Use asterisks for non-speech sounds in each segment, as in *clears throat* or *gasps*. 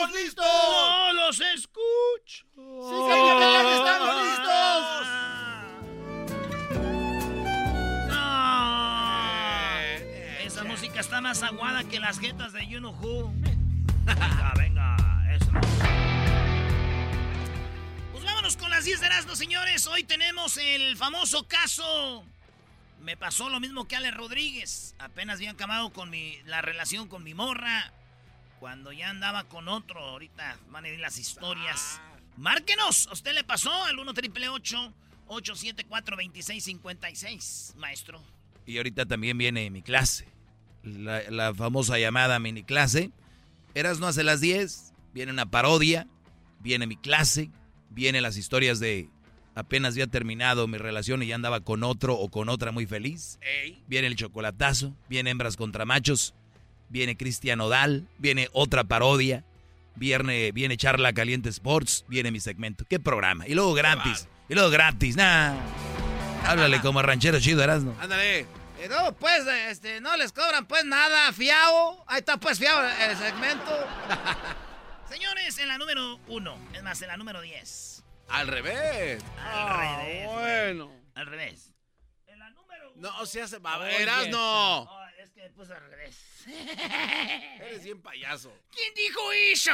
estamos listos! ¡No los escucho! ¡Sí, capitán, estamos listos! ¡No! Esa música está más aguada que las jetas de You Know Who. *laughs* Venga, venga, eso. Pues vámonos con las 10 de Erasmo, señores. Hoy tenemos el famoso caso. Me pasó lo mismo que Ale Rodríguez. Apenas había acabado con mi, la relación con mi morra. Cuando ya andaba con otro. Ahorita van a ir las historias. Márquenos. ¿A usted le pasó al 1 triple 874 2656 maestro? Y ahorita también viene mi clase. La, la famosa llamada mini clase. Eras no hace las 10. Viene una parodia. Viene mi clase. Vienen las historias de apenas había terminado mi relación y ya andaba con otro o con otra muy feliz. Viene el chocolatazo. Viene hembras contra machos. Viene Cristian Odal. Viene otra parodia. Viene, viene Charla Caliente Sports. Viene mi segmento. ¿Qué programa? Y luego gratis. Y luego gratis. Nah. Háblale como ranchero chido, Erasno. Ándale. Eh, no, pues, este, no les cobran pues nada, fiao. Ahí está pues fiao el segmento. *laughs* Señores, en la número 1. Es más, en la número 10. Al revés. Al Ah, revés. bueno. Al revés. En la número 1. No, se hace. Verás, no. Oh, que puse al revés. *laughs* Eres bien payaso. ¿Quién dijo eso?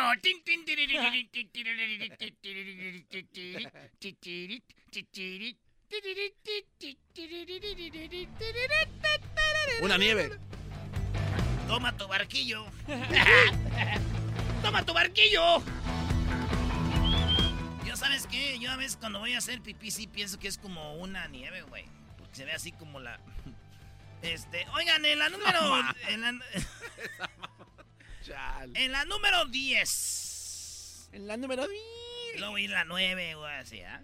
Una nieve. Toma tu barquillo. *laughs* Toma tu barquillo. ¿Ya sabes qué? Yo a veces cuando voy a hacer pipí sí pienso que es como una nieve, güey. Porque se ve así como la... Este, oigan, en la número... *laughs* En la, *laughs* Chale. en la número 10. En la número 10. Luego ir la 9, güey, así, ¿ah?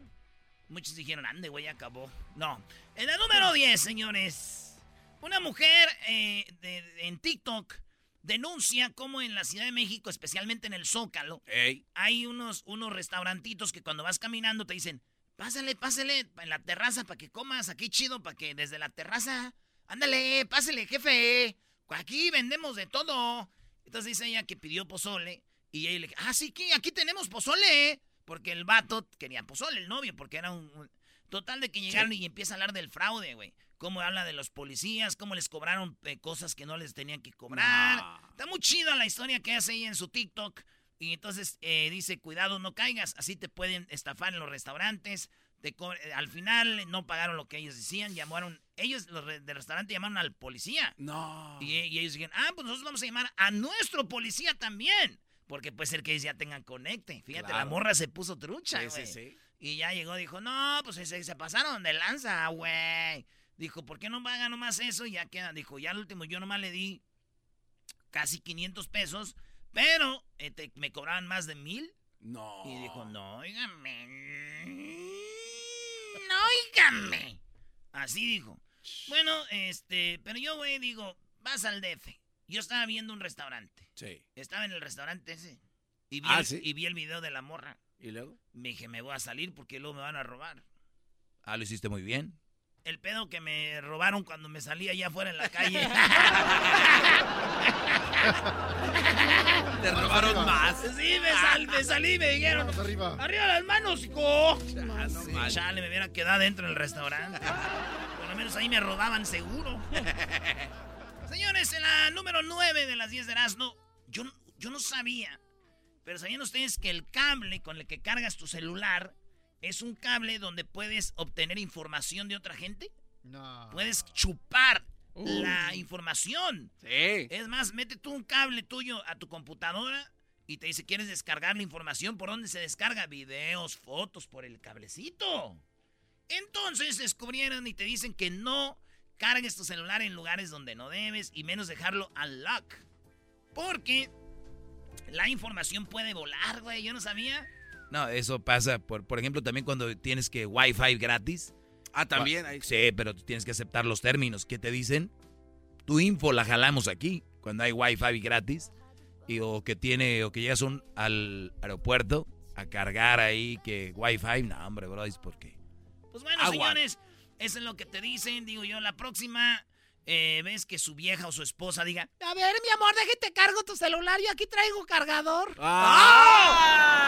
Muchos dijeron, ande, güey, acabó. No. En la número 10, señores. Una mujer eh, de- de- en TikTok denuncia cómo en la Ciudad de México, especialmente en el Zócalo, Ey. hay unos, unos restaurantitos que cuando vas caminando te dicen, pásale, pásale en la terraza para que comas, aquí chido, para que desde la terraza, ándale, pásale, jefe, aquí vendemos de todo. Entonces dice ella que pidió pozole y ella le dice, ah, sí, que aquí tenemos pozole, porque el vato quería pozole, el novio, porque era un... un- Total de que llegaron y empieza a hablar del fraude, güey. Cómo habla de los policías, cómo les cobraron eh, cosas que no les tenían que cobrar. No. Está muy chida la historia que hace ella en su TikTok. Y entonces eh, dice, cuidado, no caigas, así te pueden estafar en los restaurantes. Te eh, al final no pagaron lo que ellos decían, llamaron, ellos los re- del restaurante llamaron al policía. No. Y, y ellos dijeron, ah, pues nosotros vamos a llamar a nuestro policía también. Porque puede ser que ellos ya tengan conecte. Fíjate, la morra se puso trucha, güey. Sí, sí, Y ya llegó, dijo, no, pues se, se pasaron de lanza, güey. Dijo, ¿por qué no pagan nomás eso? Y ya queda. Dijo, ya al último yo nomás le di casi 500 pesos, pero este, me cobraban más de mil. No. Y dijo, no, oígame. Oígame. Así dijo. Bueno, este, pero yo, güey, digo, vas al DF. Yo estaba viendo un restaurante. Sí. Estaba en el restaurante ese. Y vi, Ah, el, ¿sí? y vi el video de la morra. ¿Y luego? Me dije, me voy a salir porque luego me van a robar. Ah, lo hiciste muy bien. El pedo que me robaron cuando me salí allá afuera en la calle. *laughs* Te robaron más. Sí, me, sal- me salí y me dijeron. Arriba. ¡Arriba las manos, hijo! Ah, no manches. chale, me hubiera quedado dentro del restaurante. Por lo menos ahí me robaban seguro. *laughs* Señores, en la número 9 de las 10 de Erasmo, yo, yo no sabía, pero ¿sabían ustedes que el cable con el que cargas tu celular es un cable donde puedes obtener información de otra gente? No. Puedes chupar la información. Sí. Es más, mete tú un cable tuyo a tu computadora y te dice, ¿quieres descargar la información? ¿Por dónde se descarga? Videos, fotos, por el cablecito. Entonces descubrieron y te dicen que no cargues tu celular en lugares donde no debes y menos dejarlo al lock. Porque la información puede volar, güey. Yo no sabía. No, eso pasa, por, por ejemplo, también cuando tienes que Wi-Fi gratis. Ah, también. ahí- Sí, pero tú tienes que aceptar los términos. ¿Qué te dicen? Tu info la jalamos aquí, cuando hay Wi-Fi gratis. Y, o que tiene, o que llegas un, al aeropuerto a cargar ahí que Wi-Fi. No, hombre, bro, es porque. Pues bueno, Agua. señores, eso es lo que te dicen. Digo yo, la próxima eh, vez que su vieja o su esposa diga, a ver, mi amor, déjate cargo tu celular, yo aquí traigo cargador. ¡Ah!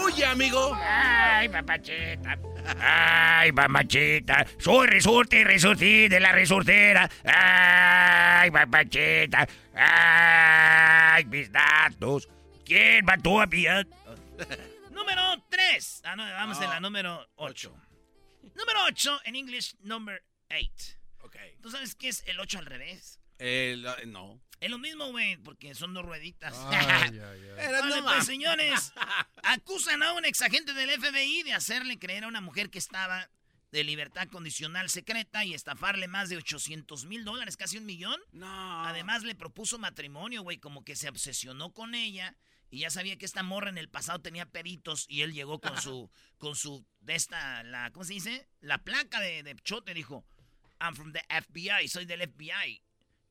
¡Huye, amigo! Ay, papachita. Ay, mamachita. Soy resorte y resortí de la resortera. Ay, papachita. Ay, mis datos. ¿Quién mató a mi... número 3. Ah, no, vamos en la número 8. Número 8, en English, number 8. Ok. ¿Tú sabes qué es el 8 al revés? Eh, la- no. Es lo mismo, güey, porque son dos rueditas. Ay, *laughs* ay, ay. Era Vale, no pues, señores, *laughs* acusan a un exagente del FBI de hacerle creer a una mujer que estaba de libertad condicional secreta y estafarle más de 800 mil dólares, casi un millón. No. Además, le propuso matrimonio, güey, como que se obsesionó con ella y ya sabía que esta morra en el pasado tenía peritos y él llegó con su, *laughs* con su, de esta, la, ¿cómo se dice? La placa de, de chote, dijo, I'm from the FBI, soy del FBI.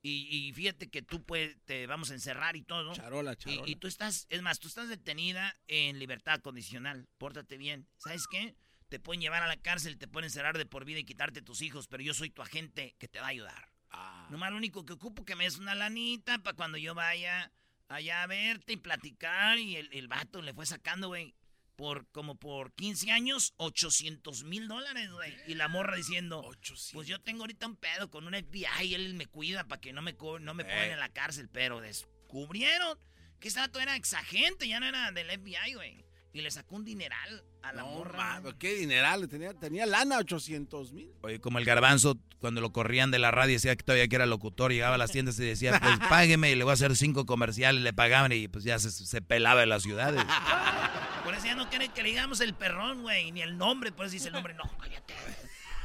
Y, y fíjate que tú puedes, te vamos a encerrar y todo. Charola, Y, charola. y tú estás, es más, tú estás detenida en libertad condicional. Pórtate bien. ¿Sabes qué? Te pueden llevar a la cárcel, te pueden encerrar de por vida y quitarte tus hijos, pero yo soy tu agente que te va a ayudar. Ah. Nomás lo único que ocupo que me des una lanita para cuando yo vaya allá a verte y platicar. Y el, el vato le fue sacando, güey, por como por 15 años, 800 mil dólares, güey. Y la morra diciendo, 800. pues yo tengo ahorita un pedo con un FBI, él me cuida para que no me, no me Eh. pongan en la cárcel. Pero descubrieron que ese vato era exagente, ya no era del FBI, güey. Y le sacó un dineral a la No, morra. ma, qué dineral. Tenía, tenía lana, 800 mil. Oye, como el garbanzo, cuando lo corrían de la radio, decía que todavía que era locutor, llegaba a las tiendas y decía, *laughs* pues págueme y le voy a hacer cinco comerciales, le pagaban y pues ya se, se pelaba en las ciudades. *laughs* Ya no quieren que le digamos el perrón, güey, ni el nombre. Por eso dice el nombre, no, cállate.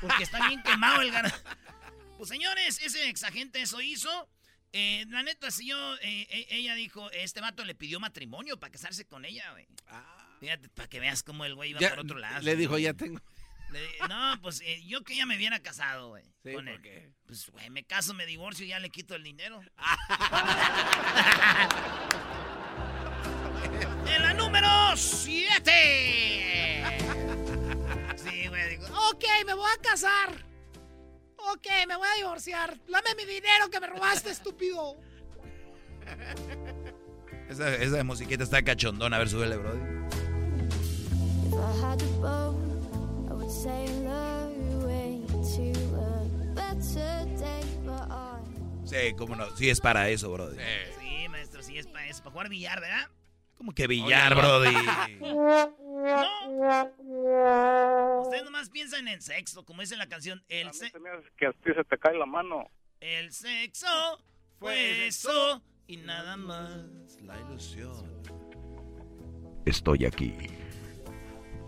Porque está bien quemado el gar... Pues señores, ese exagente eso hizo. Eh, la neta, si yo, eh, eh, ella dijo, este vato le pidió matrimonio para casarse con ella, güey. Fíjate, para que veas cómo el güey iba Ya- por otro lado. le dijo, ya tengo. Le no, pues eh, yo que ya me hubiera casado, güey. Sí, con ¿por él. qué? Pues, güey, me caso, me divorcio y ya le quito el dinero. *laughs* en la número 7. *laughs* Sí, güey, digo, ok, me voy a casar. Ok, me voy a divorciar. Dame mi dinero que me robaste, estúpido. *laughs* Esa, esa musiquita está cachondona, a ver, súbele, bro. Sí, cómo no, sí es para eso, bro. Sí, maestro, sí, es para eso, para jugar billar, ¿verdad? Como que billar, brody. *laughs* No. Ustedes nomás piensan en sexo, como dice la canción. El, A mí se- que a ti se te cae la mano. el sexo fue eso y nada más la ilusión. Estoy aquí.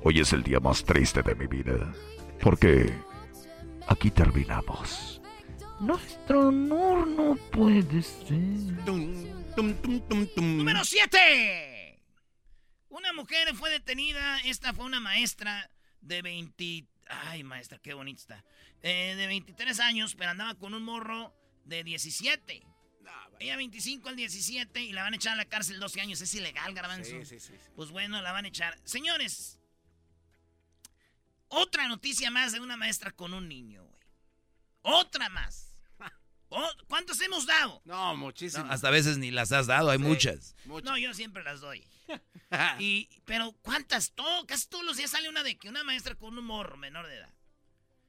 Hoy es el día más triste de mi vida. Porque aquí terminamos. Nuestro honor no puede ser. Número 7. Una mujer fue detenida. Esta fue una maestra de 20. Ay, maestra, qué bonita está. Eh, de 23 años, pero andaba con un morro de 17. Ella 25 al 17 y la van a echar a la cárcel 12 años. Es ilegal, garbanzo. Sí, sí, sí, sí. Pues bueno, la van a echar. Señores, otra noticia más de una maestra con un niño, güey. Otra más. *laughs* Oh, ¿Cuántos hemos dado? No, muchísimo. No, hasta a veces ni las has dado, hay Sí. muchas. No, yo siempre las doy. *laughs* y, pero ¿cuántas? Todo, casi todos los días sale una de que una maestra con un morro menor de edad.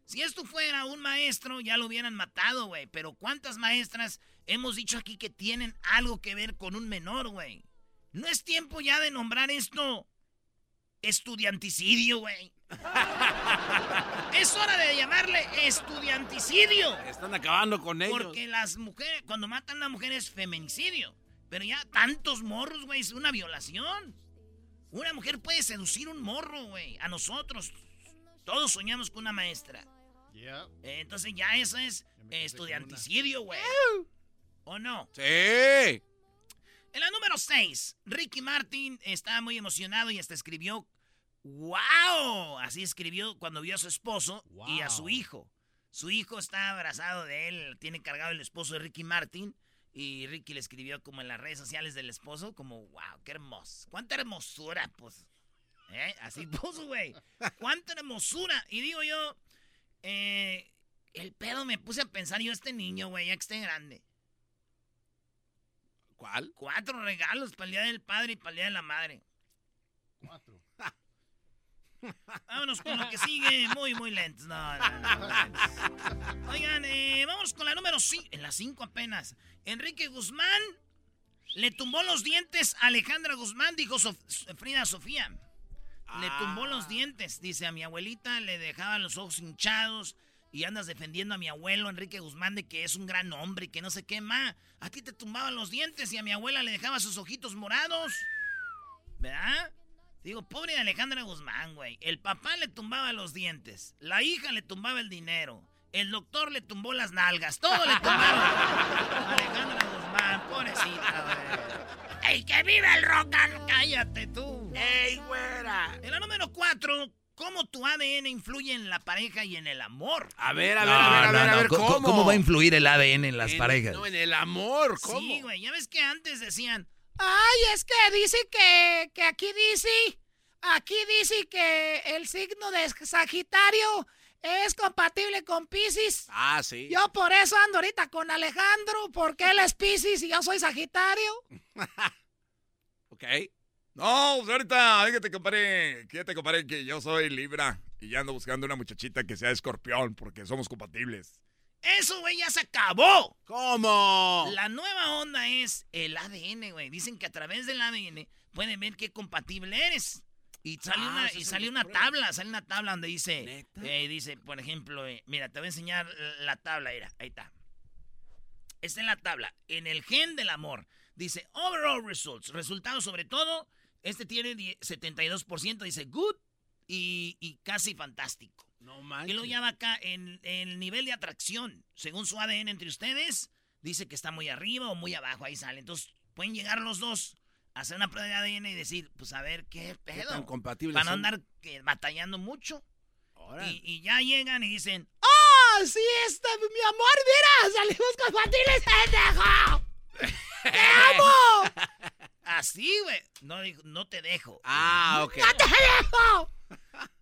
Si esto fuera un maestro, ya lo hubieran matado, güey. Pero ¿cuántas maestras hemos dicho aquí que tienen algo que ver con un menor, güey? No es tiempo ya de nombrar esto estudianticidio, güey. *laughs* es hora de llamarle estudianticidio. Están acabando con ellos. Porque las mujeres, cuando matan a una mujer es feminicidio. Pero ya tantos morros, güey, es una violación. Una mujer puede seducir un morro, güey. A nosotros. Todos soñamos con una maestra. Yeah. Eh, entonces ya eso es eh, estudianticidio, güey. ¿O no? Sí. En la número 6, Ricky Martin estaba muy emocionado y hasta escribió, ¡Wow! Así escribió cuando vio a su esposo y a su hijo. Su hijo está abrazado de él, tiene cargado el esposo de Ricky Martin. Y Ricky le escribió como en las redes sociales del esposo, como, wow, qué hermoso. Cuánta hermosura, pues. ¿Eh? Así *laughs* puso, güey. Cuánta hermosura. Y digo yo, eh, el pedo me puse a pensar yo, este niño, güey, ya que esté grande. ¿Cuál? Cuatro regalos para el Día del Padre y para el Día de la Madre. Cuatro. Vámonos con lo que sigue. Muy, muy lentos. No, no. Oigan, eh, vamos con la número 5. En la 5 apenas. Enrique Guzmán le tumbó los dientes a Alejandra Guzmán, dijo Sof- Frida Sofía. Le tumbó los dientes. Dice, a mi abuelita le dejaba los ojos hinchados y andas defendiendo a mi abuelo Enrique Guzmán de que es un gran hombre y que no sé qué más. A ti te tumbaban los dientes y a mi abuela le dejaba sus ojitos morados. ¿Verdad? Digo, pobre Alejandra Guzmán, güey. El papá le tumbaba los dientes. La hija le tumbaba el dinero. El doctor le tumbó las nalgas. Todo le tumbaron. *laughs* Alejandra Guzmán, pobrecita, güey. ¡Ey, que vive el rock! and- ¡Cállate tú! ¡Ey, güera! En la número 4, ¿cómo tu ADN influye en la pareja y en el amor? A ver, a ver, No, a ver, a no, ver, a ver, ¿cómo- ¿cómo? ¿Cómo va a influir el ADN en las En- parejas? No, en el amor, ¿cómo? Sí, güey. Ya ves que antes decían, Ay, es que dice que, que aquí dice, aquí dice que el signo de Sagitario es compatible con Pisces. Ah, sí. Yo por eso ando ahorita con Alejandro, porque él es Pisces y yo soy Sagitario. *laughs* Ok. No, pues ahorita, fíjate, compadre, que te compadre que yo soy Libra y ya ando buscando una muchachita que sea escorpión porque somos compatibles. Eso, güey, ya se acabó. ¿Cómo? La nueva onda es el ADN, güey. Dicen que a través del ADN pueden ver qué compatible eres. Y sale Ah, una, y sale una tabla, sale una tabla donde dice, eh, dice, por ejemplo, eh, mira, te voy a enseñar la tabla, mira, ahí está. Está en la tabla, en el gen del amor. Dice, overall results, resultados sobre todo, este tiene die- 72%, dice good y, y casi fantástico. No Y luego ya va acá en el nivel de atracción. Según su ADN entre ustedes, dice que está muy arriba o muy abajo. Ahí sale. Entonces, pueden llegar los dos hacer una prueba de ADN y decir, pues a ver qué ¿Qué pedo. tan compatibles Para no andar batallando mucho. Y, y ya llegan y dicen, ¡Ah, sí, este, mi amor, mira! ¡Salimos compatibles, pendejo! ¡Te amo! *laughs* así, güey. No, no te dejo. Ah, ok. ¡No te dejo!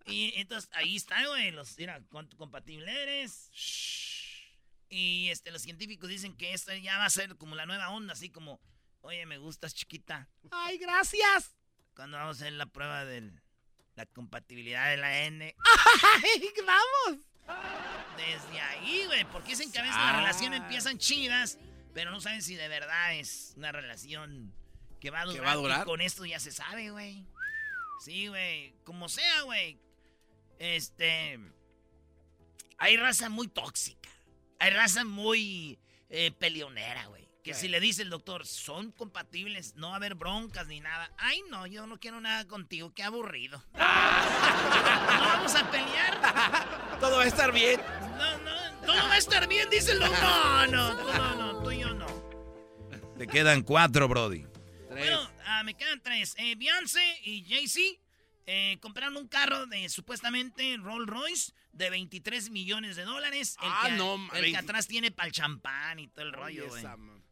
Y entonces ahí está, güey. Los, mira, cuánto compatible eres. Y este, los científicos dicen que esto ya va a ser como la nueva onda, así como, oye, me gustas, chiquita. ¡Ay, gracias! Cuando vamos a hacer la prueba de la compatibilidad de la N. *laughs* ¡Ay, vamos! Desde ahí, güey. Porque dicen que a veces las relaciones empiezan chidas, pero no saben si de verdad es una relación que va a durar. va a durar? Y con esto ya se sabe, güey. Sí, güey. Como sea, güey. Este. Hay raza muy tóxica. Hay raza muy eh, peleonera, güey. Que ¿Qué? si le dice el doctor, son compatibles, no va a haber broncas ni nada. Ay, no, yo no quiero nada contigo, qué aburrido. *laughs* no vamos a pelear. Todo va a estar bien. No, no, todo va a estar bien, dice el doctor. No, no, tú no, no, tú y yo no. Te quedan cuatro, Brody. Bueno, ah, me quedan tres. Eh, Beyoncé y Jay-Z eh, compraron un carro de supuestamente Rolls Royce de 23 millones de dólares. El, Ah, que, no, el que 20. atrás tiene para el champán y todo el rollo, güey.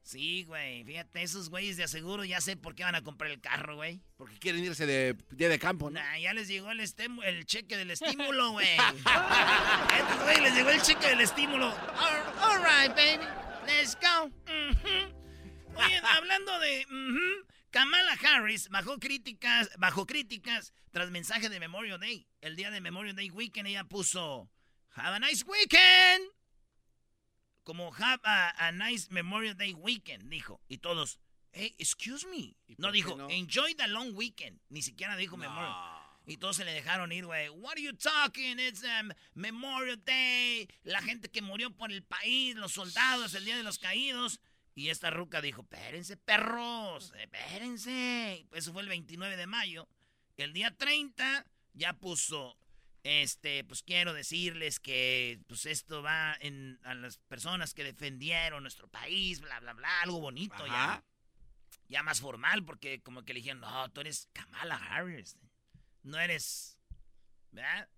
Sí, güey. Fíjate, esos güeyes de aseguro ya sé por qué van a comprar el carro, güey. Porque quieren irse de día de campo, ¿no? Nah, ya les llegó el, el cheque del estímulo, *laughs* güey. A estos güeyes les llegó el cheque del estímulo. All, all right, baby. Let's go. Ujú. Oye, hablando de... ujú, Kamala Harris bajó críticas, bajo críticas tras mensaje de Memorial Day. El día de Memorial Day Weekend ella puso... Have a nice weekend. Como have a, a nice Memorial Day Weekend, dijo. Y todos... Hey, excuse me. ¿Y No dijo, no? enjoy the long weekend. Ni siquiera dijo Memorial. Y todos se le dejaron ir, güey. What are you talking? It's um, Memorial Day. La gente que murió por el país, los soldados, el Día de los Caídos. Y esta ruca dijo, espérense, perros, espérense. Eso fue el 29 de mayo. El día 30 ya puso, este, pues quiero decirles que pues esto va en, a las personas que defendieron nuestro país, bla, bla, bla, algo bonito ya. Ya más formal, porque como que le dijeron, no, tú eres Kamala Harris. No eres, ¿verdad?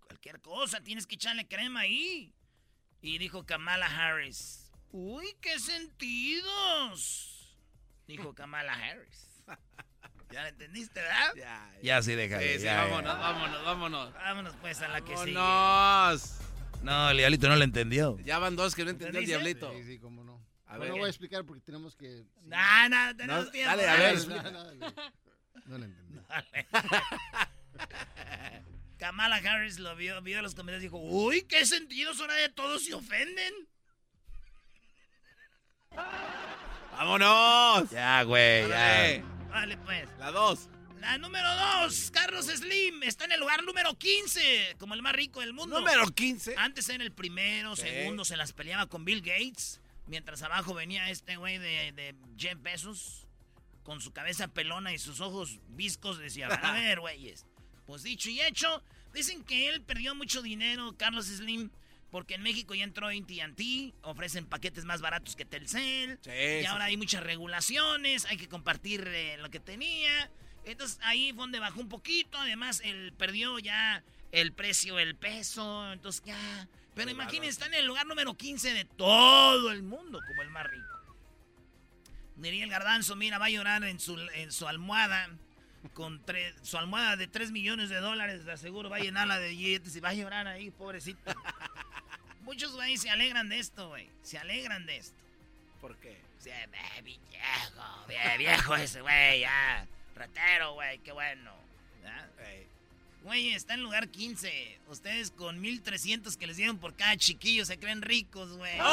Cualquier cosa, tienes que echarle crema ahí. Y dijo Kamala Harris, uy, qué sentidos. Dijo Kamala Harris. ¿Ya lo entendiste, verdad? Ya, Ya sí, déjale. Sí, sí, ya, ya. vámonos, vámonos, vámonos. Vámonos pues a la que sigue. Vámonos. No, el diablito no lo entendió. Ya van dos que no entendió el diablito. Sí, sí, cómo no. A ver. voy a explicar porque tenemos que... sí. No, no, tenemos No, tiempo. dale, a ver, No, no, no, no lo entendí. *laughs* Kamala Harris lo vio, vio los comentarios y dijo, uy, qué sentidos ahora de todos se ofenden. ¡Vámonos! Ya, güey, ya. Vale, pues. La dos. La número dos, Carlos Slim, está en el lugar número 15, como el más rico del mundo. Número 15. Antes era el primero, Sí. segundo, se las peleaba con Bill Gates. Mientras abajo venía este güey de, de Jeff Bezos, con su cabeza pelona y sus ojos viscos. Decía, a *laughs* ver, güeyes. Pues dicho y hecho, dicen que él perdió mucho dinero, Carlos Slim, porque en México ya entró AT&T, ofrecen paquetes más baratos que Telcel. Sí, Y sí, ahora hay muchas regulaciones, hay que compartir eh, lo que tenía. Entonces ahí fue donde bajó un poquito. Además, él perdió ya el precio, el peso. Entonces ya. Pero imagínense, está en el lugar número 15 de todo el mundo, como el más rico. Diría el garbanzo, mira, va a llorar en su, en su almohada. Con tres- su almohada de 3 millones de dólares, de aseguro, va a llenarla de billetes y va a llorar ahí, pobrecito. *laughs* Muchos güeyes se alegran de esto, güey. Se alegran de esto. ¿Por qué? Sí, eh, viejo, bien viejo ese güey, ya. Ratero, güey, qué bueno. Güey, está en lugar 15. Ustedes con 1300 que les dieron por cada chiquillo se creen ricos, güey. ¡Oh!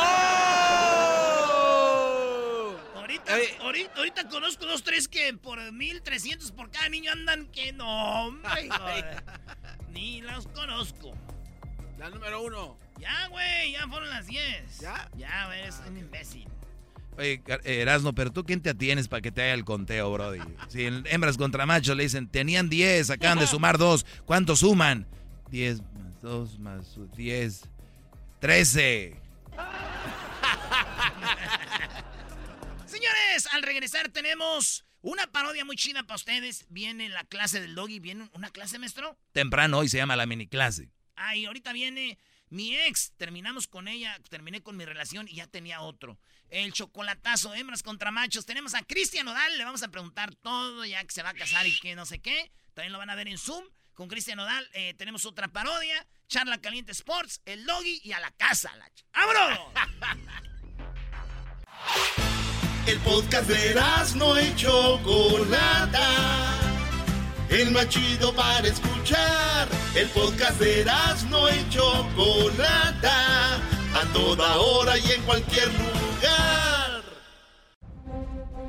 Ahorita, ahorita, ahorita conozco dos, tres que por 1300 por cada niño andan que no, hombre. *laughs* Ni los conozco. La número uno. Ya, güey, ya fueron las 10. ¿Ya? Ya, güey, eres un imbécil. Oye, eh, Erasmo, pero tú quién te atienes para que te haga el conteo, Brody. Si en hembras contra machos le dicen, tenían 10, acaban de *laughs* sumar 2. ¿Cuánto suman? 10 más 2 más 10. 13. *laughs* Señores, al regresar tenemos una parodia muy chida para ustedes. Viene la clase del doggy. ¿Viene una clase, maestro? Temprano hoy se llama la mini clase. Ah, y ahorita viene mi ex. Terminamos con ella, terminé con mi relación y ya tenía otro. El chocolatazo, hembras contra machos. Tenemos a Cristian Odal, le vamos a preguntar todo, ya que se va a casar y que no sé qué. También lo van a ver en Zoom con Cristian Odal. Eh, tenemos otra parodia, Charla Caliente Sports, el doggy y a la casa. La ¡Vámonos! *laughs* El podcast de no y Chocolata. El más chido para escuchar. El podcast de no y Chocolata. A toda hora y en cualquier lugar.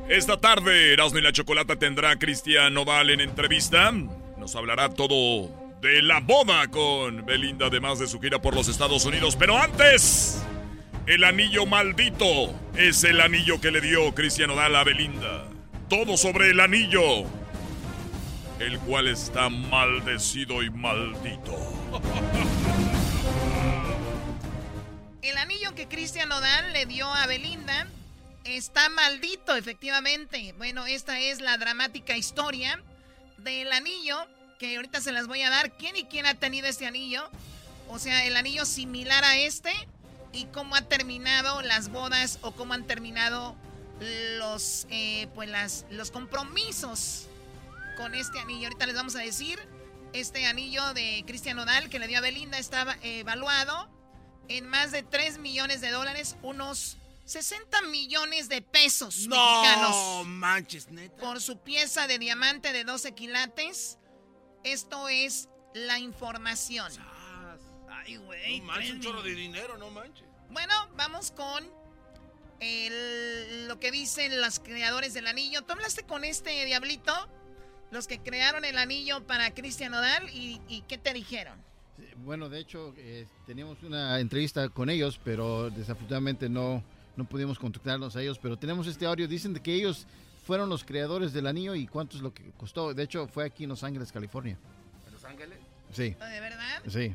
Esta tarde, Erasmo y la Chocolata tendrá a Cristian Nodal en entrevista. Nos hablará todo de la boda con Belinda, además de su gira por los Estados Unidos. Pero antes, el anillo maldito es el anillo que le dio Cristian Odal a Belinda. Todo sobre el anillo, el cual está maldecido y maldito. El anillo que Cristian Nodal le dio a Belinda está maldito, efectivamente. Bueno, esta es la dramática historia del anillo que ahorita se las voy a dar. ¿Quién y quién ha tenido este anillo? O sea, el anillo similar a este y cómo ha terminado las bodas o cómo han terminado los, eh, pues las, los compromisos con este anillo. Ahorita les vamos a decir, este anillo de Cristian Nodal que le dio a Belinda estaba evaluado en más de 3 millones de dólares, unos 60 millones de pesos mexicanos. No manches, neta. Por su pieza de diamante de 12 quilates. Esto es la información. Ay, güey. No manches, un chorro de dinero, no manches. Bueno, vamos con el- lo que dicen los creadores del anillo. ¿Tú hablaste con este diablito? Los que crearon el anillo para Cristian Odal y, y ¿qué te dijeron? Bueno, de hecho, eh, teníamos una entrevista con ellos, pero desafortunadamente no, no pudimos contactarnos a ellos. Pero tenemos este audio. Dicen de que ellos fueron los creadores del anillo y cuánto es lo que costó. De hecho, fue aquí en Los Ángeles, California. ¿En Los Ángeles? Sí, ¿De verdad? sí.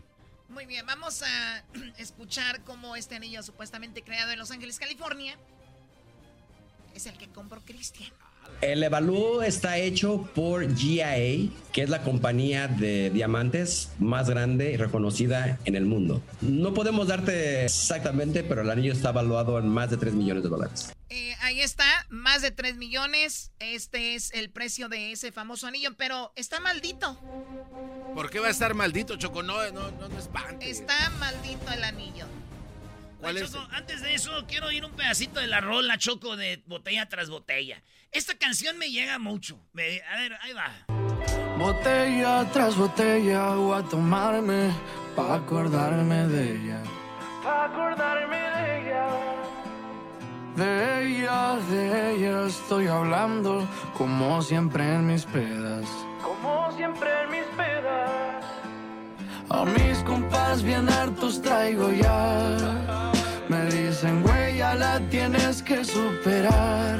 Muy bien, vamos a *clears throat* escuchar cómo este anillo supuestamente creado en Los Ángeles, California, es el que compró Cristian. El Evalúo está hecho por GIA, que es la compañía de diamantes más grande y reconocida en el mundo. No podemos darte exactamente, pero el anillo está evaluado en más de 3 millones de dólares. Eh, ahí está, más de 3 millones. Este es el precio de ese famoso anillo, pero está maldito. ¿Por qué va a estar maldito, Choco? No, no, no, no espantes. Está maldito el anillo. ¿Cuál Oye, es? Choco, Antes de eso, quiero oír un pedacito de la rola, Choco, de botella tras botella. Esta canción me llega mucho. Me- a ver, ahí va. Botella tras botella voy a tomarme pa' acordarme de ella. Pa' acordarme de ella. De ella, de ella estoy hablando como siempre en mis pedas. Como siempre en mis pedas. A mis compas bien hartos traigo ya. Me dicen, güey, ya la tienes que superar.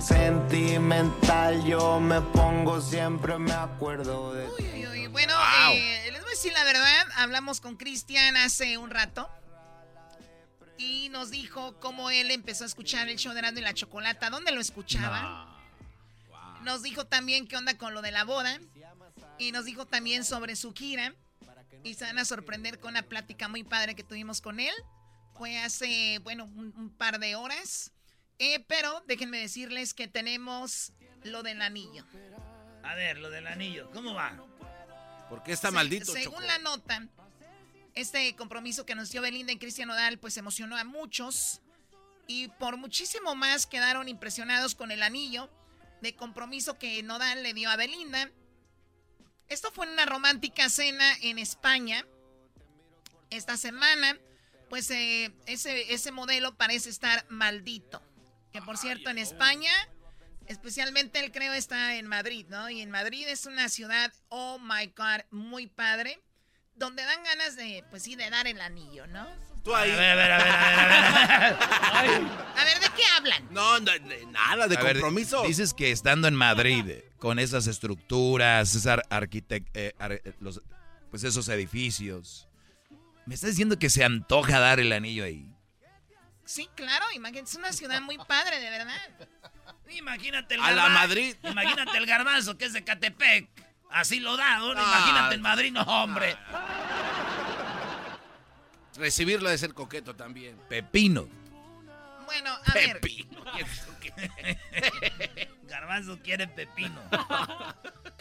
Sentimental yo me pongo, siempre me acuerdo de ti. Uy, uy, Bueno, eh, les voy a decir la verdad. Hablamos con Cristian hace un rato. Y nos dijo cómo él empezó a escuchar el show de Erasmo y la Chocolata. ¿Dónde lo escuchaba? Nos dijo también qué onda con lo de la boda. Y nos dijo también sobre su gira. Y se van a sorprender con una plática muy padre que tuvimos con él. Fue hace, bueno, un, un par de horas. Eh, pero déjenme decirles que tenemos lo del anillo. A ver, lo del anillo, ¿cómo va? ¿Por qué está Se- maldito, Según la nota, este compromiso que anunció Belinda y Cristian Nodal, pues emocionó a muchos. Y por muchísimo más quedaron impresionados con el anillo de compromiso que Nodal le dio a Belinda. Esto fue en una romántica cena en España. Esta semana, pues eh, ese, ese modelo parece estar maldito. Que por cierto, en España, especialmente él creo está en Madrid, ¿no? Y en Madrid es una ciudad, oh my God, muy padre. Donde dan ganas de, pues sí, de dar el anillo, ¿no? Tú ahí. A ver, a ver, a ver, a ver, a ver. *laughs* A ver, ¿de qué hablan? No, no, de nada de A ver, compromiso. dices que estando en Madrid, con esas estructuras, esas arquitect- eh, ar- eh, los- pues esos edificios, ¿me estás diciendo que se antoja dar el anillo ahí? Sí, claro, imagínate, es una ciudad muy padre, de verdad. Imagínate el A la Madrid. Imagínate el garbanzo que es de Catepec. Así lo da, ¿no? Ah. Imagínate en Madrid, no, hombre. Recibirlo de ser coqueto también. Pepino. Bueno, a ver, Pepino. ¿y eso qué? *laughs* Garbanzo quiere pepino.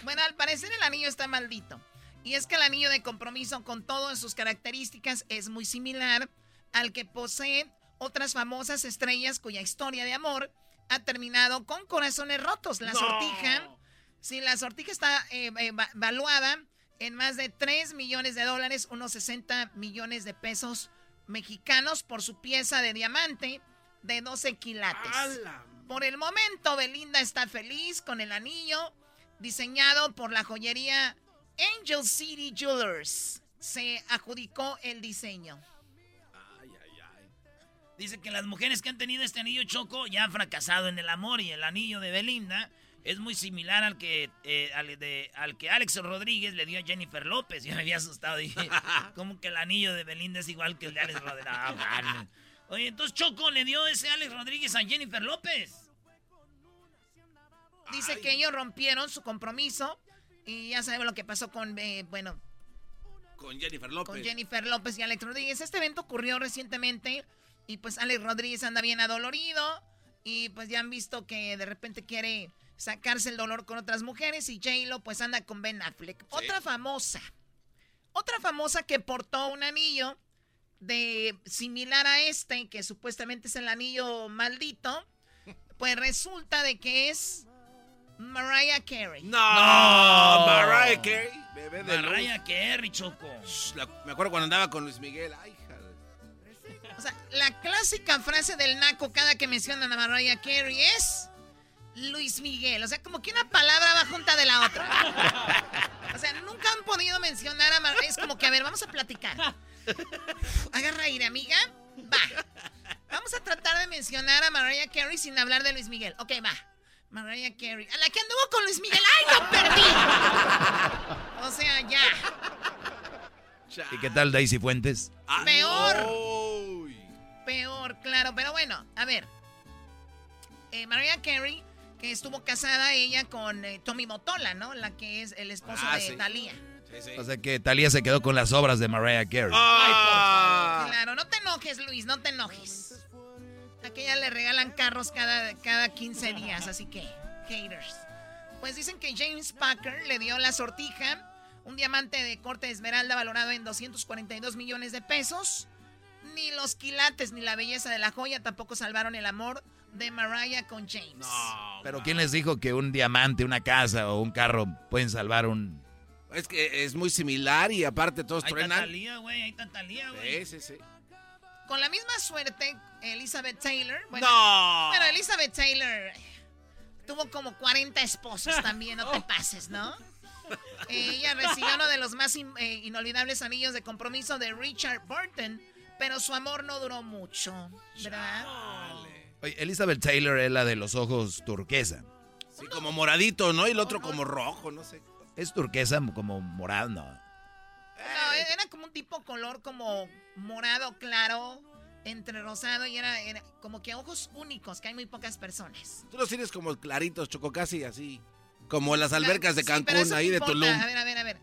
bueno, al parecer el anillo está maldito. Y es que el anillo de compromiso con todas sus características es muy similar al que posee otras famosas estrellas cuya historia de amor ha terminado con corazones rotos. La No. sortija Sí, la sortija está eh, eh, va- valuada en más de 3 millones de dólares, unos 60 millones de pesos mexicanos por su pieza de diamante de 12 quilates. Por el momento, Belinda está feliz con el anillo diseñado por la joyería Angel City Jewelers. Se adjudicó el diseño. Dice que las mujeres que han tenido este anillo choco ya han fracasado en el amor y el anillo de Belinda es muy similar al que eh, al, de- al que Alex Rodríguez le dio a Jennifer López. Yo me había asustado. Dije, *laughs* ¿cómo que el anillo de Belinda es igual que el de Alex Rodríguez? Ah, vale. Oye, entonces Choco le dio ese Alex Rodríguez a Jennifer López. Dice que ellos rompieron su compromiso y ya sabemos lo que pasó con, eh, bueno, Con Jennifer López. con Jennifer López y Alex Rodríguez. Este evento ocurrió recientemente y pues Alex Rodríguez anda bien adolorido y pues ya han visto que de repente quiere sacarse el dolor con otras mujeres y J-Lo pues anda con Ben Affleck. Otra famosa, otra famosa que portó un anillo de similar a este, que supuestamente es el anillo maldito, pues resulta de que es Mariah Carey. No, Mariah Carey, bebé de luz. Mariah Carey, Choco. La- me acuerdo cuando andaba con Luis Miguel. Ay, O sea, la clásica frase del naco cada que mencionan a Mariah Carey es Luis Miguel. O sea, como que una palabra va junta de la otra. O sea, nunca han podido mencionar a Mariah. Es como que, a ver, vamos a platicar. Agarra aire, amiga. Va. Vamos a tratar de mencionar a Mariah Carey sin hablar de Luis Miguel. Ok, va. Mariah Carey. A la que anduvo con Luis Miguel. ¡Ay, lo perdí! O sea, ya. ¿Y qué tal Daisy Fuentes? Peor. Peor, claro. Pero bueno, a ver. Eh, Mariah Carey, que estuvo casada ella con eh, Tommy Motola, ¿no? La que es el esposo Ah, de sí. Thalía. O sea que Talía se quedó con las obras de Mariah Carey. Ah. Claro, no te enojes, Luis, no te enojes. A que ella le regalan carros cada, cada 15 días, así que, haters. Pues dicen que James Packer le dio la sortija, un diamante de corte de esmeralda valorado en 242 millones de pesos. Ni los quilates ni la belleza de la joya tampoco salvaron el amor de Mariah con James. Pero ¿quién les dijo que un diamante, una casa o un carro pueden salvar un... Es que es muy similar y aparte todos está truenan. Talía, güey. Ahí está Talía, güey. Sí, sí, sí. Con la misma suerte, Elizabeth Taylor. Bueno, No. bueno, Elizabeth Taylor tuvo como 40 esposos también, no te *laughs* pases, ¿no? Ella recibió uno de los más in- eh, inolvidables anillos de compromiso de Richard Burton, pero su amor no duró mucho, ¿verdad? Oye, Elizabeth Taylor es la de los ojos turquesa. Sí, como moradito, ¿no? Y el otro como rojo, no sé. ¿Es turquesa como morado? No. No, era como un tipo color como morado claro, entre rosado y era, era como que ojos únicos, que hay muy pocas personas. Tú los tienes como claritos, choco, casi así. Como las albercas de Cancún, ahí de. Tulum. A ver, a ver, a ver.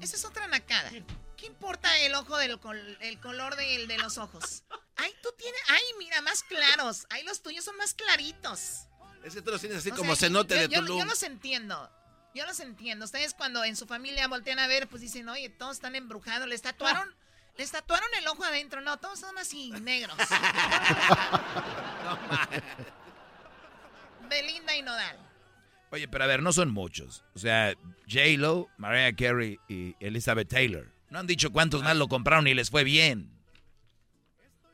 Esa es otra nacada. ¿Qué importa el ojo del col- el color de, los ojos? Ay, tú tienes. Ay, mira, más claros. Ay, los tuyos son más claritos. Es que tú los tienes así O como sea, cenote yo, de yo- Tulum. Yo los entiendo. Yo los entiendo. Ustedes cuando en su familia voltean a ver, pues dicen, oye, todos están embrujados. Les tatuaron, les tatuaron el ojo adentro. No, todos son así negros. *laughs* Belinda y Nodal. Oye, pero a ver, no son muchos. O sea, J-Lo, Mariah Carey y Elizabeth Taylor. No han dicho cuántos más lo compraron y les fue bien.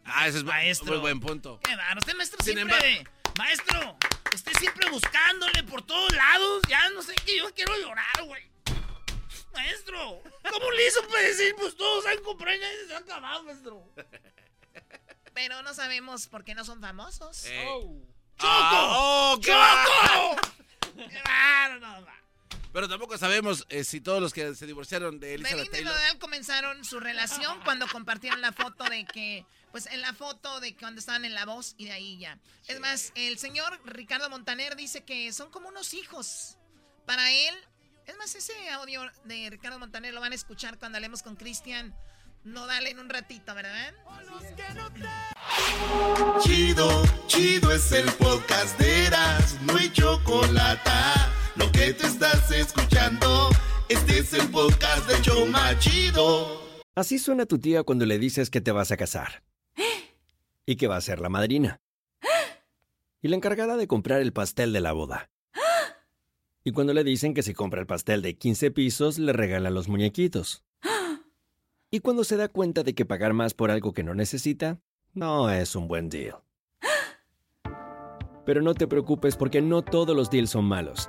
Ah, ese es Maestro. muy buen punto. Qué bárbaro. Usted, maestro, Sin siempre... Maestro, usted siempre buscándole por todos lados. Ya no sé qué, yo quiero llorar, güey. Maestro, ¿cómo le hizo para decir, pues todos han comprado y nadie se ha acabado, maestro? Pero no sabemos por qué no son famosos. Eh. ¡Choco! Ah, oh, ¡Choco! ¡Qué bárbaro, no, no. Pero tampoco sabemos eh, si todos los que se divorciaron de Elizabeth Belinda y Taylor. Nodal comenzaron su relación cuando compartieron la foto de que, pues en la foto de cuando estaban en La Voz y de ahí ya. Es más, el señor Ricardo Montaner dice que son como unos hijos. Para él, es más, ese audio de Ricardo Montaner lo van a escuchar cuando hablemos con Cristian Nodal en un ratito, ¿verdad? Chido, chido es el podcast de Eras, no hay chocolate. Lo que te estás escuchando, este es el podcast de Choma Chido. Así suena tu tía cuando le dices que te vas a casar. *gasps* Y que va a ser la madrina. *gasps* Y la encargada de comprar el pastel de la boda. *gasps* Y cuando le dicen que si compra el pastel de 15 pisos, le regala los muñequitos. Y cuando se da cuenta de que pagar más por algo que no necesita, no es un buen deal. Pero no te preocupes porque no todos los deals son malos.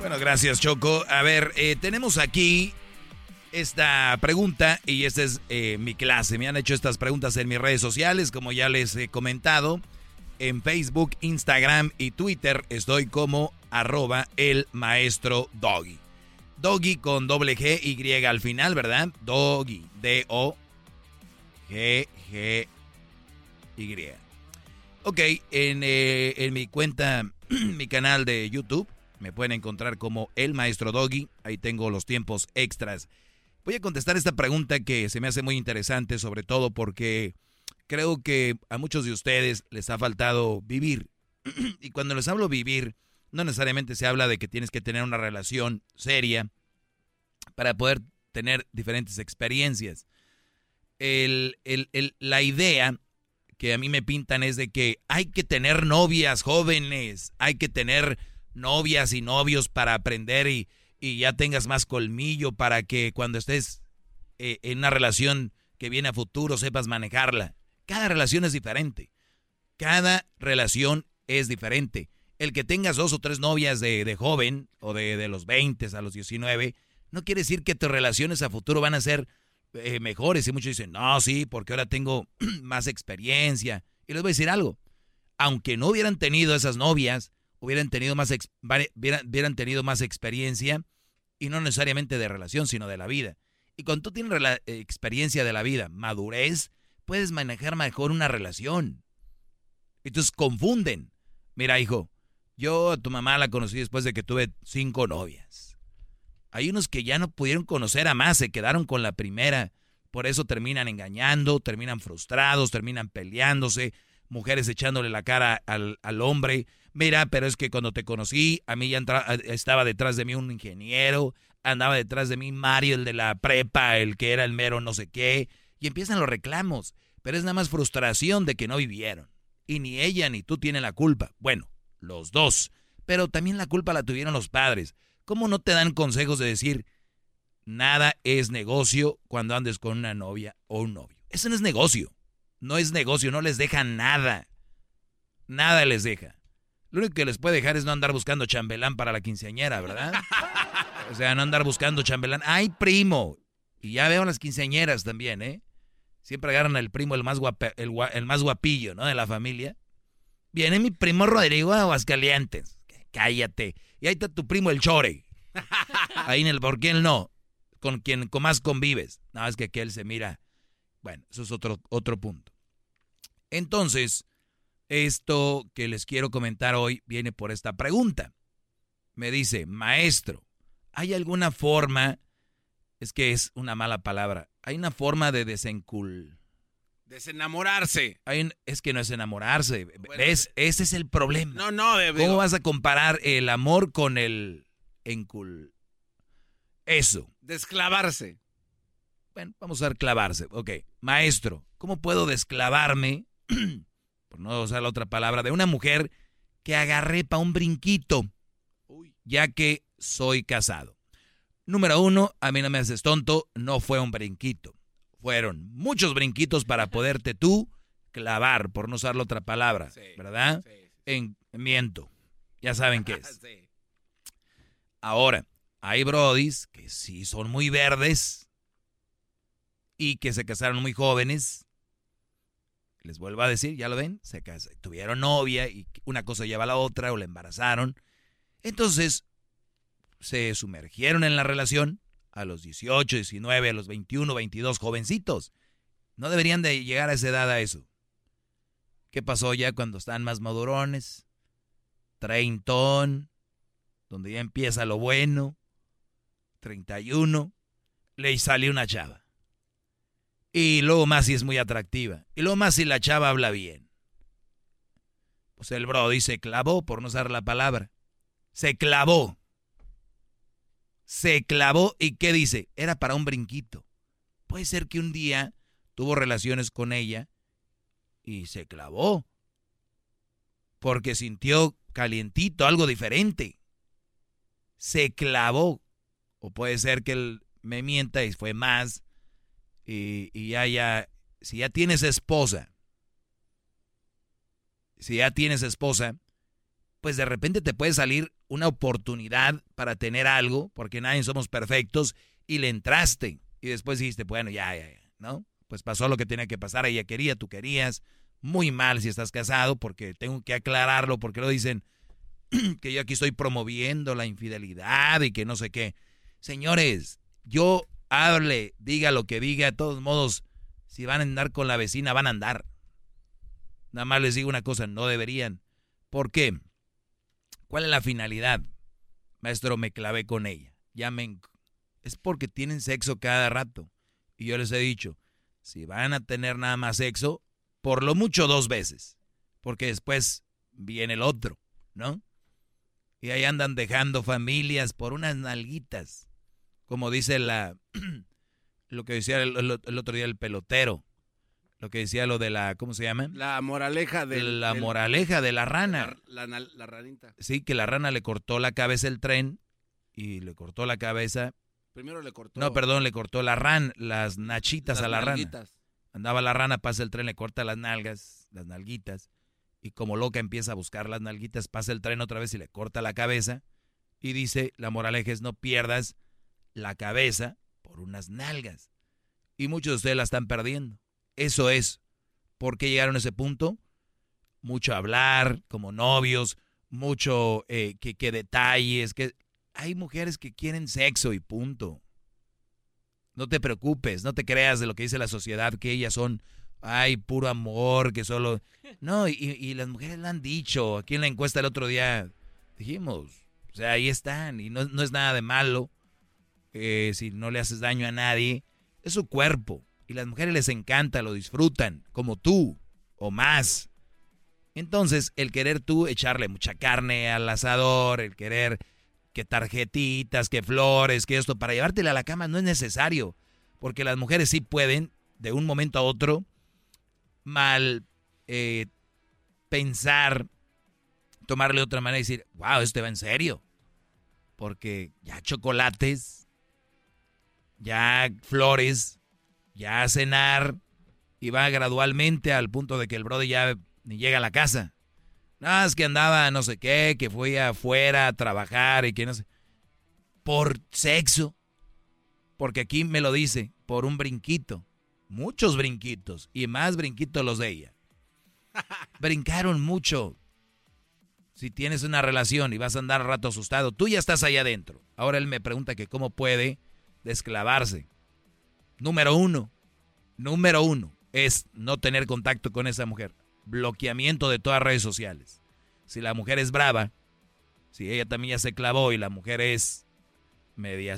Bueno, gracias Choco. A ver, eh, tenemos aquí esta pregunta y esta es eh, mi clase. Me han hecho estas preguntas en mis redes sociales, como ya les he comentado. En Facebook, Instagram y Twitter estoy como arroba el maestro Doggy. Doggy con doble G Y al final, ¿verdad? Doggy. D-O-G-G-Y. Ok, en, eh, en mi cuenta, *clears throat* mi canal de YouTube, me pueden encontrar como El Maestro Doggy. Ahí tengo los tiempos extras. Voy a contestar esta pregunta que se me hace muy interesante, sobre todo porque creo que a muchos de ustedes les ha faltado vivir. *clears throat* y cuando les hablo vivir, no necesariamente se habla de que tienes que tener una relación seria para poder tener diferentes experiencias. El, la idea que a mí me pintan es de que hay que tener novias jóvenes, hay que tener novias y novios para aprender y, y ya tengas más colmillo para que cuando estés eh, en una relación que viene a futuro sepas manejarla. Cada relación es diferente. Cada relación es diferente. El que tengas dos o tres novias de, de joven o de, de, los 20 a los 19, no quiere decir que tus relaciones a futuro van a ser eh, mejores. Y muchos dicen, no, sí, porque ahora tengo *clears throat* más experiencia. Y les voy a decir algo. Aunque no hubieran tenido esas novias, hubieran tenido más, hubieran, hubieran tenido más experiencia, y no necesariamente de relación, sino de la vida. Y cuando tú tienes experiencia de la vida, madurez, puedes manejar mejor una relación. Entonces confunden. Mira, hijo, yo a tu mamá la conocí después de que tuve cinco novias. Hay unos que ya no pudieron conocer a más, se quedaron con la primera. Por eso terminan engañando, terminan frustrados, terminan peleándose, mujeres echándole la cara al, al hombre. Mira, pero es que cuando te conocí, a mí ya estaba detrás de mí un ingeniero, andaba detrás de mí Mario, el de la prepa, el que era el mero no sé qué, y empiezan los reclamos, pero es nada más frustración de que no vivieron. Y ni ella ni tú tienen la culpa. Bueno, los dos. Pero también la culpa la tuvieron los padres. ¿Cómo no te dan consejos de decir, nada es negocio cuando andes con una novia o un novio? Eso no es negocio. No es negocio, no les deja nada. Nada les deja. Lo único que les puede dejar es no andar buscando chambelán para la quinceañera, ¿verdad? *laughs* O sea, no andar buscando chambelán. ¡Ay, primo! Y ya veo las quinceañeras también, ¿eh? Siempre agarran al primo el más, el, el, más guapillo, ¿no? De la familia. Viene mi primo Rodrigo de Aguascalientes. Cállate. Y ahí está tu primo el Chore. Ahí en el por qué él no. Con quien con más convives. No, es que aquel se mira. Bueno, eso es otro, otro punto. Entonces, esto que les quiero comentar hoy viene por esta pregunta. Me dice, maestro, ¿hay alguna forma? Es que es una mala palabra. Hay una forma de desencul... Desenamorarse. Es que no es enamorarse. Bueno, ¿Ves? Ese es el problema. No, no. ¿Cómo vas a comparar el amor con el encul... Eso. Desclavarse. Bueno, vamos a ver clavarse. Ok. Maestro, ¿cómo puedo desclavarme? *clears throat* por no usar la otra palabra, de una mujer que agarré para un brinquito, ya que soy casado. Número uno, a mí no me haces tonto, no fue un brinquito. Fueron muchos brinquitos para poderte tú clavar, por no usar la otra palabra, ¿verdad? En miento. Ya saben qué es. *laughs* Ahora, hay brodis que sí son muy verdes y que se casaron muy jóvenes. Les vuelvo a decir, ya lo ven, se casaron, tuvieron novia y una cosa lleva a la otra o la embarazaron. Entonces, se sumergieron en la relación a los 18, 19, a los 21, 22, jovencitos. No deberían de llegar a esa edad a eso. ¿Qué pasó ya cuando están más madurones? Treintón, donde ya empieza lo bueno. 31, le sale una chava. Y luego más si es muy atractiva. Y luego más si la chava habla bien. Pues el Brody se clavó, por no usar la palabra. Se clavó. Se clavó y ¿qué dice? Era para un brinquito. Puede ser que un día tuvo relaciones con ella y se clavó. Porque sintió calientito, algo diferente. Se clavó. O puede ser que él me mienta y fue más. Y, y ya, ya, si ya tienes esposa, si ya tienes esposa, pues de repente te puede salir una oportunidad para tener algo, porque nadie somos perfectos, y le entraste. Y después dijiste, bueno, ya, ya, ya, ¿no? Pues pasó lo que tenía que pasar, ella quería, tú querías. Muy mal si estás casado, porque tengo que aclararlo, porque lo dicen *clears throat* que yo aquí estoy promoviendo la infidelidad y que no sé qué. Señores, yo hable, diga lo que diga, de todos modos, si van a andar con la vecina, van a andar. Nada más les digo una cosa, no deberían. ¿Por qué? ¿Cuál es la finalidad? Maestro, me clavé con ella. Ya. Es porque tienen sexo cada rato. Y yo les he dicho, si van a tener nada más sexo, por lo mucho dos veces. Porque después viene el otro, ¿no? Y ahí andan dejando familias por unas nalguitas como dice la, *clears throat* lo que decía el, otro día el pelotero, lo que decía lo de la, ¿cómo se llama? La moraleja de la moraleja de la rana. La, la, ranita. Sí, que la rana le cortó la cabeza el tren y le cortó la cabeza. Primero le cortó. No, perdón, le cortó la ran, las nachitas a la rana. Andaba la rana, pasa el tren, le corta las nalgas, las nalguitas. Y como loca empieza a buscar las nalguitas, pasa el tren otra vez y le corta la cabeza. Y dice, la moraleja es no pierdas la cabeza por unas nalgas. Y muchos de ustedes la están perdiendo. Eso es. ¿Por qué llegaron a ese punto? Mucho hablar como novios, mucho eh, que, que detalles, que hay mujeres que quieren sexo y punto. No te preocupes, no te creas de lo que dice la sociedad, que ellas son, ay, puro amor, que solo... *laughs* No, y, y las mujeres lo han dicho. Aquí en la encuesta el otro día dijimos, o sea, ahí están, y no, no es nada de malo. Eh, si no le haces daño a nadie, es su cuerpo. Y las mujeres les encanta, lo disfrutan, como tú, o más. Entonces, el querer tú echarle mucha carne al asador, el querer que tarjetitas, que flores, que esto, para llevártela a la cama no es necesario. Porque las mujeres sí pueden, de un momento a otro, mal eh, pensar, tomarle otra manera y decir, wow, esto va en serio. Porque ya chocolates, ya flores, ya cenar, y va gradualmente al punto de que el brother ya ni llega a la casa. Nada, es que andaba no sé qué, que fue afuera a trabajar y que no sé. Por sexo. Porque aquí me lo dice, por un brinquito. Muchos brinquitos. Y más brinquitos los de ella. *laughs* Brincaron mucho. Si tienes una relación y vas a andar rato asustado, tú ya estás allá adentro. Ahora él me pregunta que cómo puede desclavarse. Número uno, número uno es no tener contacto con esa mujer. Bloqueamiento de todas redes sociales. Si la mujer es brava, si ella también ya se clavó y la mujer es media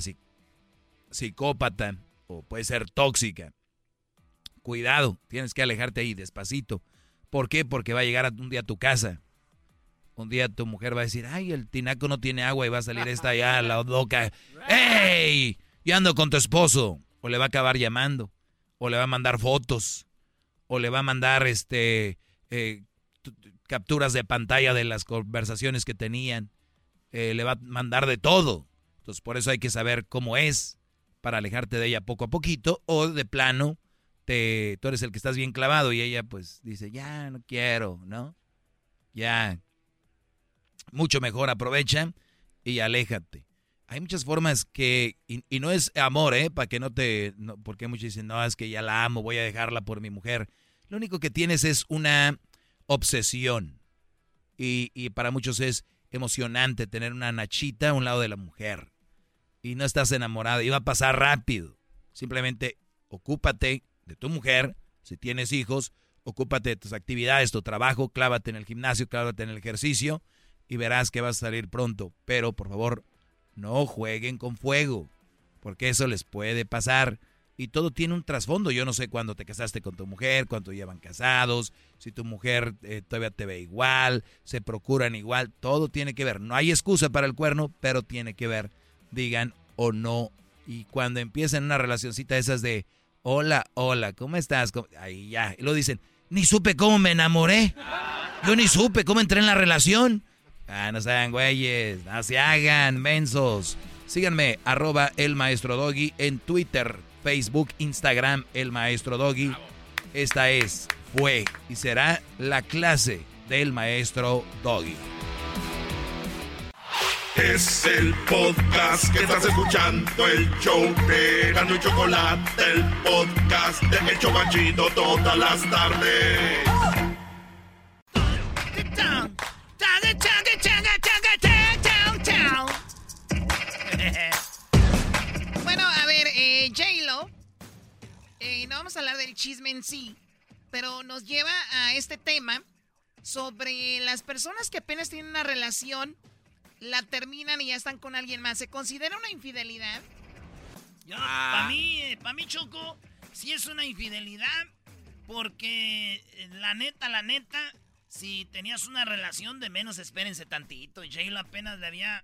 psicópata o puede ser tóxica, cuidado, tienes que alejarte ahí despacito. ¿Por qué? Porque va a llegar un día a tu casa. Un día tu mujer va a decir, ay, el tinaco no tiene agua y va a salir esta *laughs* allá, la loca. ¡Ey! y ando con tu esposo, o le va a acabar llamando, o le va a mandar fotos, o le va a mandar este eh, capturas de pantalla de las conversaciones que tenían, eh, le va a mandar de todo. Entonces, por eso hay que saber cómo es para alejarte de ella poco a poquito o de plano te, tú eres el que estás bien clavado y ella pues dice, ya no quiero, ¿no? Ya, mucho mejor aprovecha y aléjate. Hay muchas formas que, y, no es amor, ¿eh? Para que no te, no, porque muchos dicen, no, es que ya la amo, voy a dejarla por mi mujer. Lo único que tienes es una obsesión. Y, y para muchos es emocionante tener una nachita a un lado de la mujer. Y no estás enamorada, y va a pasar rápido. Simplemente ocúpate de tu mujer, si tienes hijos, ocúpate de tus actividades, tu trabajo, clávate en el gimnasio, clávate en el ejercicio y verás que vas a salir pronto. Pero por favor, no jueguen con fuego, porque eso les puede pasar. Y todo tiene un trasfondo. Yo no sé cuándo te casaste con tu mujer, cuánto llevan casados, si tu mujer eh, todavía te ve igual, se procuran igual. Todo tiene que ver. No hay excusa para el cuerno, pero tiene que ver, digan o no. Y cuando empiezan una relacioncita esas de, hola, hola, ¿cómo estás? Ahí ya. Y lo dicen, ni supe cómo me enamoré. Yo ni supe cómo entré en la relación. Ah, no sean güeyes, no se hagan mensos. Síganme, arroba el maestro Doggy en Twitter, Facebook, Instagram, el maestro Doggy. Esta es, fue y será la clase del maestro Doggy. Es el podcast que estás escuchando, el show de Gano y Chocolate, el podcast de El Chocachito todas las tardes. *laughs* bueno, a ver, eh, J-Lo, eh, no vamos a hablar del chisme en sí, pero nos lleva a este tema sobre las personas que apenas tienen una relación, la terminan y ya están con alguien más. ¿Se considera una infidelidad? para mí, para mí, Choco, sí es una infidelidad, porque eh, la neta, la neta, si tenías una relación de menos, espérense tantito. J-Lo apenas le había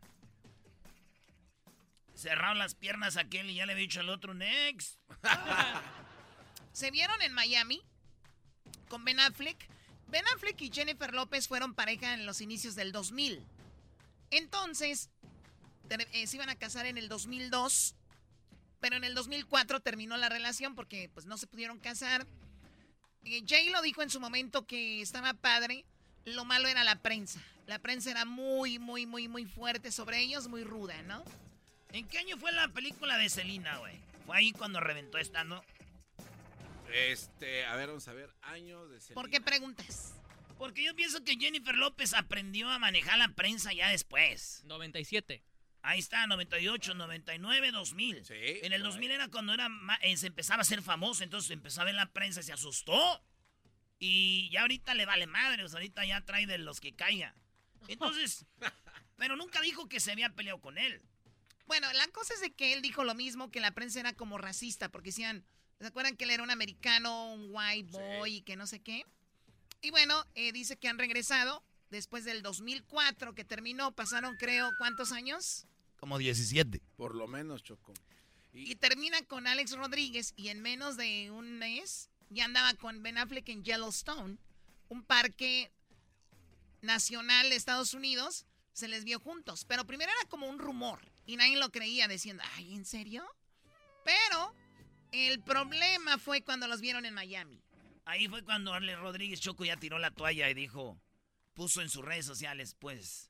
cerrado las piernas a aquel y ya le había dicho al otro, next. *laughs* Se vieron en Miami con Ben Affleck. Ben Affleck y Jennifer López fueron pareja en los inicios del 2000. Entonces, eh, se iban a casar en el 2002, pero en el 2004 terminó la relación porque pues no se pudieron casar. Eh, Jay lo dijo en su momento que estaba padre. Lo malo era la prensa. La prensa era muy, muy, muy, muy fuerte sobre ellos, muy ruda, ¿no? ¿En qué año fue la película de Selena, güey? Fue ahí cuando reventó esta, ¿no? Este, a ver, vamos a ver, año de Selena. ¿Por qué preguntas? Porque yo pienso que Jennifer López aprendió a manejar la prensa ya después. 97. Ahí está, 98, 99, 2000. Sí. En el 2000 era cuando era eh, se empezaba a ser famoso, entonces empezaba en la prensa y se asustó. Y ya ahorita le vale madre, o sea, ahorita ya trae de los que caiga. Entonces, *laughs* pero nunca dijo que se había peleado con él. Bueno, la cosa es de que él dijo lo mismo, que la prensa era como racista, porque decían, ¿se acuerdan que él era un americano, un white boy y que no sé qué? Y bueno, eh, dice que han regresado después del 2004 que terminó, pasaron creo, ¿cuántos años? Como 17. Por lo menos, Choco. Y, termina con Alex Rodríguez y en menos de un mes ya andaba con Ben Affleck en Yellowstone, un parque nacional de Estados Unidos. Se les vio juntos, pero primero era como un rumor y nadie lo creía diciendo, ay, ¿en serio? Pero el problema fue cuando los vieron en Miami. Ahí fue cuando Alex Rodríguez Choco ya tiró la toalla y dijo, puso en sus redes sociales, pues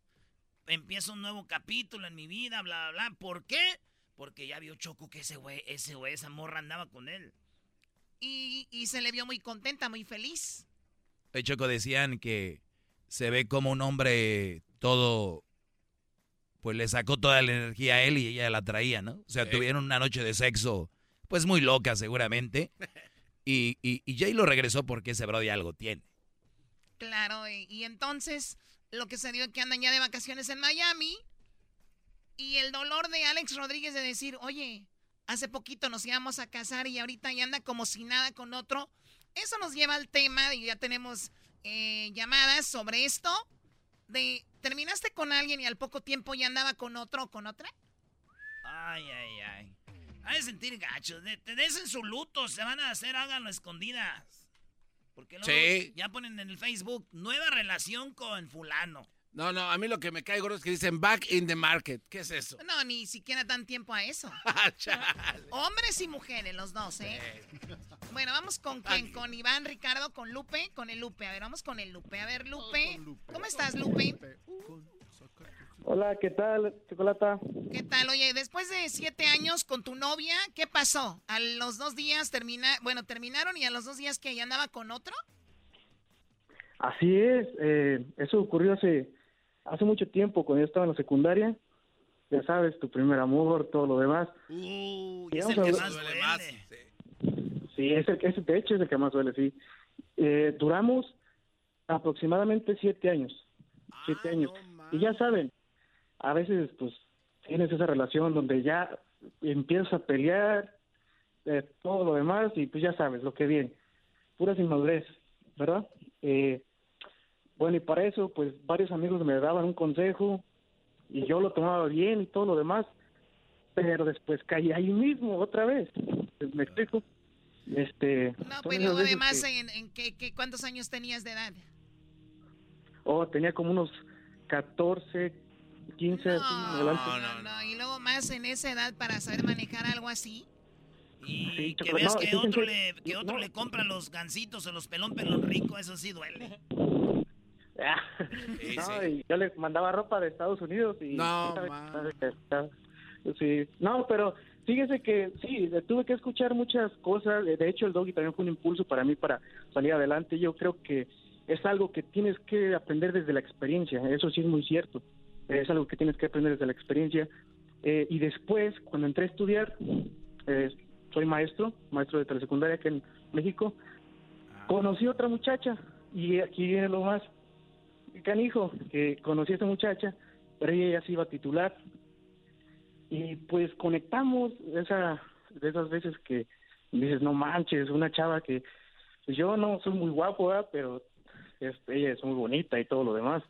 empieza un nuevo capítulo en mi vida, bla, bla, bla. ¿Por qué? Porque ya vio Choco que ese güey, ese güey, esa morra andaba con él. Y, se le vio muy contenta, muy feliz. El Choco decían que se ve como un hombre todo, pues le sacó toda la energía a él y ella la traía, ¿no? O sea, tuvieron una noche de sexo, pues muy loca seguramente. *laughs* Y, y, y Jay lo regresó porque ese brody algo tiene. Claro, y entonces lo que se dio es que andan ya de vacaciones en Miami. Y el dolor de Alex Rodríguez de decir, oye, hace poquito nos íbamos a casar y ahorita ya anda como si nada con otro. Eso nos lleva al tema, y ya tenemos eh, llamadas sobre esto, de, ¿terminaste con alguien y al poco tiempo ya andaba con otro o con otra? Ay, ay, ay. Hay de sentir gachos, te des su luto, se van a hacer, háganlo escondidas. Porque luego ya ponen en el Facebook nueva relación con fulano. No, no, a mí lo que me cae gordo es que dicen back in the market. ¿Qué es eso? No, ni siquiera dan tiempo a eso. *laughs* Hombres y mujeres, los dos, ¿eh? Bueno, vamos con quién? Con Iván, Ricardo, con Lupe, con el Lupe. A ver, vamos con el Lupe. A ver, Lupe. ¿Cómo estás, Lupe? Hola, ¿qué tal, Chocolata? ¿Qué tal? Oye, después de siete años con tu novia, ¿qué pasó? A los dos días termina, bueno, terminaron y a los dos días que ella andaba con otro. Así es, eh, eso ocurrió hace, hace mucho tiempo, cuando yo estaba en la secundaria. Ya sabes, tu primer amor, todo lo demás. Uh, Y es el que más duele. Sí, es el, que- ese de hecho es el que más duele, sí. Eh, duramos aproximadamente siete años. Siete años. Y ya saben, a veces pues tienes esa relación donde ya empiezas a pelear, eh, todo lo demás, y pues ya sabes lo que viene. Puras inmadurez, ¿verdad? Eh, bueno, y para eso, pues varios amigos me daban un consejo y yo lo tomaba bien y todo lo demás, pero después caí ahí mismo otra vez. ¿Me explico? Este, No, veces además, que- en, en qué, qué- ¿cuántos años tenías de edad? Oh, tenía como unos 14, 15 así en adelante. No, no, y luego más en esa edad para saber manejar algo así. Y que veas No, que otro, le, que otro le compra los gansitos o los pelón pelón rico, eso sí duele. no, y yo le mandaba ropa de Estados Unidos y No, ¿sabes? man. ¿sabes que está- sí no pero fíjese que sí tuve que escuchar muchas cosas de hecho el doggy también fue un impulso para mí para salir adelante yo creo que es algo que tienes que aprender desde la experiencia eso sí es muy cierto es algo que tienes que aprender desde la experiencia. Eh, y después cuando entré a estudiar eh, soy maestro maestro de telesecundaria aquí en México conocí otra muchacha y aquí viene lo más canijo que conocí a esta muchacha pero ella ya se iba a titular. Y pues conectamos esa de esas veces que dices no manches una chava que yo no soy muy guapo ¿verdad? pero este, ella es muy bonita y todo lo demás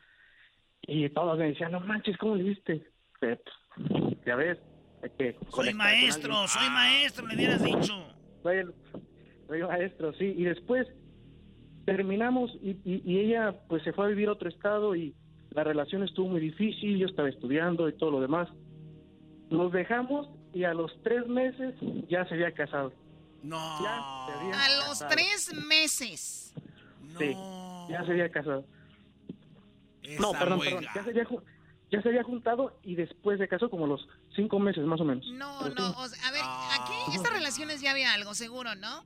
y todos me decían no manches cómo le Eh, pues, ya ves hay que Soy maestro, soy maestro, le hubieras dicho. soy, el- soy maestro, sí. Y después terminamos y, y- y ella pues se fue a vivir a otro estado y la relación estuvo muy difícil, yo estaba estudiando y todo lo demás. Nos dejamos y a los tres meses ya se había casado. No. Ya se había A los tres meses. Sí, ya se había casado. No, perdón, muega. perdón. Ya se, había, ju- ya se había juntado y después se casó como los cinco meses más o menos. No, Pero no, o sea, a ver, aquí estas relaciones ya había algo, seguro, ¿no?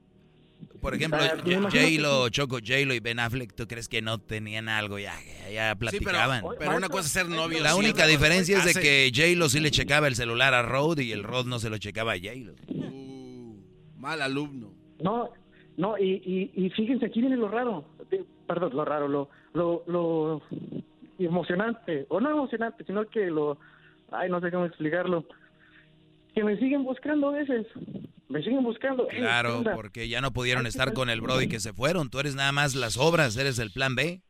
Por ejemplo, Ah, que J-Lo, Choco, J-Lo y Ben Affleck, ¿tú crees que no tenían algo? Ya, ya platicaban. pero una cosa es ser novios. La única diferencia es de que J-Lo sí le checaba el celular a Rod y el Rod no se lo checaba a J-Lo. Uh, mal alumno. No, no, y, y, y fíjense, aquí viene lo raro, Eh, perdón, lo raro, lo, lo, lo emocionante, o no emocionante, sino que lo, ay, no sé cómo explicarlo, que me siguen buscando a veces, me siguen buscando. "Ey, ¿qué Claro, onda?". porque ya no pudieron estar ¿qué con el Brody que se fueron. Tú eres nada más las obras, eres el plan B.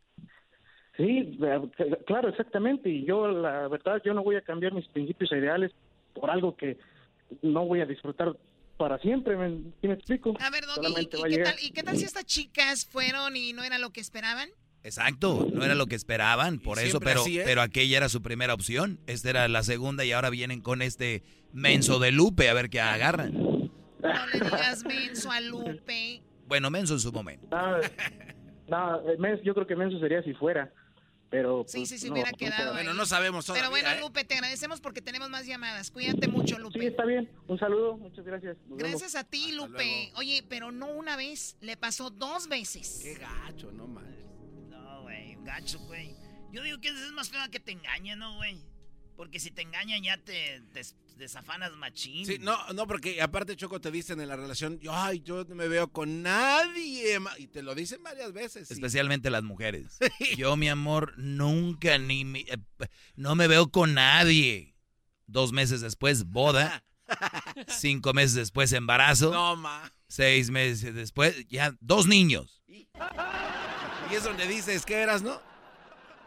Sí, eh, claro, exactamente, y yo, la verdad, yo no voy a cambiar mis principios e ideales por algo que no voy a disfrutar para siempre, ¿me, ¿sí me explico? A ver, Doggy, ¿y, Solamente y va a qué llegar. tal, ¿y qué tal si estas chicas fueron y no era lo que esperaban? Exacto, no era lo que esperaban, por eso, pero, así pero aquella era su primera opción. Esta era la segunda y ahora vienen con este menso de Lupe a ver qué agarran. No le digas menso a Lupe. Bueno, menso en su momento. No, no, eh, Menso- yo creo que Menso sería si fuera, pero... Sí, pues, sí, se no, hubiera no quedado. Bueno, no sabemos Pero todavía, bueno, ¿eh? Lupe, te agradecemos porque tenemos más llamadas. Cuídate mucho, Lupe. Sí, está bien. Un saludo, muchas gracias. Nos vemos. Gracias a ti, Lupe. Oye, pero no una vez, le pasó dos veces. Qué gacho, no mal. Gacho, güey. Yo digo que es más fea que te engañen, ¿no, güey? Porque si te engañan ya te, te desafanas machín. Sí, no, no, porque aparte Choco te dicen en la relación, yo, ay, yo no me veo con nadie. ma-", Y te lo dicen varias veces. sí. Especialmente las mujeres. *laughs* Yo, mi amor, nunca ni mi- eh, no me veo con nadie. Dos meses después, boda. *laughs* Cinco meses después, embarazo. No, ma. Seis meses después, ya dos niños. Y es donde dices, ¿qué eras, no?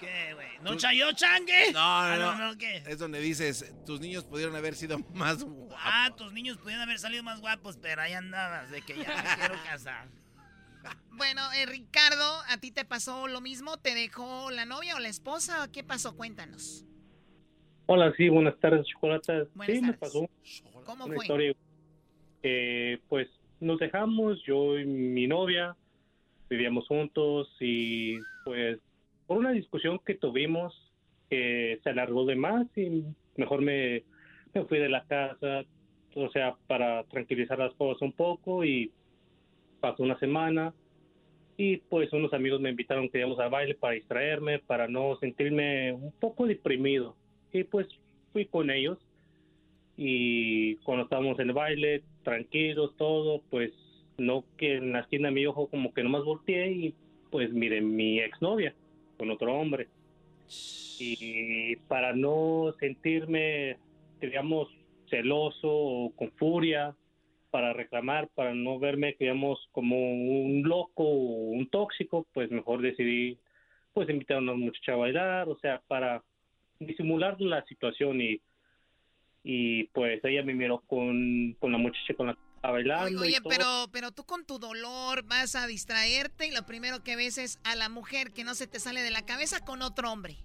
¿Qué, güey? ¿No chayó changue? No, Ah, no, no, no. ¿qué? Es donde dices, tus niños pudieron haber sido *laughs* más guapos. Ah, tus niños pudieron haber salido más guapos, pero ahí andabas, de que ya me quiero casar. Bueno, eh, Ricardo, ¿a ti te pasó lo mismo? ¿Te dejó la novia o la esposa? ¿Qué pasó? Cuéntanos. Hola, sí, buenas tardes, Chocolata. Buenas sí, me pasó ¿Cómo una fue? historia. Eh, pues nos dejamos, yo y mi novia, vivíamos juntos y pues por una discusión que tuvimos que se alargó de más y mejor me, me fui de la casa, o sea, para tranquilizar las cosas un poco y pasó una semana y pues unos amigos me invitaron que íbamos a baile para distraerme, para no sentirme un poco deprimido. Y pues fui con ellos y cuando estábamos en el baile, tranquilos, todo, pues no que en la esquina de mi ojo como que nomás volteé y pues miren mi exnovia con otro hombre. Y para no sentirme, digamos, celoso o con furia, para reclamar, para no verme, digamos, como un loco o un tóxico, pues mejor decidí, pues invitar a una muchacha a bailar, o sea, para disimular la situación y, y pues ella me miró con, con la muchacha con la estaba bailando. y Oye, todo. pero, pero tú con tu dolor vas a distraerte y lo primero que ves es a la mujer que no se te sale de la cabeza con otro hombre.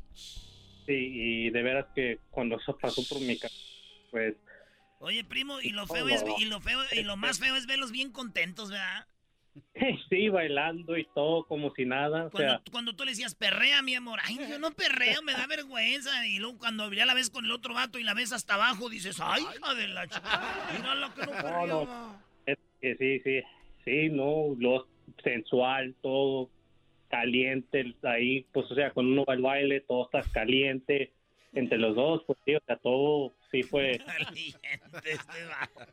Sí, y de veras que cuando eso pasó por mi casa, pues Oye, primo, y lo feo es, y lo feo, y lo más feo es verlos bien contentos, ¿verdad? *laughs* sí, bailando y todo como si nada, o Cuando, sea, cuando tú le decías, perrea, mi amor. Ay, yo no perreo, me da vergüenza. Y luego cuando ya la ves con el otro vato y la ves hasta abajo, dices, ay, hija de la chica. Mira lo que no no, perreaba. no, es que sí, sí, sí, no, lo sensual, todo caliente, ahí, pues, o sea, cuando uno va al baile, todo está caliente entre los dos, pues, sí, o sea, todo sí fue, *laughs* Este vato.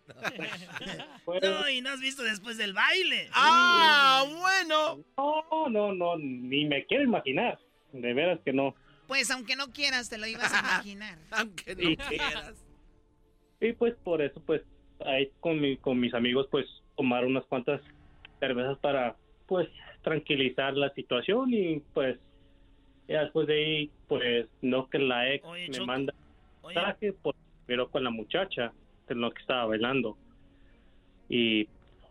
No, y no has visto después del baile. ¡Ah, bueno! No, no, no, ni me quiero imaginar, de veras que no. Pues aunque no quieras, te lo ibas a *laughs* imaginar. Aunque no quieras. Y pues por eso, pues, ahí con, mi, con mis amigos, pues, tomar unas cuantas cervezas para, pues, tranquilizar la situación y, pues, ya después de ahí, pues, no que la ex Oye, me Choco, manda mensaje, pues, pero con la muchacha, es lo que estaba bailando. Y,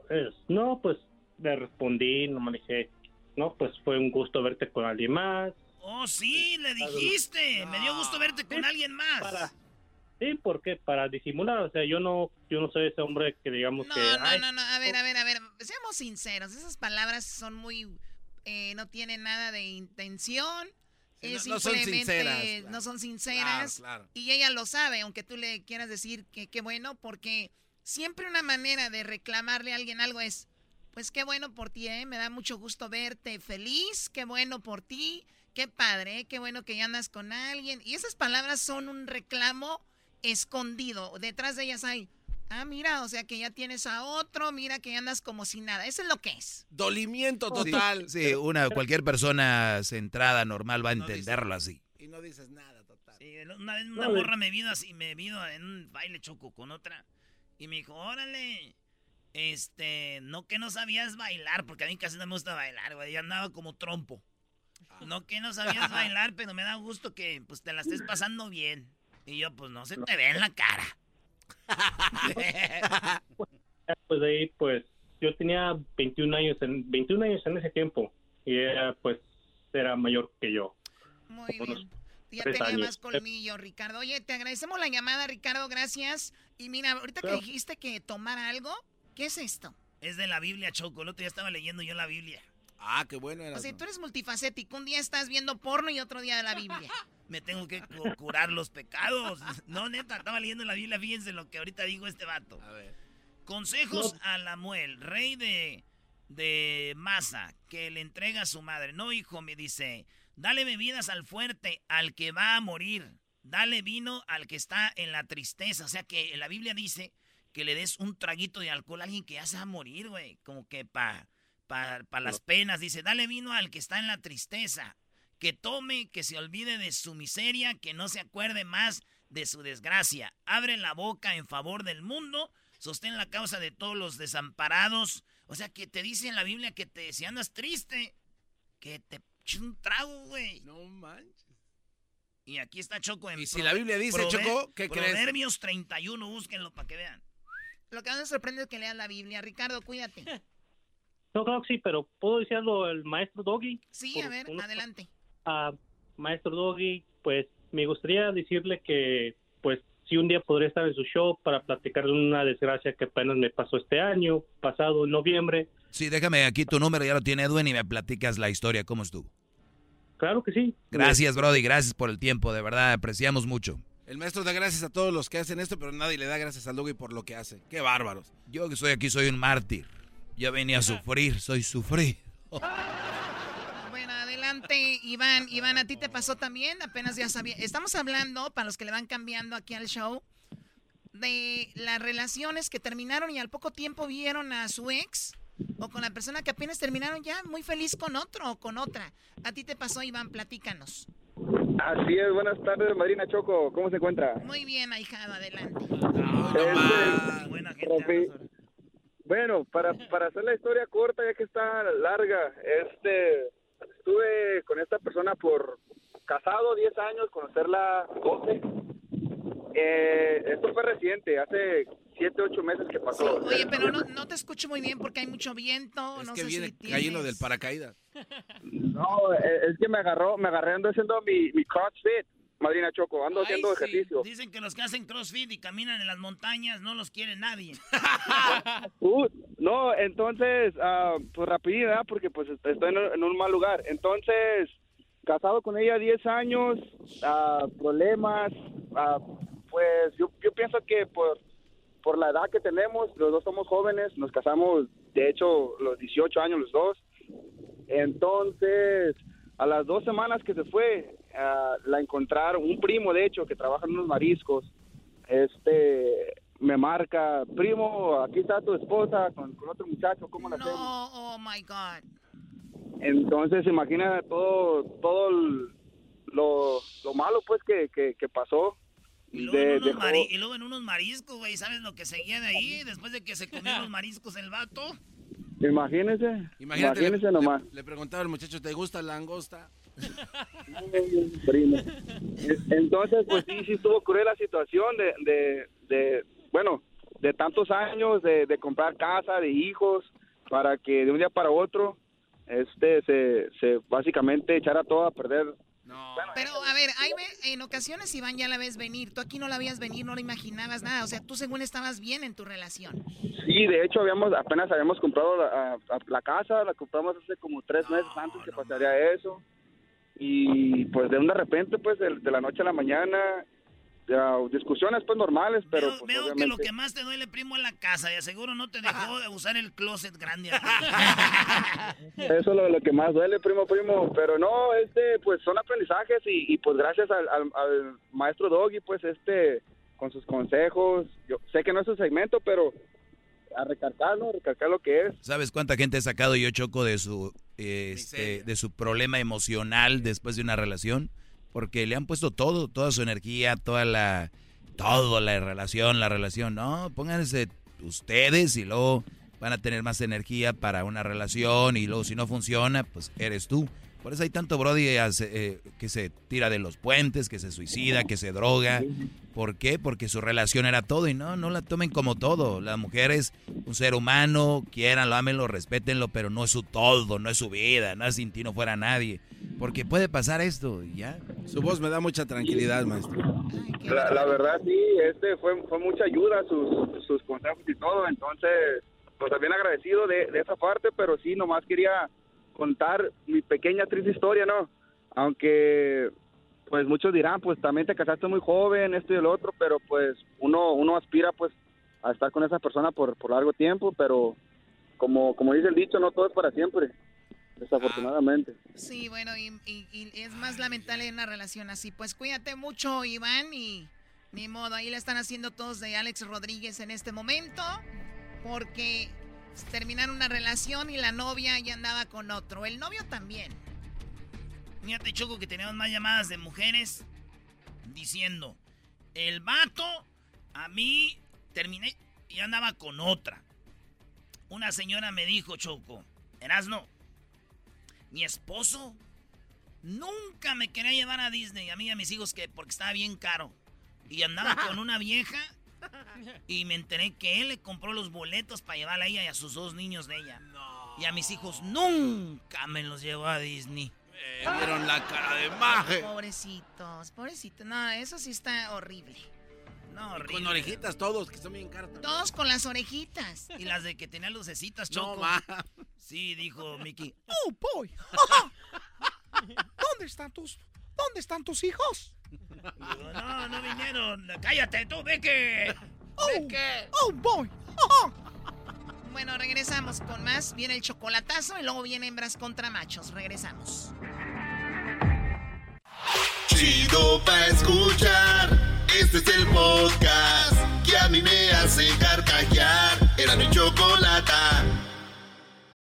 pues, no, pues, le respondí, no me dije, no, pues, fue un gusto verte con alguien más. Oh, sí, le dijiste. Me dio gusto verte con alguien más. Para- Sí, porque para disimular, o sea, yo no, yo no soy ese hombre que digamos No, que, no, ay, no, no, a ver, a ver, a ver, seamos sinceros, esas palabras son muy, eh, no tienen nada de intención, es no- no son simplemente, sinceras, claro. no son sinceras, Claro, claro. y ella lo sabe, aunque tú le quieras decir que qué bueno, porque siempre una manera de reclamarle a alguien algo es, pues qué bueno por ti, ¿eh? me da mucho gusto verte feliz, qué bueno por ti, qué padre, ¿eh? qué bueno que ya andas con alguien, y esas palabras son un reclamo escondido, detrás de ellas hay, ah, mira, o sea que ya tienes a otro, mira que ya andas como si nada, eso es lo que es. Dolimiento Sí, total. Sí, una, cualquier persona centrada, normal, va a entenderlo así. Y no dices nada total. Sí, una vez una morra me vino así, me vino en un baile choco con otra. Y me dijo, órale, este, no que no sabías bailar, porque a mí casi no me gusta bailar, güey. Yo andaba como trompo. No que no sabías *laughs* bailar, pero me da gusto que pues te la estés pasando bien. Y yo, pues no se te ve en la cara. Pues de ahí, pues, yo tenía 21 años, en, 21 años en ese tiempo, y ella, pues, era mayor que yo. Muy bien. Ya tenía años. más colmillo, Ricardo. Oye, te agradecemos la llamada, Ricardo, gracias. Y mira, ahorita que dijiste que tomar algo, ¿qué es esto? Es de la Biblia, Choco. El otro día estaba leyendo yo la Biblia. Ah, qué bueno era. O sea, tú eres multifacético. Un día estás viendo porno y otro día de la Biblia. *laughs* Me tengo que cu- curar los pecados. No, neta, estaba leyendo la Biblia. Fíjense lo que ahorita dijo este vato. A ver. Consejos a Lamuel, rey de, de Masa, que le entrega a su madre. No, hijo, me dice, dale bebidas al fuerte, al que va a morir. Dale vino al que está en la tristeza. O sea que la Biblia dice que le des un traguito de alcohol a alguien que ya se va a morir, güey. Como que para pa, pa las penas. Dice, dale vino al que está en la tristeza. Que tome, que se olvide de su miseria, que no se acuerde más de su desgracia. Abre la boca en favor del mundo, sostén la causa de todos los desamparados. O sea, que te dice en la Biblia que te, si andas triste, que te eches un trago, güey. No manches. Y aquí está Choco en Y si la Biblia dice, Choco, ¿qué crees? Proverbios 31, búsquenlo para que vean. Lo que más me sorprende es que leas la Biblia. Ricardo, cuídate. *laughs* No, claro que sí, pero ¿puedo decirlo el maestro Doggy? Sí, Por a ver, adelante. Ah, maestro Doggy, pues me gustaría decirle que, pues, si un día podría estar en su show para platicar de una desgracia que apenas me pasó este año, pasado en noviembre. Sí, déjame aquí tu número, ya lo tiene Edwin y me platicas la historia, cómo estuvo. Claro que sí. Gracias, Brody, gracias por el tiempo, de verdad, apreciamos mucho. El maestro da gracias a todos los que hacen esto, pero nadie le da gracias al Doggy por lo que hace. Qué bárbaros. Yo que estoy aquí soy un mártir. Yo venía a sufrir, soy sufrir. *laughs* Adelante, Iván. Iván, ¿a ti te pasó también? Apenas ya sabía. Estamos hablando, para los que le van cambiando aquí al show, de las relaciones que terminaron y al poco tiempo vieron a su ex o con la persona que apenas terminaron ya muy feliz con otro o con otra. ¿A ti te pasó, Iván? Platícanos. Así es, buenas tardes, Marina Choco, ¿cómo se encuentra? Muy bien, ahijado, adelante. Este, Bueno, para, para hacer la historia corta, ya que está larga, este, estuve con esta persona por casado 10 años, conocerla 12. Eh, esto fue reciente, hace 7, 8 meses que pasó. Oye, pero no, no te escucho muy bien porque hay mucho viento. Es no que sé viene si tienes- cayendo del paracaídas. No, es que me agarró, me agarré ando haciendo mi, mi CrossFit, Marina Choco, ando haciendo Ay, sí. ejercicio. Dicen que los que hacen CrossFit y caminan en las montañas no los quiere nadie. *laughs* Uh, no, entonces, ah, pues rapidito, ¿verdad? porque pues est- estoy en un, en un mal lugar. Entonces, casado con ella 10 años, ah, problemas, ah, pues yo, yo pienso que por, por la edad que tenemos, los dos somos jóvenes, nos casamos, de hecho, los 18 años los dos. Entonces, a las dos semanas que se fue, ah, la encontraron, un primo de hecho, que trabaja en unos mariscos, este me marca, primo, aquí está tu esposa con, con otro muchacho, ¿cómo la hacemos? No, oh my God. Entonces, imagina todo, todo el- lo, lo malo pues que, que, que pasó. Y luego, en De- unos dejó- mari- y luego en unos mariscos, güey. ¿Sabes lo que seguía de ahí después de que se comió los *laughs* mariscos el vato? imagínese, imagínese le, nomás. le- le preguntaba al muchacho, ¿te gusta la langosta? Primo. Entonces, pues sí, sí estuvo cruel la situación de, de, de bueno, de tantos años de, de comprar casa, de hijos, para que de un día para otro, este, se, se básicamente echara todo a perder. Pero, a ver, hay ve- en ocasiones Iván ya la ves venir. Tú aquí no la veías venir, no la imaginabas nada. O sea, tú según estabas bien en tu relación. Sí, de hecho, habíamos apenas habíamos comprado la, a- a- la casa, la compramos hace como tres meses antes que pasaría eso. Y pues de un de repente, pues de, de la noche a la mañana, ya, discusiones pues normales, pero pues, Veo que lo que más te duele, primo, es la casa. De seguro no te dejó de usar el closet grande. *laughs* Eso es lo, lo que más duele, primo, primo. Pero no, este, pues son aprendizajes y, y, pues gracias al, al- al maestro Doggy, pues este, con sus consejos. Yo sé que no es su segmento, pero a recalcar, ¿no? Recalcar lo que es. ¿Sabes cuánta gente he sacado yo choco de su este, de su problema emocional después de una relación? Porque le han puesto todo, toda su energía, toda la todo la relación, la relación. No, pónganse ustedes y luego van a tener más energía para una relación y luego si no funciona, pues eres tú. Por eso hay tanto Brody eh, que se tira de los puentes, que se suicida, que se droga. ¿Por qué? Porque su relación era todo y no, no la tomen como todo. La mujer es un ser humano, quieranlo, ámenlo, respétenlo, pero no es su todo, no es su vida, no es sin ti no fuera nadie. Porque puede pasar esto y ya. Su voz me da mucha tranquilidad, maestro. La, la verdad, sí, este fue, fue mucha ayuda, sus, sus consejos y todo. Entonces, pues también agradecido de, de esa parte, pero sí, nomás quería contar mi pequeña triste historia, ¿no? Aunque, pues muchos dirán, pues también te casaste muy joven, esto y el otro, pero pues uno, uno aspira, pues, a estar con esa persona por, por largo tiempo, pero como, como dice el dicho, no todo es para siempre, desafortunadamente. Sí, bueno, y, y- y es más lamentable en una relación así. Pues cuídate mucho, Iván, y ni modo, ahí la están haciendo todos de Alex Rodríguez en este momento, porque terminaron una relación y la novia ya andaba con otro. El novio también. Fíjate, Choco, que tenemos más llamadas de mujeres diciendo, el vato a mí terminé y andaba con otra. Una señora me dijo, Choco, Erasno, mi esposo nunca me quería llevar a Disney, a mí y a mis hijos, que porque estaba bien caro. Y andaba con una vieja y me enteré que él le compró los boletos para llevarla a ella y a sus dos niños de ella. Y a mis hijos nunca me los llevo a Disney. Eh, vieron la cara de maje. Pobrecitos, pobrecitos. No, eso sí está horrible. No, horrible. Con orejitas todos, que son bien caras. Todos con las orejitas. Y las de que tenían lucecitas, No, Choco. ma. Sí, dijo *laughs* Mickey. Oh, boy. *laughs* ¿Dónde están tus, dónde están tus hijos? Digo, no, no vinieron. Cállate tú, Vicky. Oh, oh, boy. Bueno, regresamos con más. Viene el chocolatazo y luego viene hembras contra machos. Regresamos. Chido pa' escuchar. Este es el podcast que a mí me hace carcajear. Era mi chocolata.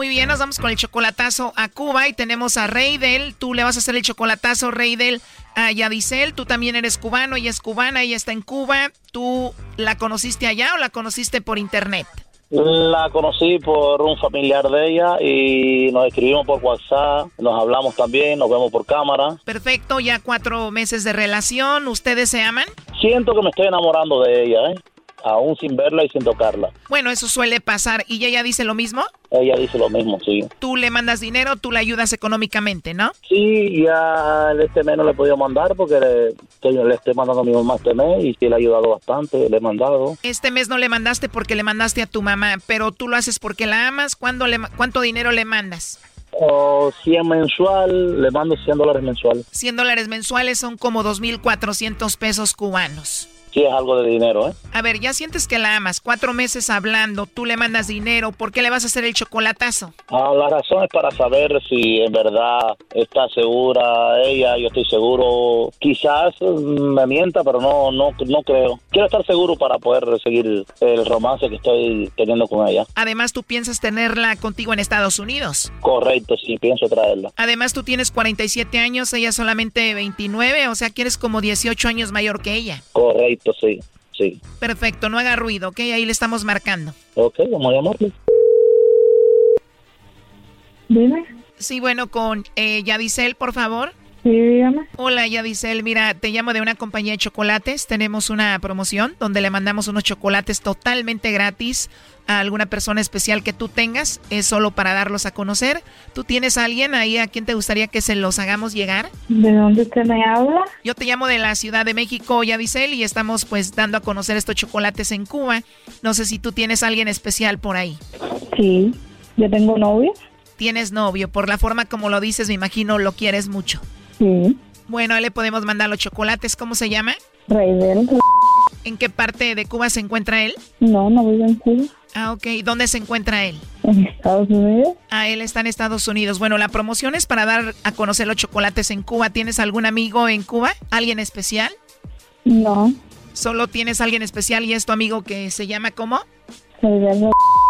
Muy bien, nos vamos con el chocolatazo a Cuba y tenemos a Reidel. Tú le vas a hacer el chocolatazo, Reidel, a Yadisel. Tú también eres cubano, ella es cubana, ella está en Cuba. ¿Tú la conociste allá o la conociste por internet? La conocí por un familiar de ella y nos escribimos por WhatsApp, nos hablamos también, nos vemos por cámara. Perfecto, ya cuatro meses de relación. ¿Ustedes se aman? Siento que me estoy enamorando de ella, ¿eh? Aún sin verla y sin tocarla. Bueno, eso suele pasar. ¿Y ella dice lo mismo? Ella dice lo mismo, sí. Tú le mandas dinero, tú le ayudas económicamente, ¿no? Sí, ya este mes no le he podido mandar porque le, que yo le estoy mandando a mi mamá este mes y sí le ha ayudado bastante, le he mandado. Este mes no le mandaste porque le mandaste a tu mamá, pero tú lo haces porque la amas. ¿Cuándo le, ¿Cuánto dinero le mandas? O 100 mensual, le mando 100 dólares mensual. 100 dólares mensuales son como 2.400 pesos cubanos. Sí, es algo de dinero, ¿eh? A ver, ya sientes que la amas, cuatro meses hablando, tú le mandas dinero, ¿por qué le vas a hacer el chocolatazo? Ah, la razón es para saber si en verdad está segura ella, yo estoy seguro. Quizás mm, me mienta, pero no, no, no creo. Quiero estar seguro para poder seguir el romance que estoy teniendo con ella. Además, tú piensas tenerla contigo en Estados Unidos. Correcto, sí, pienso traerla. Además, tú tienes 47 años, ella solamente 29, o sea que eres como 18 años mayor que ella. Correcto, sí, sí. Perfecto, no haga ruido, ¿ok? Ahí le estamos marcando. Ok, vamos a llamarle. Dime. Sí, bueno, con eh, Yadisel, por favor. Sí, dígame. Hola, Yadisel. Mira, te llamo de una compañía de chocolates. Tenemos una promoción donde le mandamos unos chocolates totalmente gratis a alguna persona especial que tú tengas. Es solo para darlos a conocer. ¿Tú tienes a alguien ahí a quien te gustaría que se los hagamos llegar? ¿De dónde usted me habla? Yo te llamo de la Ciudad de México, Yadisel, y estamos pues dando a conocer estos chocolates en Cuba. No sé si tú tienes a alguien especial por ahí. Sí, yo tengo novio. Tienes novio. Por la forma como lo dices, me imagino lo quieres mucho. Sí. Bueno, ahí le podemos mandar los chocolates. ¿Cómo se llama? Raidel. ¿En qué parte de Cuba se encuentra él? No, no vive en Cuba. Ah, ok. ¿Dónde se encuentra él? En Estados Unidos. Ah, él está en Estados Unidos. Bueno, la promoción es para dar a conocer los chocolates en Cuba. ¿Tienes algún amigo en Cuba? ¿Alguien especial? No. ¿Solo tienes alguien especial y es tu amigo que se llama cómo?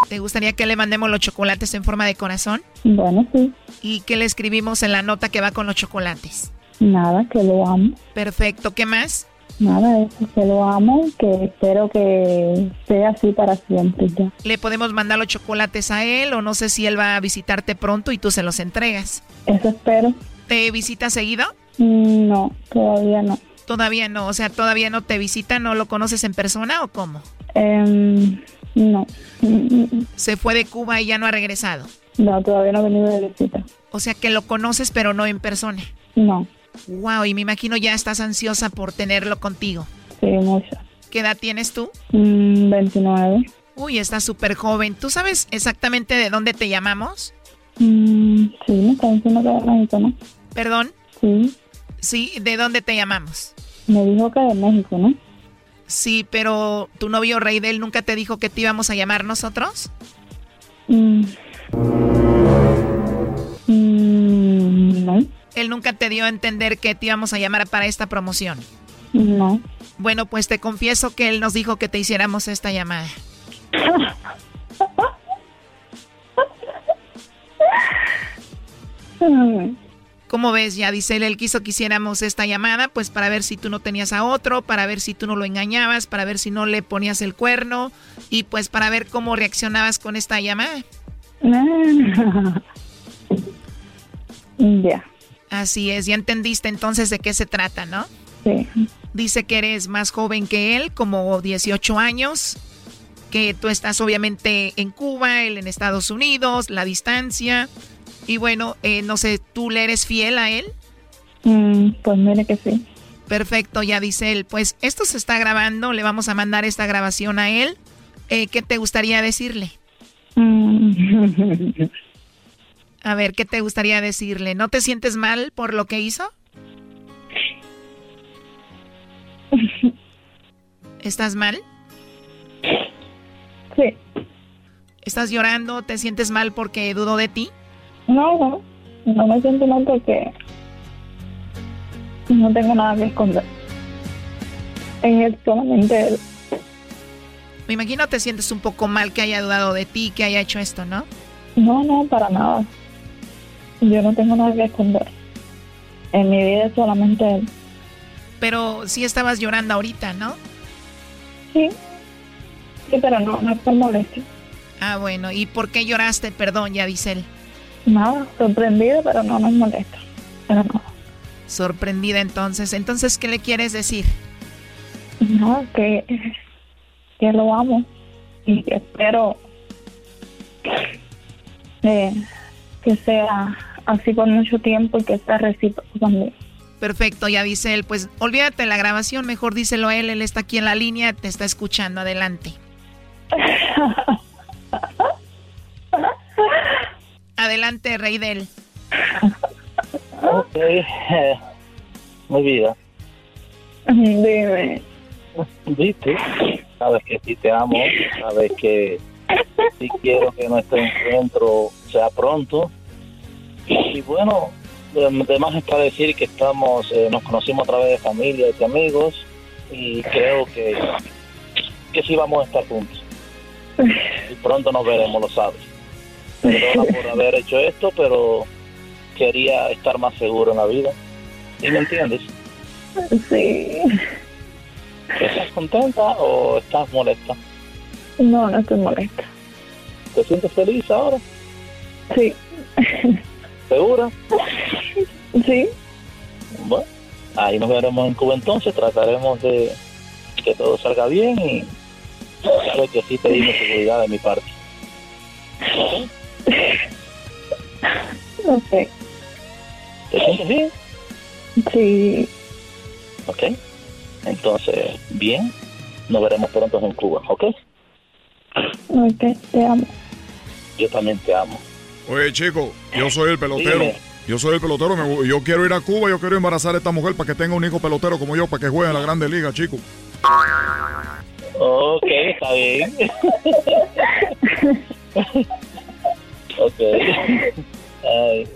¿Te gustaría que le mandemos los chocolates en forma de corazón? Bueno, sí. ¿Y qué le escribimos en la nota que va con los chocolates? Nada, que lo amo. Perfecto. ¿Qué más? nada, eso que lo amo, que espero que sea así para siempre ya. Le podemos mandar los chocolates a él o no sé si él va a visitarte pronto y tú se los entregas. Eso espero. ¿Te visita seguido? Mm, No, todavía no. Todavía no, o sea, todavía no te visita, ¿no lo conoces en persona o cómo? Em, no. Se fue de Cuba y ya no ha regresado. No, todavía no he venido de visita. O sea que lo conoces pero no en persona. No. Wow, y me imagino ya estás ansiosa por tenerlo contigo. Sí, mucho. ¿Qué edad tienes tú? Mm, 29. Uy, estás súper joven. ¿Tú sabes exactamente de dónde te llamamos? Mm, sí, me está diciendo que de México, ¿no? ¿Perdón? Sí, Sí, ¿de dónde te llamamos? me dijo que de México, ¿no? Sí, pero tu novio Reidel nunca te dijo que te íbamos a llamar nosotros. Mm. Mm, no, Él nunca te dio a entender que te íbamos a llamar para esta promoción. no. Bueno, pues te confieso que él nos dijo que te hiciéramos esta llamada. *laughs* ¿Cómo ves? Ya dice él, él quiso que hiciéramos esta llamada, pues para ver si tú no tenías a otro, para ver si tú no lo engañabas, para ver si no le ponías el cuerno y pues para ver cómo reaccionabas con esta llamada. *laughs* Ya, Así es, ya entendiste entonces de qué se trata, ¿no? sí. Dice que eres más joven que él, como 18 años, que tú estás obviamente en Cuba, él en Estados Unidos, la distancia. Y bueno, eh, no sé, ¿tú le eres fiel a él? Mm, pues mire que sí. Perfecto, ya dice él. Pues esto se está grabando, le vamos a mandar esta grabación a él. Eh, ¿Qué te gustaría decirle? Mm, A ver, ¿qué te gustaría decirle? ¿No te sientes mal por lo que hizo? ¿Estás mal? sí. ¿Estás llorando? ¿Te sientes mal porque dudó de ti? No, no. No me siento mal porque no tengo nada que esconder. Es solamente él. Me imagino te sientes un poco mal que haya dudado de ti, que haya hecho esto, ¿no? No, no, para nada. Yo no tengo nada que esconder. En mi vida es solamente él. Pero sí estabas llorando ahorita, ¿no? Sí. Sí, pero no, no es por molestia. Ah, bueno. ¿Y por qué lloraste? Perdón, ya dice él. Nada, sorprendido, pero no nos molesta. Pero no. Sorprendida entonces. Entonces, ¿qué le quieres decir? No, que, que lo amo y que espero eh, que sea así por mucho tiempo y que sea recíproco también. Perfecto, ya dice él. Pues olvídate de la grabación, mejor díselo a él. Él está aquí en la línea, te está escuchando. Adelante. *laughs* Adelante, rey del. Ok, *laughs* mi vida. Dime. ¿Viste? Sabes que sí te amo, sabes que sí quiero que nuestro encuentro sea pronto. Y bueno, de- además está decir que estamos, eh, nos conocimos a través de familia y de amigos y creo que, que sí vamos a estar juntos. Y pronto nos veremos, lo sabes. Perdona por haber hecho esto, pero quería estar más seguro en la vida. ¿Sí me entiendes? Sí. ¿Estás contenta o estás molesta? No, no estoy molesta. ¿Te sientes feliz ahora? Sí. ¿Segura? Sí. Bueno, ahí nos veremos en Cuba entonces, trataremos de que todo salga bien y sabes que sí te dimos seguridad de mi parte. ¿Te sientes bien? Sí. Ok. Entonces, bien, nos veremos pronto en Cuba, ¿ok? Ok, te amo. Yo también te amo. Oye, chico, yo soy el pelotero. Dime. Yo soy el pelotero. me yo quiero ir a Cuba. Yo quiero embarazar a esta mujer para que tenga un hijo pelotero como yo, para que juegue en la Grande Liga, chico. Ok, está bien. *laughs* ok. *laughs* Ay,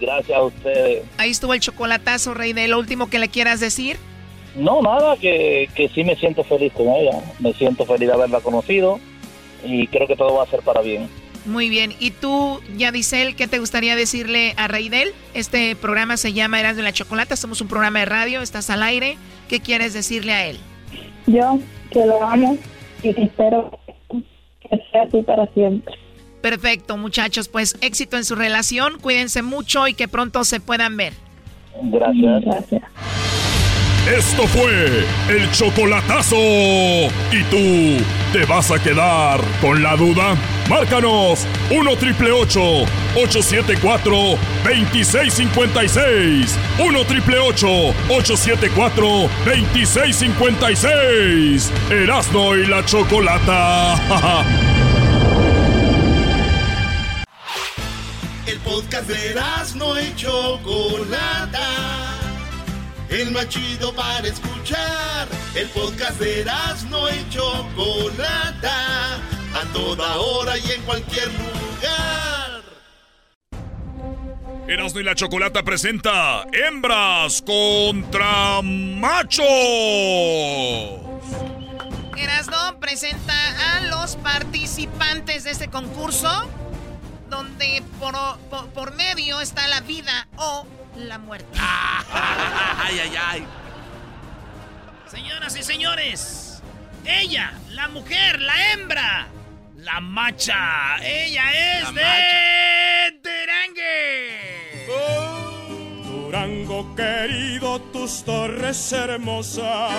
gracias a ustedes. Ahí estuvo el chocolatazo, rey del. Lo último que le quieras decir. No, nada, que, que sí me siento feliz con ella. Me siento feliz de haberla conocido y creo que todo va a ser para bien. Muy bien. ¿Y tú, Yadisel, qué te gustaría decirle a Reidel? Este programa se llama Eras de la Chocolata. Somos un programa de radio. Estás al aire. ¿Qué quieres decirle a él? Yo, que lo amo y que espero que sea así para siempre. Perfecto, muchachos. Pues éxito en su relación. Cuídense mucho y que pronto se puedan ver. Gracias. Gracias. Esto fue el chocolatazo. ¿Y tú te vas a quedar con la duda? Márcanos 1 triple 874 2656. 1 triple 874 2656. Erasno y la chocolata. *laughs* El podcast de Erasno y chocolata el más chido para escuchar. El podcast de Erasmo y Chocolata, a toda hora y en cualquier lugar. Erasmo y la Chocolata presenta Hembras contra Machos. Erasmo presenta a los participantes de este concurso, donde por, por medio está la vida o la muerte. *laughs* ay, ay, ay. Señoras y señores, ella, la mujer, la hembra, la macha, ella es de Durangue. Durango querido, tus torres hermosas.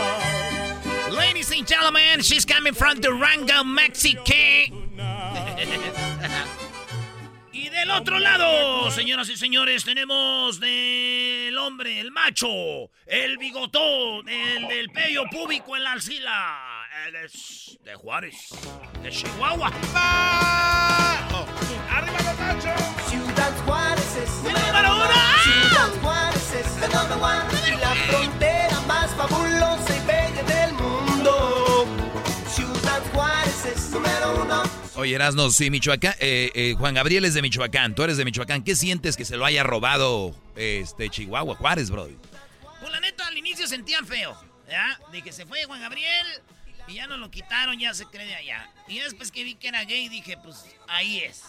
Ladies and gentlemen, she's coming from Durango, Mexico. *laughs* *laughs* Del otro lado, señoras y señores, tenemos del hombre, el macho, el bigotón, el del pello público en la alcila. Él es de Juárez, de Chihuahua. ¡Ah! ¡Arriba los machos! Ciudad Juárez es número uno. Ciudad Juárez es el number one. Y la frontera más fabulosa y bella del mundo. Ciudad Juárez es número uno. Oye, Erasno, sí, Michoacán, eh, eh, Juan Gabriel es de Michoacán, tú eres de Michoacán. ¿Qué sientes que se lo haya robado este Chihuahua, Juárez, bro? Pues la neta, al inicio sentían feo, ¿ya? De que se fue Juan Gabriel y ya no lo quitaron, ya se cree de allá. Y después que vi que era gay, dije, pues ahí es.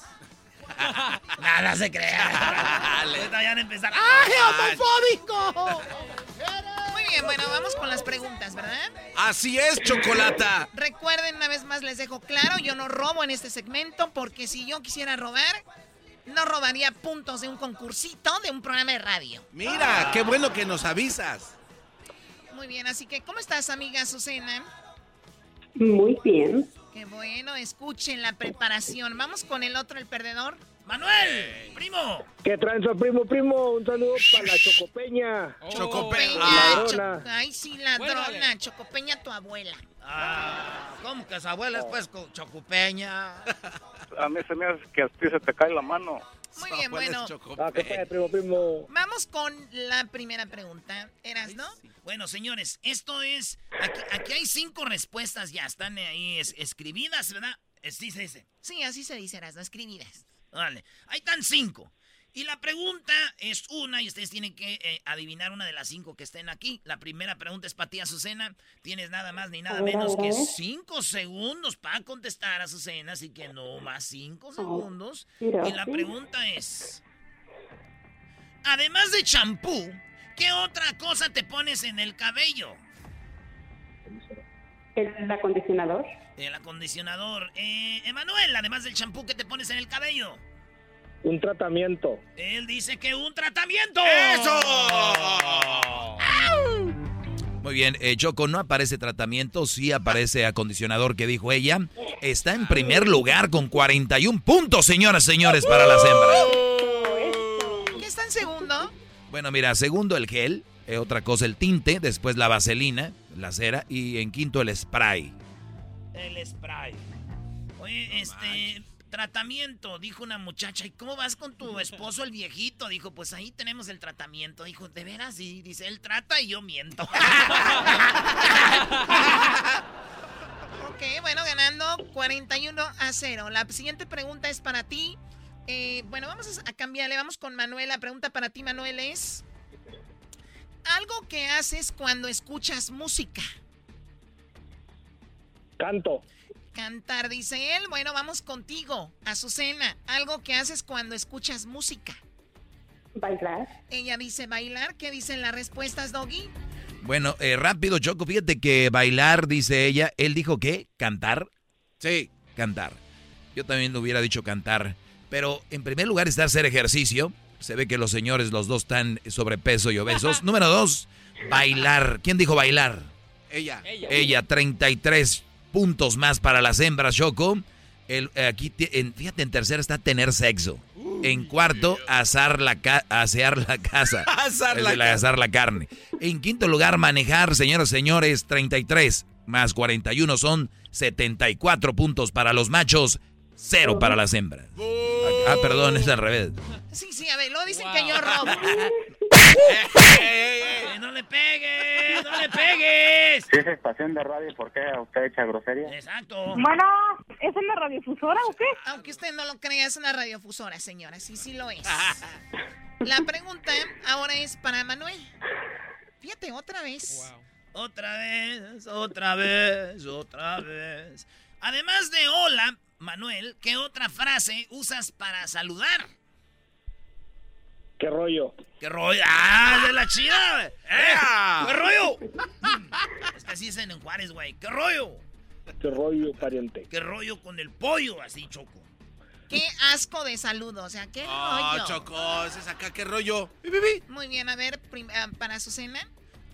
*laughs* Nada se crea. Ahorita ya empezar. ¡Ay, homofóbico! *laughs* Bien, bueno, vamos con las preguntas, ¿verdad? Así es, Chocolata. Recuerden, una vez más les dejo claro, yo no robo en este segmento porque si yo quisiera robar, no robaría puntos de un concursito de un programa de radio. Mira, qué bueno que nos avisas. Muy bien, así que, ¿cómo estás, amiga Susana? Muy bien. Qué bueno, escuchen la preparación. Vamos con el otro, el perdedor. Manuel, primo. ¿Qué tranza, primo, primo? Un saludo para la Chocopeña. Chocopeña. Cho- Ay, sí, ladrona. Chocopeña, tu abuela. Ah, ¿Cómo que su abuela es pues co- chocupeña? *laughs* A mí se me hace que a ti se te cae la mano. Muy bien, bueno. Ah, ¿qué pasa, primo, primo? Vamos con la primera pregunta. ¿Eras, no? Bueno, señores, esto es. Aquí, aquí hay cinco respuestas ya, están ahí es- escribidas, ¿verdad? Sí, se dice. Sí, así se dice, Eras, no escribidas. Vale, ahí están cinco. Y la pregunta es una y ustedes tienen que eh, adivinar una de las cinco que estén aquí. La primera pregunta es para ti, Azucena. Tienes nada más ni nada menos que cinco segundos para contestar, Azucena. Así que no más cinco segundos. Y la pregunta es... Además de champú, ¿qué otra cosa te pones en el cabello? ¿El acondicionador? El acondicionador. Eh, Emanuel, además del champú, ¿qué te pones en el cabello? Un tratamiento. Él dice que un tratamiento. Muy bien, eh, Choco, no aparece tratamiento, sí aparece acondicionador que dijo ella. Está en primer lugar con 41 puntos, señoras y señores, para las hembras. ¿Qué está en segundo? Bueno, mira, segundo el gel, eh, otra cosa el tinte, después la vaselina, la cera y en quinto el spray. El spray. Oye, este tratamiento, dijo una muchacha. ¿Y cómo vas con tu esposo, el viejito? Dijo, pues ahí tenemos el tratamiento. Dijo, ¿de veras? Y dice, él trata y yo miento. *laughs* Ok, bueno, ganando 41 a 0. La siguiente pregunta es para ti. Eh, bueno, vamos a cambiarle. Vamos con Manuel. La pregunta para ti, Manuel, es... Algo que haces cuando escuchas música. Canto. Cantar, dice él. Bueno, vamos contigo. Azucena, algo que haces cuando escuchas música. Bailar. Ella dice bailar. ¿Qué dicen las respuestas, Doggy? Bueno, eh, rápido, Choco, fíjate que bailar, dice ella. Él dijo que cantar. Sí. Cantar. Yo también lo hubiera dicho cantar. Pero en primer lugar está hacer ejercicio. Se ve que los señores, los dos están sobrepeso y obesos. *laughs* Número dos, bailar. ¿Quién dijo bailar? Ella. Ella, 33 puntos más para las hembras, Choco. El, aquí, en, fíjate, en tercera está tener sexo. En cuarto, asar la ca- asear la casa. *laughs* Asar la asar la carne. En quinto lugar, manejar, señoras y señores, 33 más 41 son 74 puntos para los machos, cero para las hembras. Ah, perdón, es al revés. Sí, sí, a ver, lo dicen que yo robo. Eh, ¡No le pegues! ¡No le pegues! Si es estación de radio, ¿por qué usted echa grosería? Exacto. Bueno, ¿es una radiofusora o qué? Aunque usted no lo crea, es una radiofusora, señora. Sí, sí lo es. *laughs* La pregunta ahora es para Manuel. Fíjate, otra vez. Otra vez, otra vez, otra vez. Además de hola, Manuel, ¿qué otra frase usas para saludar? ¿Qué rollo? ¿Qué rollo? ¡Ah, de la chida! ¿Eh? ¿Qué rollo? *laughs* Es que así dicen en Juárez, güey. ¿Qué rollo? ¿Qué rollo, pariente? ¿Qué rollo con el pollo? Así, Choco. Qué asco de saludo, o sea, qué Oh, rollo. Choco, ese es acá, qué rollo. Muy bien, a ver, ah, para Azucena.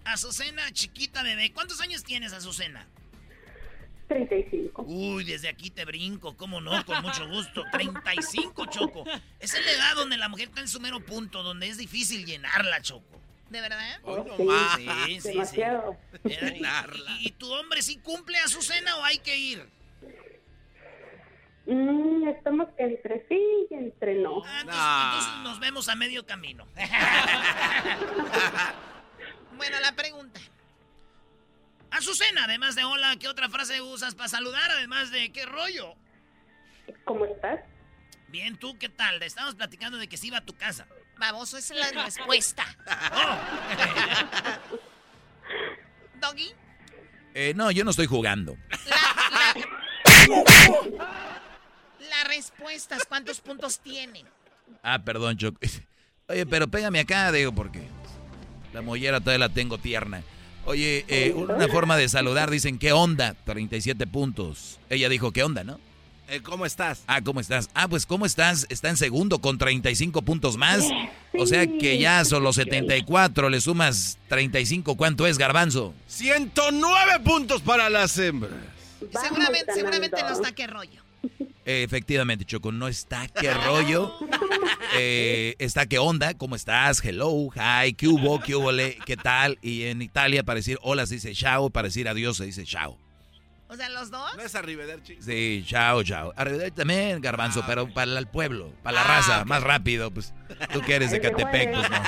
Azucena, chiquita bebé. ¿Cuántos años tienes, Azucena? 35. Uy, desde aquí te brinco, ¿cómo no? Con mucho gusto. 35, Choco. Esa es la edad donde la mujer está en su mero punto, donde es difícil llenarla, Choco. ¿De verdad? Hoy Sí. Sí, sí, sí. Demasiado. Era- y- tu hombre sí cumple Azucena o hay que ir? Mm, estamos entre sí y entre no. Ah, entonces, Nah. entonces nos vemos a medio camino. *laughs* Bueno, la pregunta. Azucena, además de hola, ¿qué otra frase usas para saludar? Además de qué rollo. ¿Cómo estás? Bien, ¿tú qué tal? Estamos platicando de que se iba a tu casa. Baboso, esa es la respuesta. *laughs* Oh. *laughs* Doggy, Eh, no, yo no estoy jugando. las respuestas, ¿cuántos puntos tienen? Ah, perdón, Choco. *laughs* Oye, pero pégame acá, digo, porque la mollera todavía la tengo tierna. Oye, eh, una forma de saludar, dicen, ¿qué onda? 37 puntos. Ella dijo, ¿qué onda, no? Eh, ¿Cómo estás? Ah, ¿cómo estás? Ah, pues, ¿cómo estás? Está en segundo con 35 puntos más. O sea que ya son los 74, le sumas 35. ¿Cuánto es, Garbanzo? 109 puntos para las hembras. Seguramente, seguramente no está qué rollo. Eh, efectivamente, Choco, no está qué rollo. Eh, está qué onda, ¿cómo estás? Hello, hi, qué hubo, qué hubo, qué tal. Y en Italia para decir hola se dice chao, para decir adiós se dice chao. O sea, los dos. ¿No es arrivederci? Sí, chao, chao. Arrivederci también, Garbanzo, Ah, pero para el pueblo, para la Ah, raza, más rápido, pues. Tú que eres de Catepec, pues no.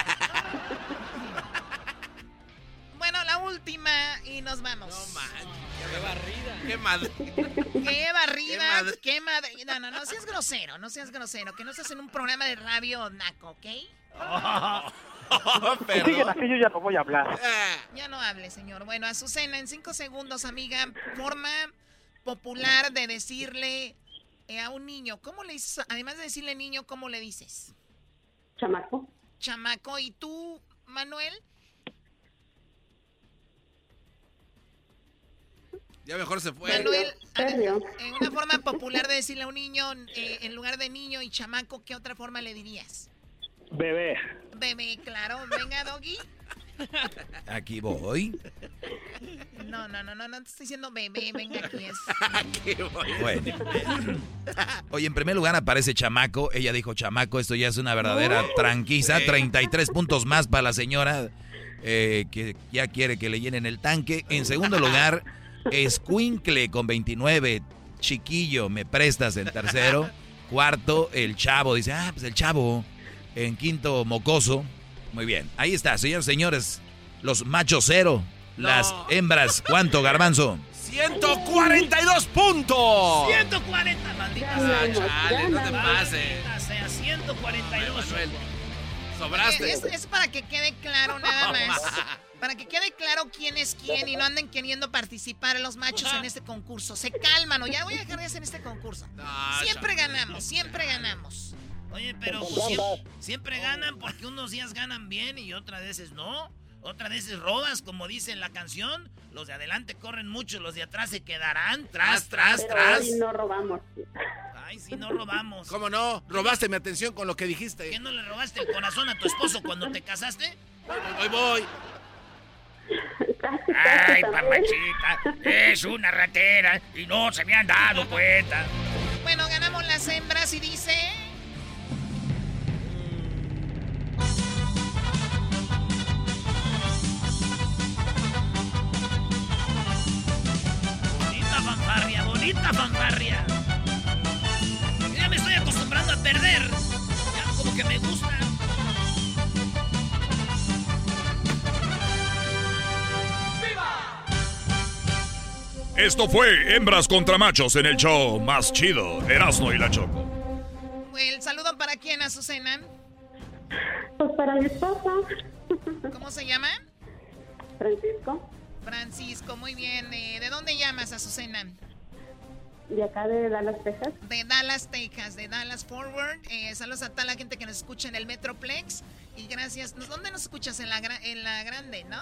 Bueno, la última y nos vamos. Qué barrida. Qué mal. Qué barrida, Qué madre- qué madre. No, no, no seas grosero, no seas grosero. Que no estás en un programa de radio naco, ¿ok? *laughs* Siguen así, yo ya no voy a hablar. Ya no hable, señor. Bueno, Azucena, en cinco segundos, amiga, forma popular de decirle eh, a un niño, ¿cómo le dices? Además de decirle niño, ¿cómo le dices? Chamaco. Chamaco. ¿Y tú, Manuel? Ya mejor se fue. Manuel, en una forma popular de decirle a un niño, eh, en lugar de niño y chamaco, ¿qué otra forma le dirías? Bebé. Bebé, claro. Venga, Doggy. Aquí voy. No, no, no, no, no te estoy diciendo bebé, venga aquí. Es... Bueno. Oye, en primer lugar aparece Chamaco. Ella dijo Chamaco, esto ya es una verdadera tranquiza. Sí. 33 puntos más para la señora eh, que ya quiere que le llenen el tanque. En segundo lugar, Escuincle con 29. Chiquillo, me prestas en tercero. Cuarto, el chavo. Dice, ah, pues el chavo. En quinto, mocoso. Muy bien. Ahí está, señores, señores. Los machos cero. Las hembras, ¿cuánto, garbanzo? 142 puntos. 140, maldita Ah, sea. chale, no te pases. Maldita sea, 142. Manuel, sobraste. Es, es para que quede claro nada más. *laughs* Para que quede claro quién es quién y no anden queriendo participar los machos en este concurso. Se calman, o ya voy a dejar de hacer este concurso. Siempre ganamos, siempre ganamos. Oye, pero pues, siempre, siempre ganan porque unos días ganan bien y otras veces no. Otras veces robas, como dice en la canción. Los de adelante corren mucho, los de atrás se quedarán. Tras, tras, Pero tras. hoy no robamos. Ay, si no robamos. ¿Cómo no? Robaste mi atención con lo que dijiste. ¿Qué no le robaste el corazón a tu esposo cuando te casaste? Hoy voy. Ay, papachita, es una ratera y no se me han dado cuenta. Bueno, ganamos las hembras y dice... Bonita fanfarria, bonita fanfarria. Ya me estoy acostumbrando a perder. Ya como que me gusta. Esto fue Hembras contra Machos en el show más chido, Erasmo y la Choco. El saludo para quién, Azucena. Pues para mi esposo. ¿Cómo se llama? Francisco, Francisco, muy bien. Eh, ¿De dónde llamas, Azucena? de acá de Dallas, Texas. De Dallas, Texas, de Dallas Forward. Eh, saludos a toda la gente que nos escucha en el Metroplex. Y gracias. ¿Dónde nos escuchas? En la, gra- en la grande, ¿no?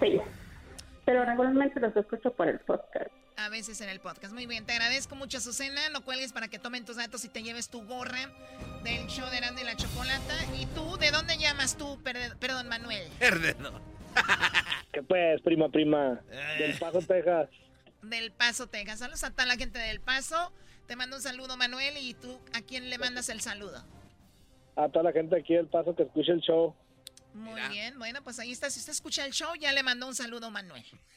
Sí. Pero regularmente los escucho por el podcast. A veces en el podcast. Muy bien, te agradezco mucho, Azucena. No cuelgues para que tomen tus datos y te lleves tu gorra del show de Erasmo y la Chocolata. ¿Y tú? ¿De dónde llamas tú? Perdón, Manuel. *laughs* ¿Qué pues, prima, prima? Del Paso, Texas. Del Paso, Texas. Saludos a toda la gente del Paso. Te mando un saludo, Manuel. ¿Y tú a quién le mandas el saludo? A toda la gente aquí del Paso que escucha el show. Muy bien, bueno, pues ahí está. Si usted escucha el show, ya le mandó un saludo, Manuel. *laughs*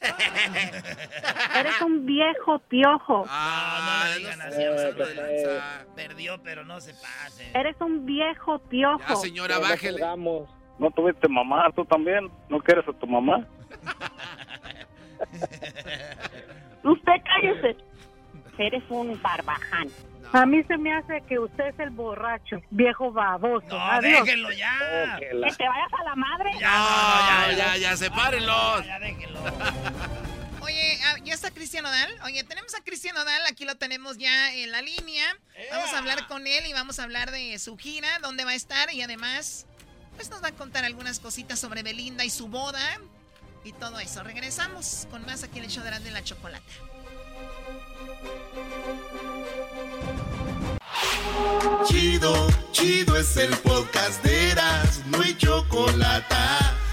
Eres un viejo piojo. Ah, no le digan así, Rosana. que. Perdió, pero no se pase. Eres un viejo piojo. señora, Ya no bájele. colgamos. ¿No tuviste mamá tú también? ¿No quieres a tu mamá? Usted cállese. Eres un barbaján. A mí se me hace que usted es el borracho, viejo baboso. No, Adiós. déjenlo ya. Que te vayas a la madre. No, ya, ya, ya, sepárenlos. Ya déjenlo. *laughs* Oye, ah, ¿ya está Cristian Odal? Oye, tenemos a Cristian Odal, aquí lo tenemos ya en la línea. Vamos a hablar con él y vamos a hablar de su gira, dónde va a estar y además, pues nos va a contar algunas cositas sobre Belinda y su boda y todo eso. Regresamos con más aquí en el show de Erasmo y la Chocolata. Chido, chido es el podcast de Eras, no hay chocolate.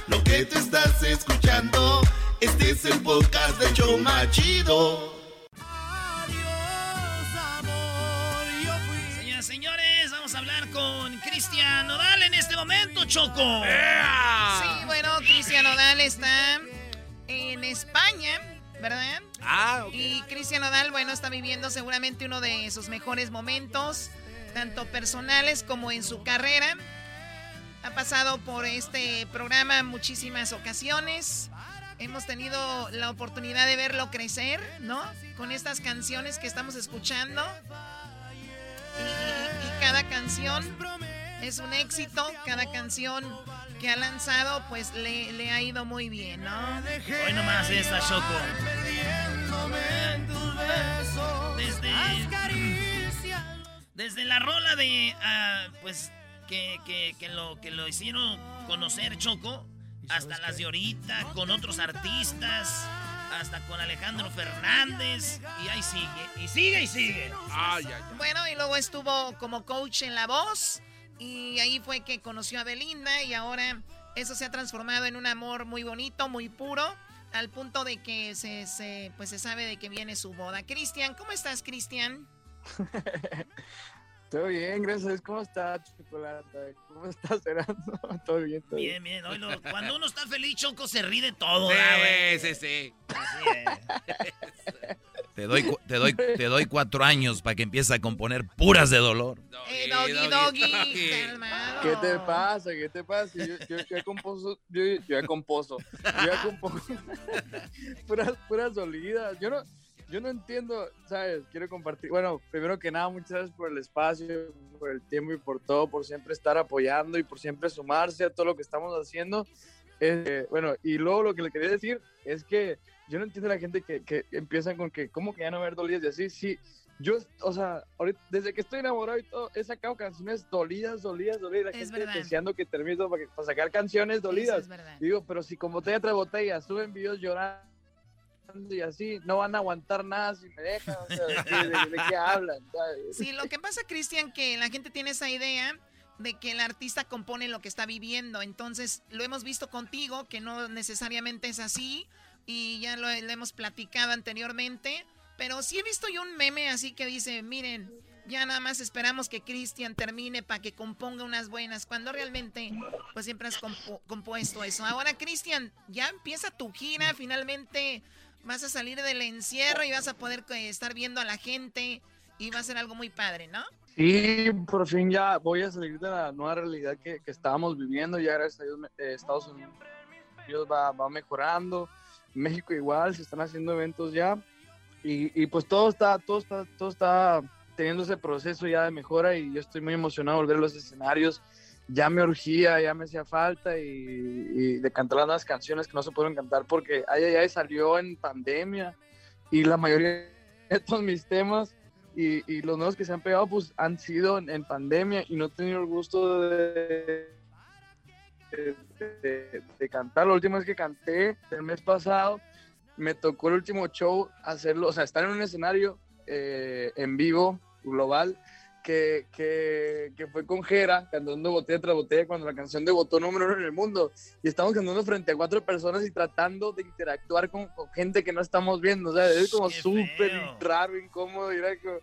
Lo que te estás escuchando, este es el podcast de Choma Chido. Señoras, señores, vamos a hablar con Cristian Nodal en este momento, Choco. Sí, bueno, Cristian Odal está en España, ¿verdad? Ah, ok. Y Cristian Odal, bueno, está viviendo seguramente uno de sus mejores momentos, tanto personales como en su carrera. Ha pasado por este programa muchísimas ocasiones. Hemos tenido la oportunidad de verlo crecer, ¿no? Con estas canciones que estamos escuchando. Y, cada canción es un éxito. Cada canción que ha lanzado, pues le, le ha ido muy bien, ¿no? Hoy nomás esta, Choco. Desde, desde la rola de, ah, pues, que, que- que lo, que lo hicieron conocer Choco, hasta las de ahorita, con otros artistas, hasta con Alejandro Fernández, y ahí sigue, y sigue, y sigue. Ay, ay, ay. Bueno, y luego estuvo como coach en La Voz. Y ahí fue que conoció a Belinda. Y ahora eso se ha transformado en un amor muy bonito, muy puro. Al punto de que se, se- pues se sabe de que viene su boda. Cristian, ¿cómo estás, Cristian? *laughs* Todo bien, gracias. ¿Cómo estás, Chocolate? ¿Cómo estás, Erasmo? Todo bien, todo Bien, bien. Hoy lo- *laughs* cuando uno está feliz, Choco se ríe de todo, Sí, sí, sí. Así es. *laughs* Te doy, te doy, te doy cuatro años para que empieces a componer puras de dolor. Eh, doggy, doggy. ¿Qué te pasa? ¿Qué te pasa? Yo, yo, ya composo, yo, yo ya composo, yo ya compongo puras, puras dolidas. Yo no, yo no entiendo, ¿sabes? Quiero compartir. Bueno, primero que nada, muchas gracias por el espacio, por el tiempo y por todo, por siempre estar apoyando y por siempre sumarse a todo lo que estamos haciendo. Eh, bueno, y luego lo que le quería decir es que yo no entiendo a la gente que, que empiezan con que, ¿cómo que ya no haber dolidas y así? Sí, yo, o sea, ahorita, desde que estoy enamorado y todo, he sacado canciones dolidas, dolidas, dolidas. La Es gente verdad. deseando que termine todo para, para sacar canciones dolidas. es verdad. Digo, pero si con botella tras botella suben videos llorando y así, no van a aguantar nada si me dejan. O sea, ¿de, qué hablan? Sí, lo que pasa, Cristian, que la gente tiene esa idea de que el artista compone lo que está viviendo. Entonces, lo hemos visto contigo, que no necesariamente es así, y ya lo, hemos platicado anteriormente. Pero sí he visto yo un meme así que dice, miren, ya nada más esperamos que Cristian termine para que componga unas buenas, cuando realmente, pues siempre has compu- compuesto eso. Ahora, Cristian, ya empieza tu gira, finalmente vas a salir del encierro y vas a poder eh, estar viendo a la gente y va a ser algo muy padre, ¿no? Sí, por fin ya voy a salir de la nueva realidad que, que estábamos viviendo. Ya gracias a Dios, eh, Estados Unidos va, va mejorando. México igual, se están haciendo eventos ya. Y, y pues todo está, todo está, todo está teniendo ese proceso ya de mejora y yo estoy muy emocionado de volver a los escenarios. Ya me urgía, ya me hacía falta y, de cantar las nuevas canciones que no se pueden cantar porque Ay Ay salió en pandemia y la mayoría de todos mis temas y, y los nuevos que se han pegado pues han sido en, pandemia y no he tenido el gusto de, de, cantar. La última vez que canté el mes pasado me tocó el último show hacerlo, o sea, estar en un escenario eh, en vivo, global, que, que, que fue con Jera, cantando botella tras botella cuando la canción debutó número uno en el mundo. Y estamos cantando frente a cuatro personas y tratando de interactuar con, con gente que no estamos viendo. O sea, es como súper raro, incómodo. y era como-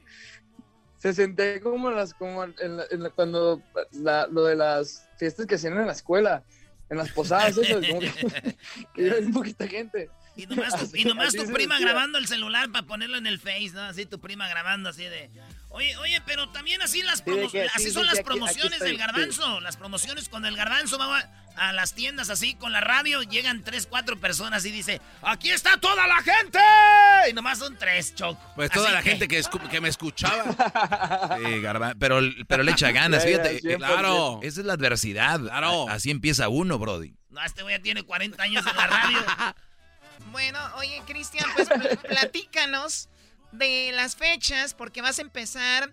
se sentía como, las, como en la- en la- cuando la- lo de las fiestas que hacían en la escuela, en las posadas, eso, como que, que iba un poquita gente. Y nomás tu, y nomás tu prima grabando el celular para ponerlo en el Face, ¿no? Así tu prima grabando así de... Oye, oye, pero también así las Sí, que- así sí, son sí, las sí, aquí- aquí promociones estoy, del garbanzo. Las promociones cuando el garbanzo va a, a las tiendas así con la radio, llegan tres, cuatro personas y dice, aquí está toda la gente. Y nomás son tres, Choco. Pues toda Así la que- gente que, escu- que me escuchaba. *laughs* Sí, Garba- pero, pero le echa ganas, fíjate. 100%. claro. Esa es la adversidad. Claro. Así empieza uno, Brody. No, este güey ya tiene 40 años en la radio. *laughs* Bueno, oye, Cristian, pues pl- *laughs* platícanos de las fechas, porque vas a empezar,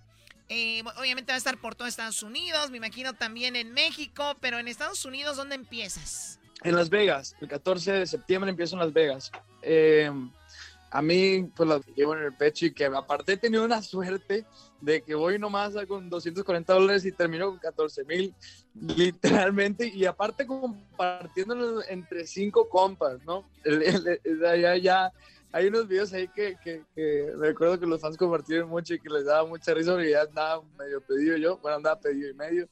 eh, obviamente va a estar por todo Estados Unidos, me imagino también en México, pero en Estados Unidos, ¿dónde empiezas? En Las Vegas, el 14 de septiembre empiezo en Las Vegas. Eh, a mí, pues lo llevo en el pecho y que aparte he tenido una suerte de que voy nomás con 240 dólares y termino con 14 mil, literalmente, y aparte compartiéndolo entre cinco compas, ¿no? El- el- el- ya, ya, hay unos videos ahí que, que, que recuerdo que los fans compartieron mucho y que les daba mucha risa porque ya andaba medio pedido yo, bueno, andaba pedido y medio.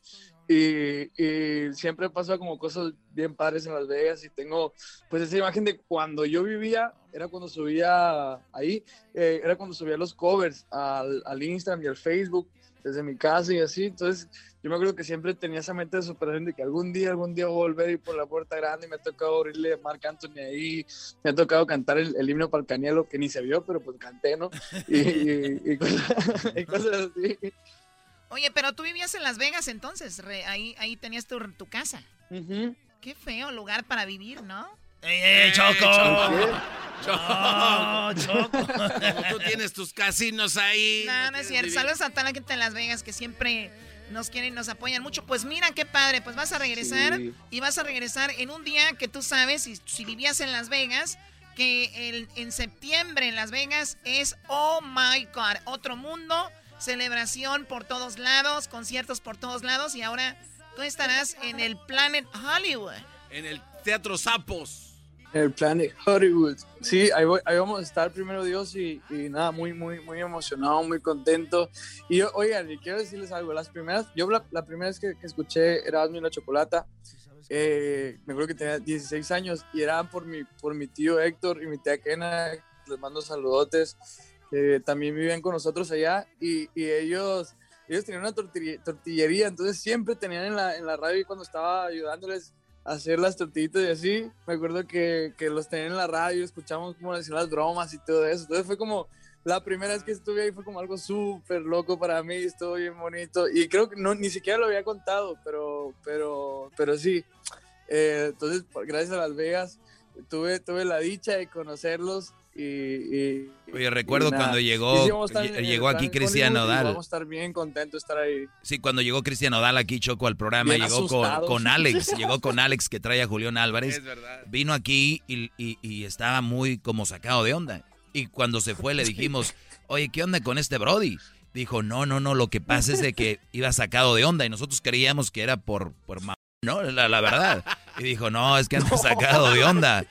Y, y siempre pasa como cosas bien padres en Las Vegas y tengo pues esa imagen de cuando yo vivía, era cuando subía ahí, eh, era cuando subía los covers al, al Instagram y al Facebook desde mi casa y así, entonces yo me acuerdo que siempre tenía esa mente de superación de que algún día, algún día voy a volver ir por la puerta grande y me ha tocado abrirle a Marc Anthony ahí, me ha tocado cantar el, el himno para el Canielo, que ni se vio, pero pues canté, ¿no? Y, y- y cosas, *laughs* y cosas así. Oye, pero tú vivías en Las Vegas entonces, re- ahí, ahí tenías tu, tu casa. Qué feo lugar para vivir, ¿no? ¡Ey, ey, Choco! Choco. Choco. Como tú tienes tus casinos ahí. No, no es cierto. vivir. Saludos a toda la gente en Las Vegas que siempre nos quieren y nos apoyan mucho. Pues mira qué padre, pues vas a regresar Sí. y vas a regresar en un día que tú sabes, si, si vivías en Las Vegas, que el, en septiembre en Las Vegas es Oh My God, otro mundo, celebración por todos lados, conciertos por todos lados y ahora tú estarás en el Planet Hollywood. En el Teatro Sapos. El Planet Hollywood. Sí, ahí, voy- ahí vamos a estar primero Dios y, y nada, muy, muy, muy emocionado, muy contento. Y yo, oigan, y quiero decirles algo, las primeras, yo la, la primera vez que, que escuché Erasmo y la Chocolata, eh, me acuerdo que tenía 16 años y era por mi, por mi tío Héctor y mi tía Kena, les mando saludotes, que también vivían con nosotros allá y, y ellos, ellos tenían una tortillería, entonces siempre tenían en la, en la radio y cuando estaba ayudándoles hacer las tortillitas y así, me acuerdo que, que los tenían en la radio, escuchamos cómo decían las bromas y todo eso, entonces fue como la primera vez que estuve ahí fue como algo súper loco para mí, estuvo bien bonito. Y creo que no, ni siquiera lo había contado, pero, pero, pero sí. Eh, entonces, gracias a Las Vegas, tuve, tuve la dicha de conocerlos y... y- Oye, recuerdo y cuando llegó, sí, estar llegó aquí Cristian Nodal. Vamos a estar bien contentos de estar ahí. Sí, cuando llegó Cristian Nodal aquí, Choco, al programa, Bien llegó con, con Alex, llegó con Alex que trae a Julián Álvarez. Es verdad. Vino aquí y, y- estaba muy como sacado de onda. Y cuando se fue le dijimos, oye, ¿qué onda con este Brody? Dijo, no, no, no, lo que pasa es de que iba sacado de onda y nosotros creíamos que era por, por ¿no? La, la verdad. *laughs* Y dijo, no, es que anda sacado de onda.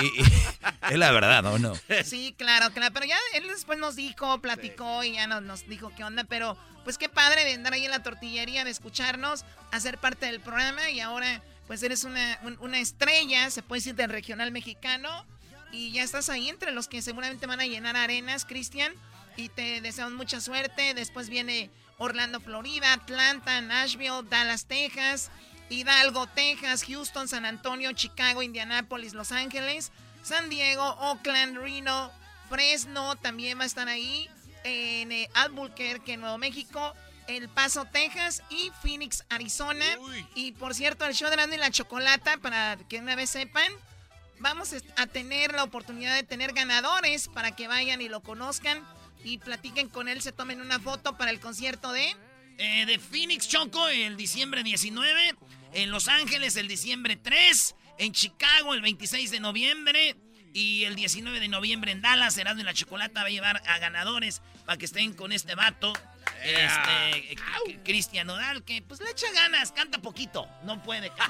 Y, y- *laughs* es la verdad, ¿no? no. Sí, claro, claro. Pero ya él después nos dijo, platicó y ya nos, nos dijo qué onda. Pero pues qué padre de andar ahí en la tortillería, de escucharnos, hacer parte del programa. Y ahora pues eres una, un- una estrella, se puede decir, del regional mexicano. Y ya estás ahí entre los que seguramente van a llenar arenas, Cristian. Y te deseamos mucha suerte. Después viene Orlando, Florida, Atlanta, Nashville, Dallas, Texas, Hidalgo, Texas, Houston, San Antonio, Chicago, Indianápolis, Los Ángeles, San Diego, Oakland, Reno, Fresno también va a estar ahí, en eh, Albuquerque, Nuevo México, El Paso, Texas y Phoenix, Arizona. Y por cierto, el show de y la Chocolata, para que una vez sepan, vamos a tener la oportunidad de tener ganadores para que vayan y lo conozcan y platiquen con él, se tomen una foto para el concierto de... Eh, de Phoenix Choco el diciembre 19, en Los Ángeles el diciembre 3, en Chicago el 26 de noviembre y el 19 de noviembre en Dallas, Erasmo y la Chocolata va a llevar a ganadores para que estén con este vato, este, eh, Cristian Nodal, que pues le echa ganas, canta poquito, no puede. *laughs*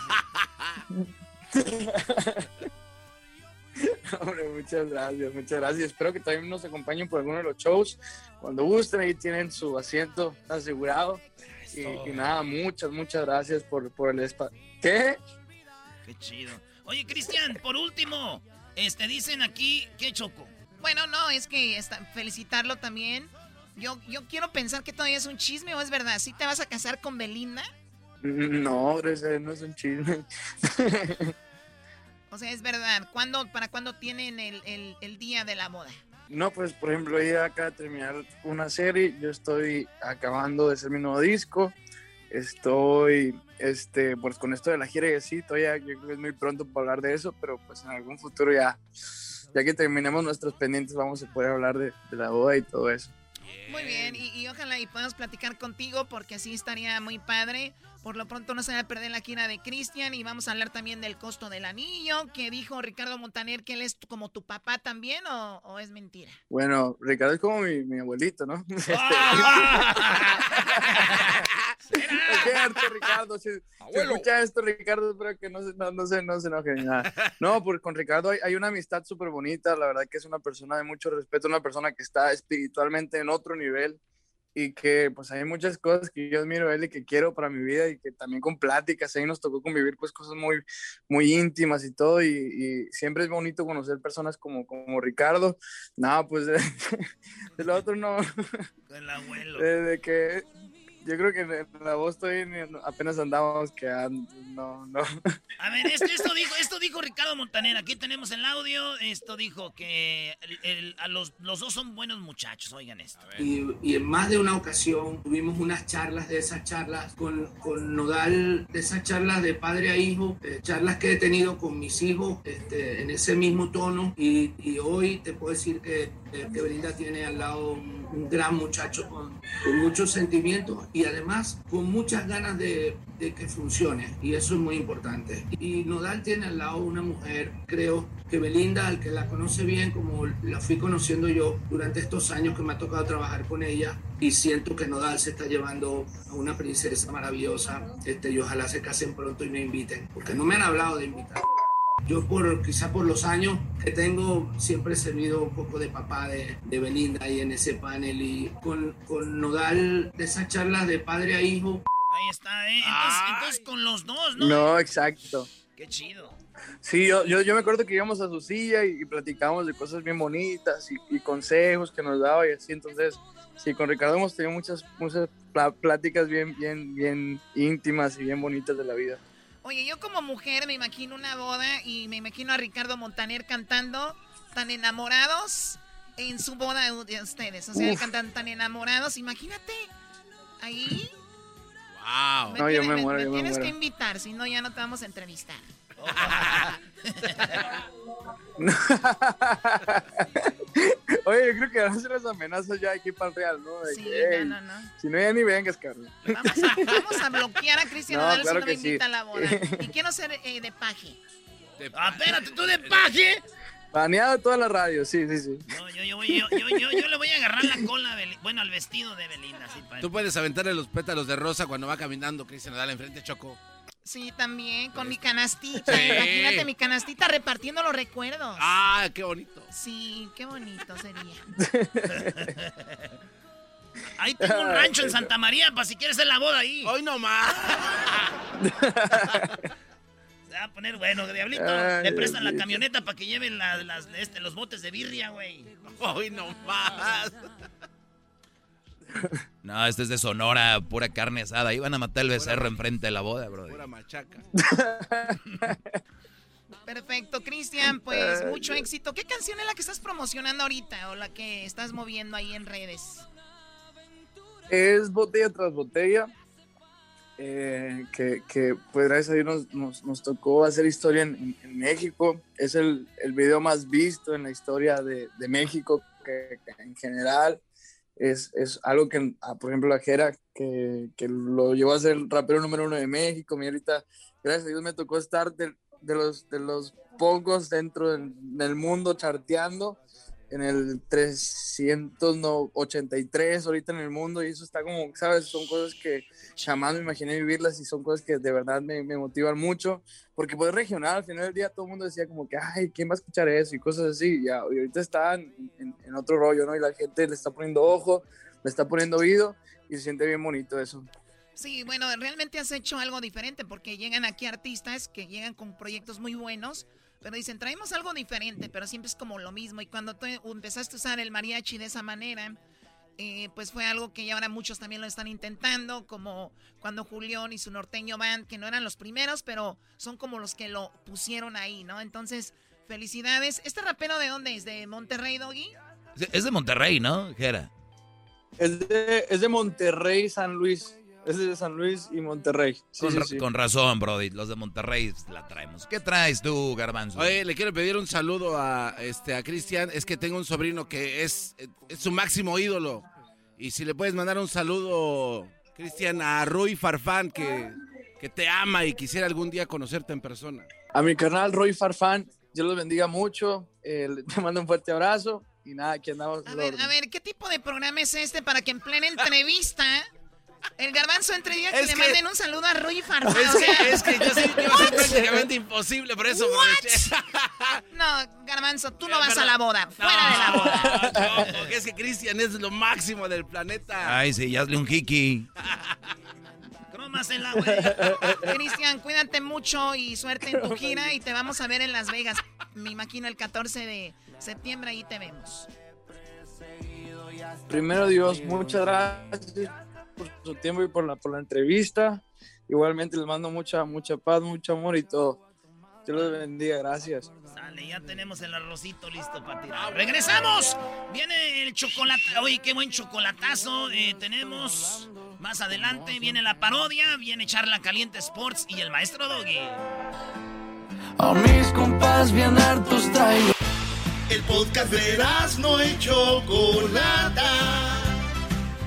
*laughs* Hombre, muchas gracias, muchas gracias. Espero que también nos acompañen por alguno de los shows. Cuando gusten, ahí tienen su asiento asegurado. Y, y nada, muchas, muchas gracias por, por el espacio. ¿Qué? Qué chido. Oye, Cristian, por último, este, dicen aquí, ¿qué Choco? Bueno, no, es que está- felicitarlo también. Yo, yo quiero pensar que todavía es un chisme o es verdad. ¿Sí te vas a casar con Belinda? No, ese no es un chisme. *laughs* O sea, es verdad. ¿Cuándo, ¿Para cuándo tienen el, el- el día de la boda? No, pues por ejemplo, ella acaba de terminar una serie, yo estoy acabando de hacer mi nuevo disco, estoy, este, pues con esto de la gira y así, todavía yo creo que es muy pronto para hablar de eso, pero pues en algún futuro ya, ya que terminemos nuestros pendientes vamos a poder hablar de, de la boda y todo eso. Muy bien, y, y ojalá y podamos platicar contigo porque así estaría muy padre. Por lo pronto no se va a perder la gira de Cristian y vamos a hablar también del costo del anillo, que dijo Ricardo Montaner que él es como tu papá también o, o es mentira. Bueno, Ricardo es como mi, mi abuelito, ¿no? *laughs* Este, *laughs* es cierto, Ricardo. Si, si escucha esto, Ricardo, espero que no se, no, no se, no se enoje ni nada. No, porque con Ricardo hay, hay una amistad súper bonita. La verdad que es una persona de mucho respeto, una persona que está espiritualmente en otro nivel y que pues hay muchas cosas que yo admiro de él y que quiero para mi vida y que también con pláticas, ahí nos tocó convivir pues cosas muy, muy íntimas y todo y, y siempre es bonito conocer personas como, como Ricardo. Nada, pues *laughs* de, de otro no. El abuelo. *laughs* De, de que yo creo que en la voz todavía ni- apenas andamos quedando, no, no. *laughs* A ver, esto, esto dijo, esto dijo Ricardo Montaner. Aquí tenemos el audio. Esto dijo que el- el- a los, los dos son buenos muchachos. Oigan esto. Y, y en más de una ocasión tuvimos unas charlas de esas charlas con, con Nodal, de esas charlas de padre a hijo, eh, charlas que he tenido con mis hijos este, en ese mismo tono. Y, y hoy te puedo decir que, que Belinda tiene al lado un, gran muchacho con, con muchos sentimientos y además con muchas ganas de, de que funcione. Y eso es muy importante. Y Nodal tiene al lado una mujer, creo que Belinda, al que la conoce bien, como la fui conociendo yo durante estos años que me ha tocado trabajar con ella, y siento que Nodal se está llevando a una princesa maravillosa, este, y ojalá se casen pronto y me inviten, porque no me han hablado de invitar. Yo por quizá por los años que tengo siempre he servido un poco de papá de, de Belinda ahí en ese panel y con, con Nodal de esas charlas de padre a hijo. Ahí está, ¿eh? Entonces, entonces con los dos, ¿no? No, exacto. Qué chido. Sí, yo, yo, yo me acuerdo que íbamos a su silla y, y platicábamos de cosas bien bonitas y, y consejos que nos daba y así, entonces, sí, con Ricardo hemos tenido muchas, muchas pláticas bien, bien, bien íntimas y bien bonitas de la vida. Oye, yo como mujer me imagino una boda y me imagino a Ricardo Montaner cantando tan enamorados en su boda de ustedes. O sea, Uf. cantan tan enamorados. Imagínate ahí. Wow. No, yo me, muero, yo me tienes muero. que invitar, si no ya no te vamos a entrevistar. *laughs* Oye, yo creo que van a hacer las amenazas ya aquí para el Real, ¿no? De Sí, que, no, "Ey, no, no. Si no, ya ni vengas, Carlos. Vamos a, vamos a bloquear a Cristian *laughs* No, Nodal claro si no que me sí. invita a la boda. *laughs* Y quiero ser eh, de paje. Ah, espérate, tú de paje. Baneado toda la radio, sí, sí, sí. No, yo, yo, voy- yo, yo, yo, yo le voy a agarrar la cola, a Beli- bueno, al vestido de Belinda. Sí, Tú puedes aventarle los pétalos de rosa cuando va caminando Cristian Nodal enfrente, Choco. Sí, también, con mi canastita. Sí. Imagínate mi canastita repartiendo los recuerdos. Ah, qué bonito. Sí, qué bonito sería. *laughs* Ahí tengo un rancho en Santa María, para si quieres hacer la boda ahí. Hoy no más. *laughs* Se va a poner bueno, diablito. Ay, Le prestan la camioneta para que lleven la- las, este, los botes de birria, güey. Hoy no más. *laughs* No, este es de Sonora, pura carne asada. Iban a matar el becerro enfrente de la boda, bro. Pura machaca. Perfecto, Cristian, pues mucho éxito. ¿Qué canción es la que estás promocionando ahorita o la que estás moviendo ahí en redes? Es botella tras botella. eh, que, que, pues gracias a Dios nos, nos, nos tocó hacer historia en, en- en México. Es el, el video más visto en la historia de, de México que, que en general. Es, es algo que, ah, por ejemplo, la Jera, que, que lo llevó a ser rapero número uno de México. Mi ahorita, gracias a Dios, me tocó estar de, de los, de los pocos dentro del, del mundo charteando en el 383 ahorita en el mundo y eso está como, ¿sabes? Son cosas que jamás me imaginé vivirlas y son cosas que de verdad me, me motivan mucho porque pues regional, al final del día todo el mundo decía como que, ay, ¿quién va a escuchar eso? Y cosas así, y ahorita están en, en otro rollo, ¿no? Y la gente le está poniendo ojo, le está poniendo oído y se siente bien bonito eso. Sí, bueno, realmente has hecho algo diferente porque llegan aquí artistas que llegan con proyectos muy buenos, pero dicen, traemos algo diferente, pero siempre es como lo mismo. Y cuando tú empezaste a usar el mariachi de esa manera, eh, pues fue algo que ya ahora muchos también lo están intentando, como cuando Julián y su norteño band, que no eran los primeros, pero son como los que lo pusieron ahí, ¿no? Entonces, felicidades. ¿Este rapero de dónde es? ¿De Monterrey, Doggy? Es de Monterrey, ¿no, Jera? Es de, es de Monterrey, San Luis. Es de San Luis y Monterrey. Sí, con, sí, sí. con razón, Brody. Los de Monterrey la traemos. ¿Qué traes tú, Garbanzo? Oye, le quiero pedir un saludo a este a Cristian. Es que tengo un sobrino que es, es su máximo ídolo. Y si le puedes mandar un saludo, Cristian, a Rui Farfán, que, que te ama y quisiera algún día conocerte en persona. A mi carnal Roy Farfán, Dios los bendiga mucho. eh, *laughs* te mando un fuerte abrazo. Y nada, aquí andamos. A ver, a ver, ¿qué tipo de programa es este para que en plena entrevista el garbanzo entre diga que Es le que- manden un saludo a Rui Farfán? Es o sea, es que yo sé que iba a ser prácticamente imposible, por eso aproveché. *laughs* No, garbanzo, tú no vas a la boda. Fuera de la boda. No, porque es que Cristian es lo máximo del planeta. Ay, sí, ya hazle un hiki. *laughs* Crómasela, *laughs* güey. Cristian, cuídate mucho y suerte en tu gira y te vamos a ver en Las Vegas. Me imagino el 14 de septiembre ahí te vemos. Primero Dios, muchas gracias por su tiempo y por la, por la entrevista. Igualmente les mando mucha, mucha paz, mucho amor y todo. Dios los bendiga, gracias. Sale, ya tenemos el arrocito listo para tirar. ¡Regresamos! Viene el chocolate. Oye, qué buen chocolatazo. eh, tenemos más adelante. Viene la parodia. Viene Charla Caliente Sports y el maestro Doggy. A mis compas bien hartos traigo. El podcast de no y Chocolata.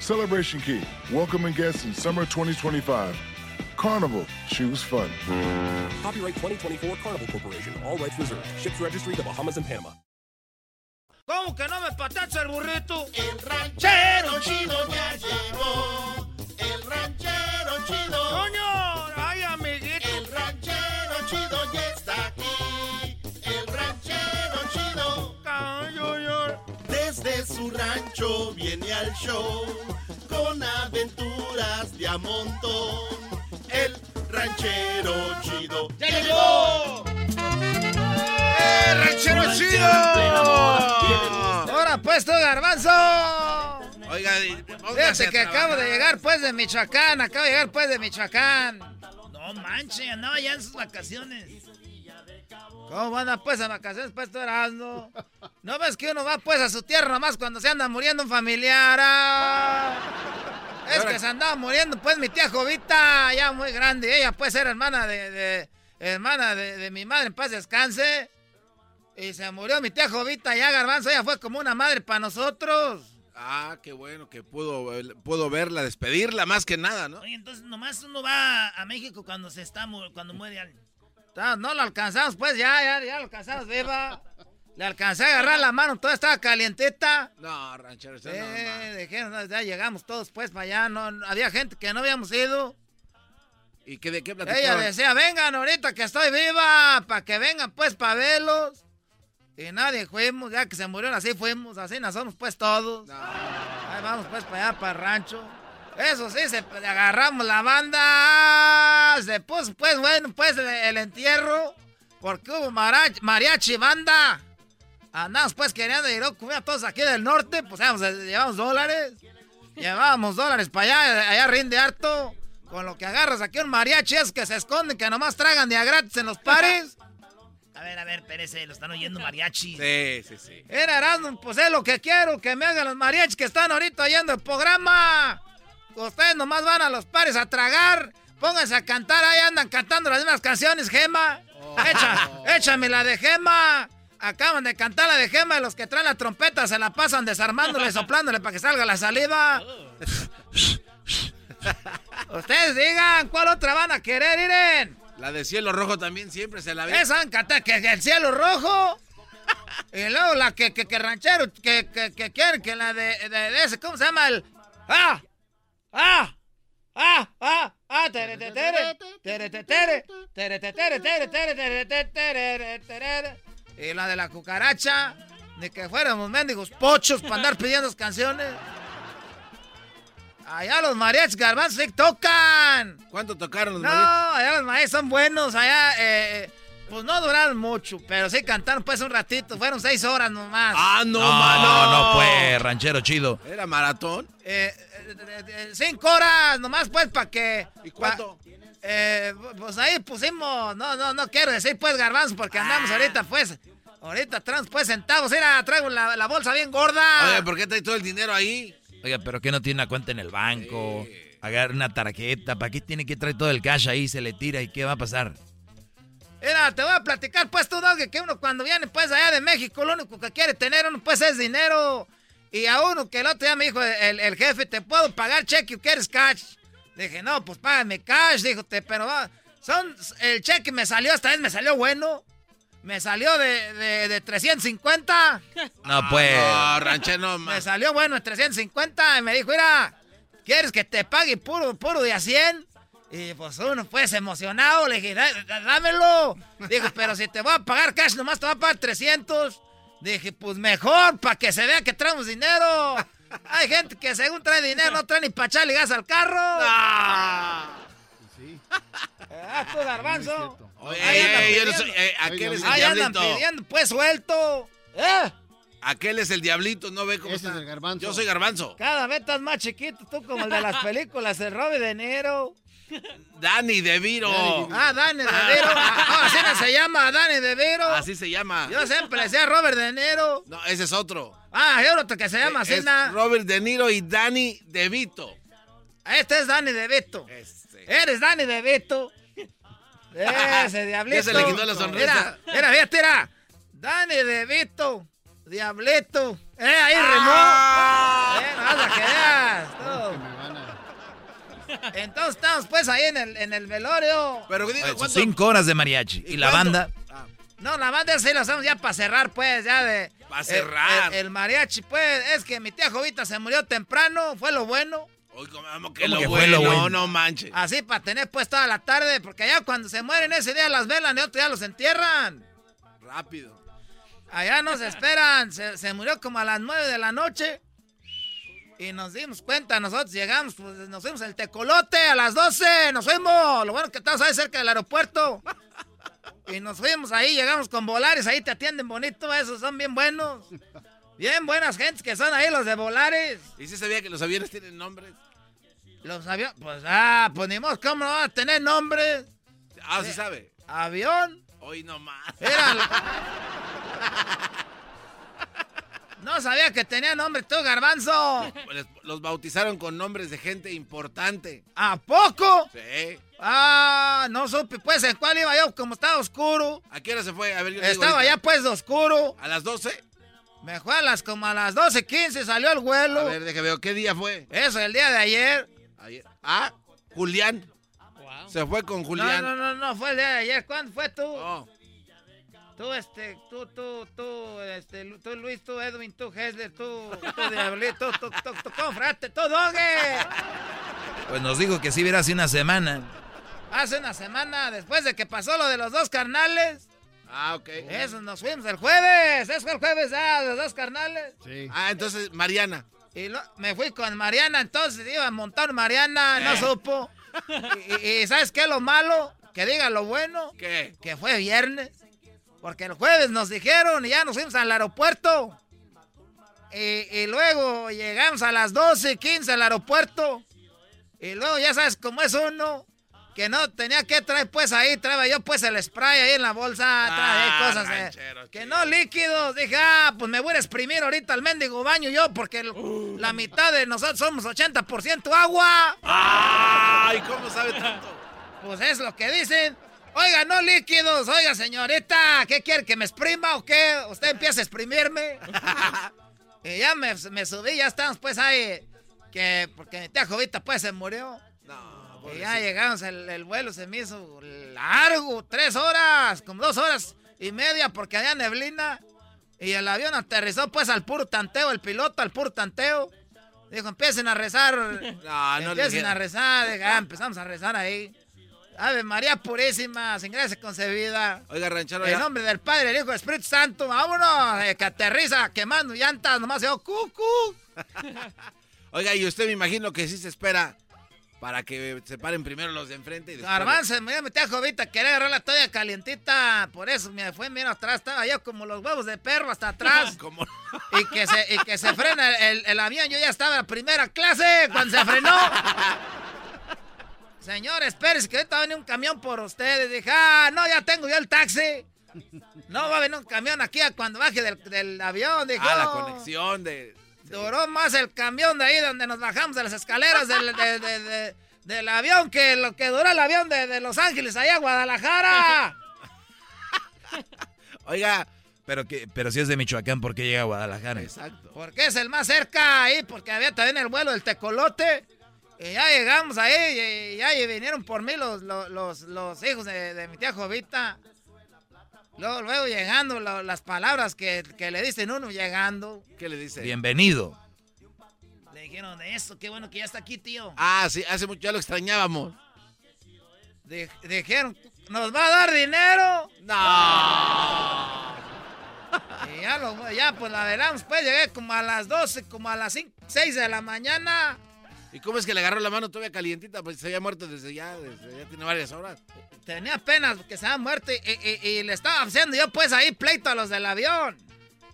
Celebration Key, welcoming guests in summer 2025. Carnival, choose fun. Copyright 2024 Carnival Corporation. All rights reserved. Ships registry the Bahamas and Panama. ¿Cómo que no me patacha el burrito? El ranchero chido ya llegó. El ranchero chido. Su rancho viene al show con aventuras aventuras de a montón. El ranchero chido. ¡Ya llegó! ¡Eh, ranchero chido! Ahora pues tú, garbanzo. Oiga, Fíjate que acabo de llegar pues de Michoacán, acabo de llegar pues de Michoacán. No manches, andaba ya en sus vacaciones. ¿Cómo van a pues a vacaciones pues tú eras, no? ¿No ves que uno va pues a su tierra nomás cuando se anda muriendo un familiar? ah? Es que se andaba muriendo pues mi tía Jovita, ya muy grande. Ella pues era hermana de, de- hermana de, de mi madre, en paz descanse. Y se murió mi tía Jovita, ya garbanzo, ella fue como una madre para nosotros. Ah, qué bueno que pudo, pudo verla, despedirla más que nada, ¿no? Oye, entonces nomás uno va a México cuando se está cuando muere alguien. Ta- No lo alcanzamos, pues ya, ya, ya lo alcanzamos, viva. Le alcancé a agarrar la mano, toda estaba calientita. No, ranchero, usted no, Eh, no, ya llegamos todos pues para allá. No, había gente que no habíamos ido. ¿Y qué, de qué Ella platicaron? decía, vengan ahorita que estoy viva, para que vengan pues para verlos. Y nadie fuimos, ya que se murieron así fuimos, así nos somos pues todos. Ahí vamos pues para allá, para el rancho. Eso sí, se agarramos la banda. Se puso pues bueno, pues el, el entierro. Porque hubo mariachi banda. Andamos pues queriendo ir a todos aquí del norte, pues íbamos, llevamos dólares. Llevábamos dólares para allá, allá rinde harto. Con lo que agarras aquí un mariachi es que se esconden, que nomás tragan de a gratis en los pares. *laughs* A ver, a ver, espérese, lo están oyendo mariachi. Sí, sí, sí. Era Erasmo, pues es lo que quiero, que me hagan los mariachis que están ahorita oyendo el programa. Ustedes nomás van a los pares a tragar. Pónganse a cantar, ahí andan cantando las mismas canciones, Gema. Echa, échame la de Gema. Acaban de cantar la de Gema y los que traen la trompeta se la pasan desarmándole, *laughs* soplándole para que salga la saliva. Ustedes digan, ¿cuál otra van a querer, Iren? La de cielo rojo también siempre se la ve. Esa van a cantar que el cielo rojo. Y luego la que, que, que ranchero, que, que, que quiere, que la de, de, de ese, ¿cómo se llama? El. ¡Ah! ¡Ah! ¡Ah! ¡Ah! ¡Ah! ¡Tere, tere! ¡Tere, tere! ¡Tere, tere, tere, tere, tere, tere! Y la de la cucaracha, ni que fuéramos mendigos pochos para andar pidiendo canciones. Allá los mariachis garbanzos sí tocan. ¿Cuánto tocaron los mariachis? No, allá los mariachis son buenos. Allá, eh, eh pues no duraron mucho, pero sí cantaron pues un ratito, fueron seis horas nomás. Ah, no, No, mano. no, pues, ranchero chido. ¿Era maratón? Eh, eh, eh, cinco horas nomás pues para que... ¿Y cuánto? eh, pues ahí pusimos, no, no, no quiero decir pues garbanzo porque andamos ahorita pues, ahorita traemos pues centavos, mira, traigo la, la bolsa bien gorda. Oye, ¿por qué trae todo el dinero ahí? Oiga, pero que no tiene una cuenta en el banco. Agarra una tarjeta. ¿Para qué tiene que traer todo el cash ahí? Se le tira y ¿qué va a pasar? Mira, te voy a platicar, pues, tú, Doggy, que uno cuando viene, pues, allá de México, lo único que quiere tener uno, pues, es dinero. Y a uno que el otro día me dijo el, el jefe, ¿te puedo pagar cheque o quieres cash? Dije, no, pues, págame cash, dijo, te, pero va, son, el cheque me salió, esta vez me salió bueno. Me salió de, de, de 350. No, pues. No, ranchero, Me salió bueno en 350 y me dijo, mira, ¿quieres que te pague puro, puro de a 100? Y pues uno pues emocionado, le dije, "Dá- dá- dámelo. Dijo, pero si te voy a pagar cash, nomás te voy a pagar 300. Dije, pues mejor, para que se vea que traemos dinero. Hay gente que según trae dinero no trae ni para echarle gas al carro. Ah, tú, garbanzo. Oye, Ahí andan soy- eh, aquel es el Ahí andan diablito. pidiendo, pues suelto. ¿Eh? Aquel es el diablito, ¿no ve cómo Ese está? es el garbanzo. Yo soy garbanzo. Cada vez estás más chiquito, tú como el de las *laughs* películas, el Robin de Niro. Dani De Viro. Ah, Dani De Niro. *laughs* Ah, así no se llama, Dani De Niro. Así se llama. Yo siempre decía Robert De Niro. No, ese es otro. Ah, hay otro que se llama así. Robert De Niro y Dani De Vito. Este es Dani De Vito. Eres Dani De Vito. Ese diablito. *laughs* Ya se le quitó la sonrisa. Mira, mira, fíjate, mira. Dani De Vito. Diablito. Eh, ahí Ah. remó. Eh, nada que veas. Entonces estamos pues ahí en el, en el velorio. Pero cinco horas de mariachi. ¿Y, la banda? No, la banda sí lo hacemos ya para cerrar, pues, ya de... Pa' el- cerrar. El, el mariachi, pues, es que mi tía Jovita se murió temprano, fue lo bueno. Uy, como, como que ¿Cómo lo que fue bueno, lo bueno? no manches. Así para tener pues toda la tarde, porque allá cuando se mueren ese día las velan y otro día los entierran. Rápido. Allá no se esperan, se, se murió como a las nueve de la noche. Y nos dimos cuenta, nosotros llegamos, pues nos fuimos al Tecolote a las 12, nos fuimos. Lo bueno que estamos ahí cerca del aeropuerto. *laughs* Y nos fuimos ahí, llegamos con Volares, ahí te atienden bonito, esos son bien buenos. Bien buenas gentes que son ahí los de Volares. ¿Y si sabía que los aviones tienen nombres? Los aviones, pues ah, pues ni modo, ¿cómo no van a tener nombres? Ah, sí sabe. Avión. Hoy nomás. Era *laughs* No sabía que tenía nombre tú, garbanzo. *laughs* Los bautizaron con nombres de gente importante. ¿A poco? Sí. Ah, no supe, pues, ¿en cuál iba yo? Como estaba oscuro. ¿A qué hora se fue? A ver, yo Estaba ya, pues, oscuro. ¿A las 12? Me fue a las, como a las 12.15 salió el vuelo. A ver, déjame ver, ¿qué día fue? Eso, el día de ayer. Ayer. Ah, Julián. Se fue con Julián. No, no, no, no, fue el día de ayer. ¿Cuándo fue tú? Oh. Tú, este, tú, tú, tú, este, tú, Luis, tú, Edwin, tú, Hesler, tú, tú, Diablito, tú, tú, tú, tú, frate, tú, Doge. Pues nos dijo que sí hubiera hace una semana. Hace una semana, después de que pasó lo de los dos carnales. Ah, ok. Eso, nos fuimos el jueves. Es el jueves, ah, los dos carnales. Sí. Ah, entonces, Mariana. Y lo- me fui con Mariana, entonces iba a montar Mariana, no supo. Y, y- y ¿sabes qué es lo malo? Que diga lo bueno. ¿Qué? Que fue viernes. Porque el jueves nos dijeron y ya nos fuimos al aeropuerto. Y, y luego llegamos a las 12, 15 al aeropuerto. Y luego ya sabes cómo es uno. Que no tenía que traer pues ahí, traía yo pues el spray ahí en la bolsa, Ah, cosas. eh, que no líquidos. Dije, ah, pues me voy a exprimir ahorita al mendigo baño yo porque el- la mitad de nosotros somos 80% agua. ¡Ay! ¿Cómo sabe tanto? Pues es lo que dicen. Oiga, no líquidos. Oiga, señorita, ¿qué quiere? ¿Que me exprima o qué? Usted empieza a exprimirme. *laughs* y ya me, me subí, ya estamos pues ahí. Que porque mi tía Jovita pues se murió. y ya llegamos, el, el vuelo se me hizo largo, tres horas, como dos horas y media porque había neblina. Y el avión aterrizó pues al puro tanteo, el piloto al puro tanteo. Dijo, empiecen a rezar. *laughs* No, no empiecen a rezar. Ah, empezamos a rezar ahí. Ave María Purísima, sin gracia concebida. Oiga, ranchero, En nombre del Padre, del Hijo y del Espíritu Santo, vámonos, eh, que aterriza quemando llantas, nomás yo, cucu. *laughs* Oiga, y usted me imagino que sí se espera para que se paren primero los de enfrente y después... Garbanzo, me metí a Jovita, quería agarrar la toalla calientita, por eso me fue bien atrás, estaba yo como los huevos de perro hasta atrás. *laughs* Como- Y que se, y que se frena el, el- el avión, yo ya estaba en primera clase cuando se frenó. *laughs* Señor, espérese que ahorita va a venir un camión por ustedes. Dije, ah, no, ya tengo yo el taxi. No va a venir un camión aquí a cuando baje del, del avión. Dije, Ah, la "Oh". conexión de... Duró más el camión de ahí donde nos bajamos de las escaleras del, de- de- de- del avión que lo que duró el avión de, de Los Ángeles allá a Guadalajara. *laughs* Oiga, Pero, que, pero si es de Michoacán, ¿por qué llega a Guadalajara? Exacto. Porque es el más cerca ahí, porque había también el vuelo del tecolote. Y ya llegamos ahí, y ya vinieron por mí los, los, los- los hijos de, de mi tía Jovita. Luego, luego llegando, lo- las palabras que, que le dicen uno llegando. ¿Qué le dice? Bienvenido. Le dijeron de eso, qué bueno que ya está aquí, tío. Ah, sí, hace mucho ya lo extrañábamos. Di- dijeron, ¿nos va a dar dinero? No. *laughs* Y ya, lo, ya pues la velamos, pues llegué como a las 12, como a las 5, 6 de la mañana. ¿Y cómo es que le agarró la mano todavía calientita? Pues se había muerto desde ya, desde ya tiene varias horas. Tenía penas que se había muerto y, y- y le estaba haciendo yo pues ahí pleito a los del avión.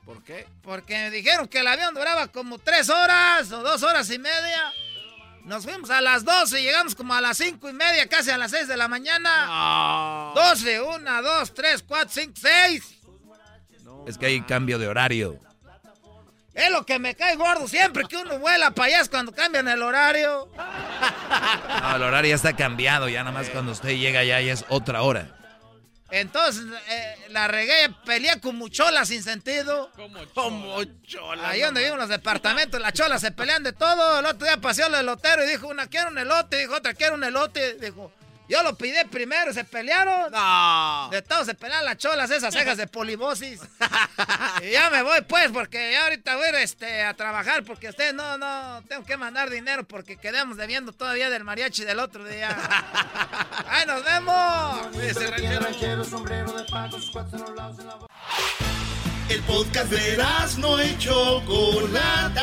¿Por qué? Porque me dijeron que el avión duraba como 3 horas o 2 horas y media. Nos fuimos a las 12 y llegamos como a las 5 y media, casi a las 6 de la mañana. 12, 1, 2, 3, 4, 5, 6. Es que hay cambio de horario. Es lo que me cae gordo siempre que uno vuela para allá es cuando cambian el horario. No, el horario ya está cambiado. Ya nada más cuando usted llega allá ya es otra hora. Entonces eh, la regué, peleé como chola sin sentido. Como chola. Ahí donde viven los departamentos, las cholas se pelean de todo. El otro día paseó el elotero y dijo, una quiere un elote, dijo otra quiere un elote. Dijo, yo lo pidí primero y se pelearon. No. De todo se pelean las cholas, esas cejas de polibosis. *laughs* y ya me voy pues, porque ya ahorita voy a ir, este, a trabajar, porque usted no, no, tengo que mandar dinero porque quedamos debiendo todavía del mariachi del otro día. *laughs* ¡Ay, nos vemos! El podcast de no y Chocolata.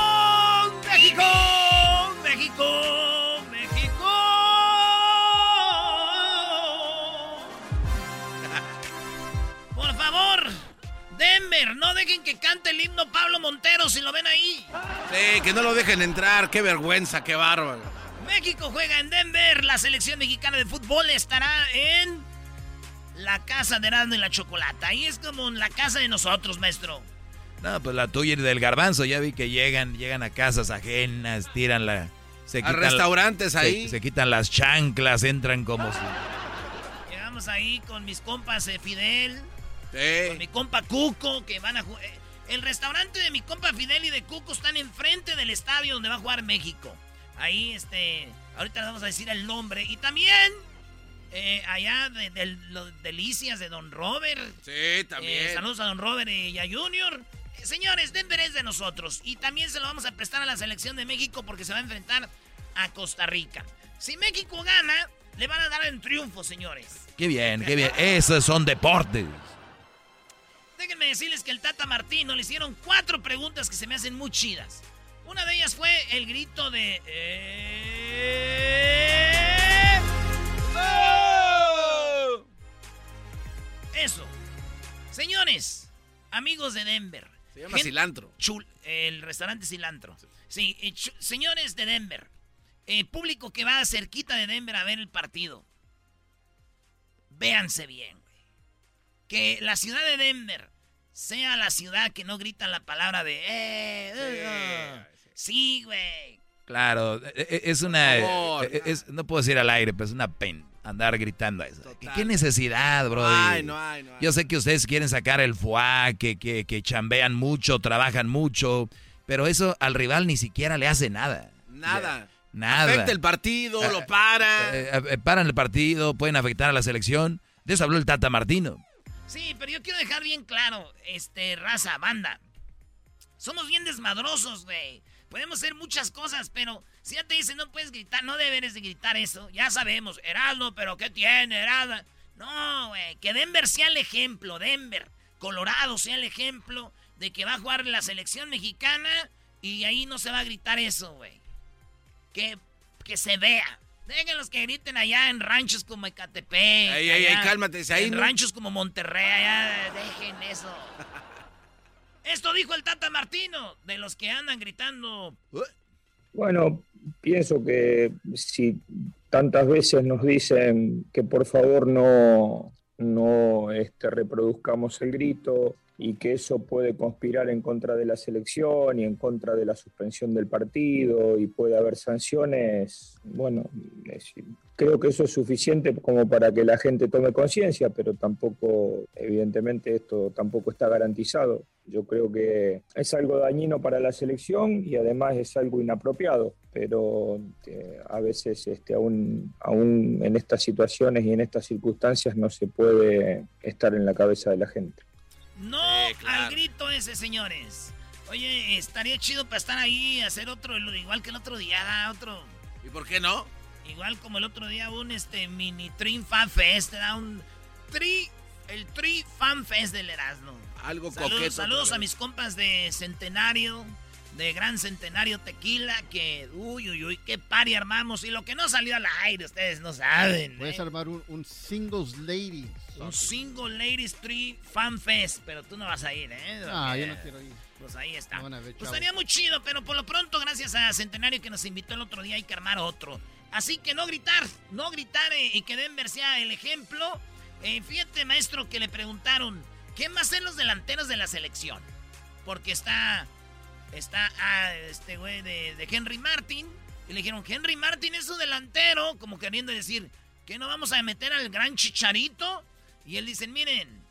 Denver, no dejen que cante el himno Pablo Montero si lo ven ahí. Sí, que no lo dejen entrar. Qué vergüenza, qué bárbaro. México juega en Denver. La selección mexicana de fútbol estará en la casa de Erasmo y la Chocolata. Ahí es como en la casa de nosotros, maestro. No, pues la tuya y del garbanzo. Ya vi que llegan, llegan a casas ajenas, tiran la. Se A restaurantes se- ahí. Se, quitan las chanclas, entran como si. Llegamos ahí con mis compas eh, Fidel, Sí. con mi compa Cuco, que van a jugar. El restaurante de mi compa Fidel y de Cuco están enfrente del estadio donde va a jugar México. Ahí, este. Ahorita les vamos a decir el nombre. Y también. eh, allá de, de los delicias de Don Robert. Sí, también. Eh, saludos a Don Robert y a Junior. Eh, señores, Denver es de nosotros. Y también se lo vamos a prestar a la selección de México porque se va a enfrentar a Costa Rica. Si México gana, le van a dar el triunfo, señores. Qué bien, qué bien. Esos son deportes. Déjenme decirles que el Tata Martino le hicieron cuatro preguntas que se me hacen muy chidas. Una de ellas fue el grito de... eh, Eso. Señores, amigos de Denver. Se llama Gen- cilantro. Chul- el restaurante cilantro. Sí, señores de Denver. eh, público que va cerquita de Denver a ver el partido. Véanse bien, güey. Que la ciudad de Denver sea la ciudad que no grita la palabra de... Eh, eh, sí, güey. Claro, e- e- es una. E- es- no puedo decir al aire, pero es una pena andar gritando eso. ¿Qué, qué necesidad, bro? hay, no hay, no hay. Yo sé que ustedes quieren sacar el fuá, que, que, que chambean mucho, trabajan mucho, pero eso al rival ni siquiera le hace nada. Nada. Nada. Afecta el partido, Ah, lo para. Eh, eh, paran el partido, pueden afectar a la selección. De eso habló el Tata Martino. Sí, pero yo quiero dejar bien claro, este, raza, banda. Somos bien desmadrosos, güey. Podemos hacer muchas cosas, pero si ya te dicen no puedes gritar, no deberes de gritar eso. Ya sabemos, Erasmo, pero ¿qué tiene, Erasmo? No, güey, que Denver sea el ejemplo, Denver, Colorado sea el ejemplo de que va a jugar la selección mexicana y ahí no se va a gritar eso, güey. Que, que se vea. Déjenlos que griten allá en ranchos como Ecatepec. Ey, ey, allá cálmate, ahí en no- ranchos como Monterrey, allá dejen eso. *laughs* Esto dijo el Tata Martino, de los que andan gritando. Bueno, pienso que si tantas veces nos dicen que por favor no, no este, reproduzcamos el grito y que eso puede conspirar en contra de la selección y en contra de la suspensión del partido y puede haber sanciones, bueno, creo que eso es suficiente como para que la gente tome conciencia, pero tampoco, evidentemente esto tampoco está garantizado. Yo creo que es algo dañino para la selección y además es algo inapropiado, pero eh, a veces este, aún, aún en estas situaciones y en estas circunstancias no se puede estar en la cabeza de la gente. No al grito ese, señores. Oye, estaría chido para estar ahí, hacer otro, igual que el otro día, otro. ¿Y por qué no? Igual como el otro día, un este mini Trin Fan Fest, era un tri, el Tri Fan Fest del Erasmo. Algo Saludos, coqueto. saludos a mis compas de Centenario, de Gran Centenario Tequila, que uy, uy, uy, qué party armamos. Y lo que no salió al aire, ustedes no saben. Puedes ¿eh? armar un, un singles lady. Un single ladies tree fan fest, pero tú no vas a ir, ¿eh? Ah, yo no quiero ir. Pues ahí está. No van a ver, Pues estaría muy chido, pero por lo pronto, gracias a Centenario que nos invitó el otro día, hay que armar otro. Así que no gritar, no gritar eh, y que Denver sea el ejemplo. Eh, fíjate, maestro, que le preguntaron, ¿qué más hacen los delanteros de la selección? Porque está, está ah, este güey de, de Henry Martin. Y le dijeron, Henry Martin es su delantero, como queriendo decir, que no vamos a meter al gran chicharito. Y él dice, miren,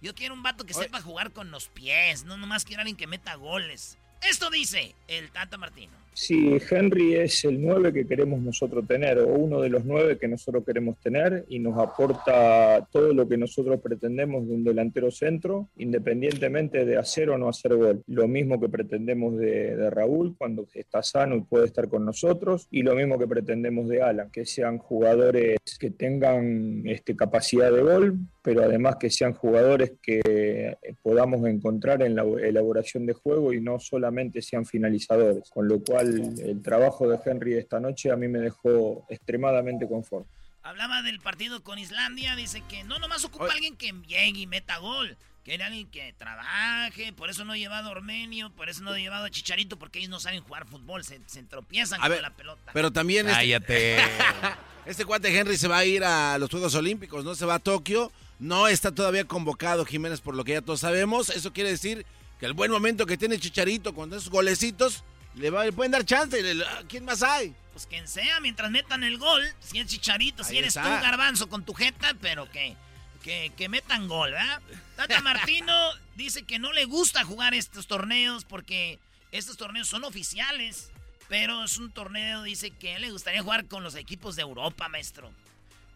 yo quiero un vato que sepa jugar con los pies, no nomás quiero alguien que meta goles. Esto dice el Tata Martino. Sí, Henry es el 9 que queremos nosotros tener, o uno de los 9 que nosotros queremos tener, y nos aporta todo lo que nosotros pretendemos de un delantero centro, independientemente de hacer o no hacer gol. Lo mismo que pretendemos de, de Raúl cuando está sano y puede estar con nosotros, y lo mismo que pretendemos de Alan, que sean jugadores que tengan este, capacidad de gol, pero además que sean jugadores que eh, podamos encontrar en la elaboración de juego y no solamente sean finalizadores, con lo cual el trabajo de Henry esta noche a mí me dejó extremadamente conforme. Hablaba del partido con Islandia, dice que no nomás ocupa alguien que llegue y meta gol, quiere alguien que trabaje, por eso no ha llevado a Ormenio, por eso no ha llevado a Chicharito, porque ellos no saben jugar fútbol, se, se tropiezan A con ver, la pelota. Pero también este, Cállate. *laughs* este cuate Henry se va a ir a los Juegos Olímpicos, no se va a Tokio, no está todavía convocado Jiménez por lo que ya todos sabemos, eso quiere decir que el buen momento que tiene Chicharito con esos golecitos, le, va- le pueden dar chance, le- le- ¿quién más hay? Pues quien sea, mientras metan el gol, si es Chicharito, si Ahí eres tú está. un garbanzo con tu jeta, pero que, que, que metan gol, ¿verdad? Tata *laughs* Martino dice que no le gusta jugar estos torneos porque estos torneos son oficiales, pero es un torneo, dice que le gustaría jugar con los equipos de Europa, maestro.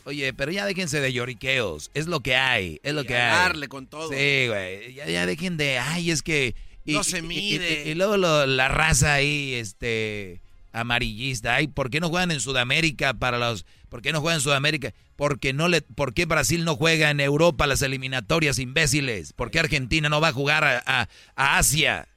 Oye, pero ya déjense de lloriqueos. Es lo que hay, es lo Y que hay. darle con todo. Sí, güey. Ya, ya dejen de. Ay, es que. No se mide. Y, y luego lo- la raza ahí, este. Amarillista. Ay, ¿por qué no juegan en Sudamérica para los. ¿Por qué no juegan en Sudamérica? Porque no le, ¿Por qué Brasil no juega en Europa las eliminatorias, imbéciles? ¿Por qué Argentina no va a jugar a, a- a Asia?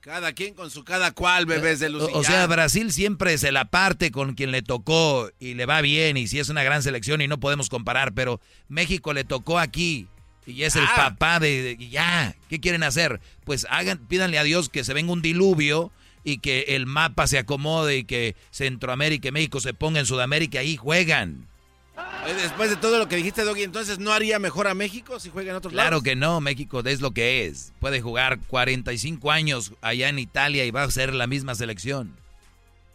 Cada quien con su cada cual, bebés de O, Lucía. o sea, Brasil siempre se la parte con quien le tocó y le va bien y si es una gran selección y no podemos comparar, pero México le tocó aquí y es el Ah. papá de, ya, ¿qué quieren hacer? Pues hagan, pídanle a Dios que se venga un diluvio y que el mapa se acomode y que Centroamérica y México se pongan en Sudamérica y ahí juegan. Después de todo lo que dijiste, Doggy, entonces no haría mejor a México si juega en otros Claro lados. que no, México es lo que es. Puede jugar 45 años allá en Italia y va a ser la misma selección.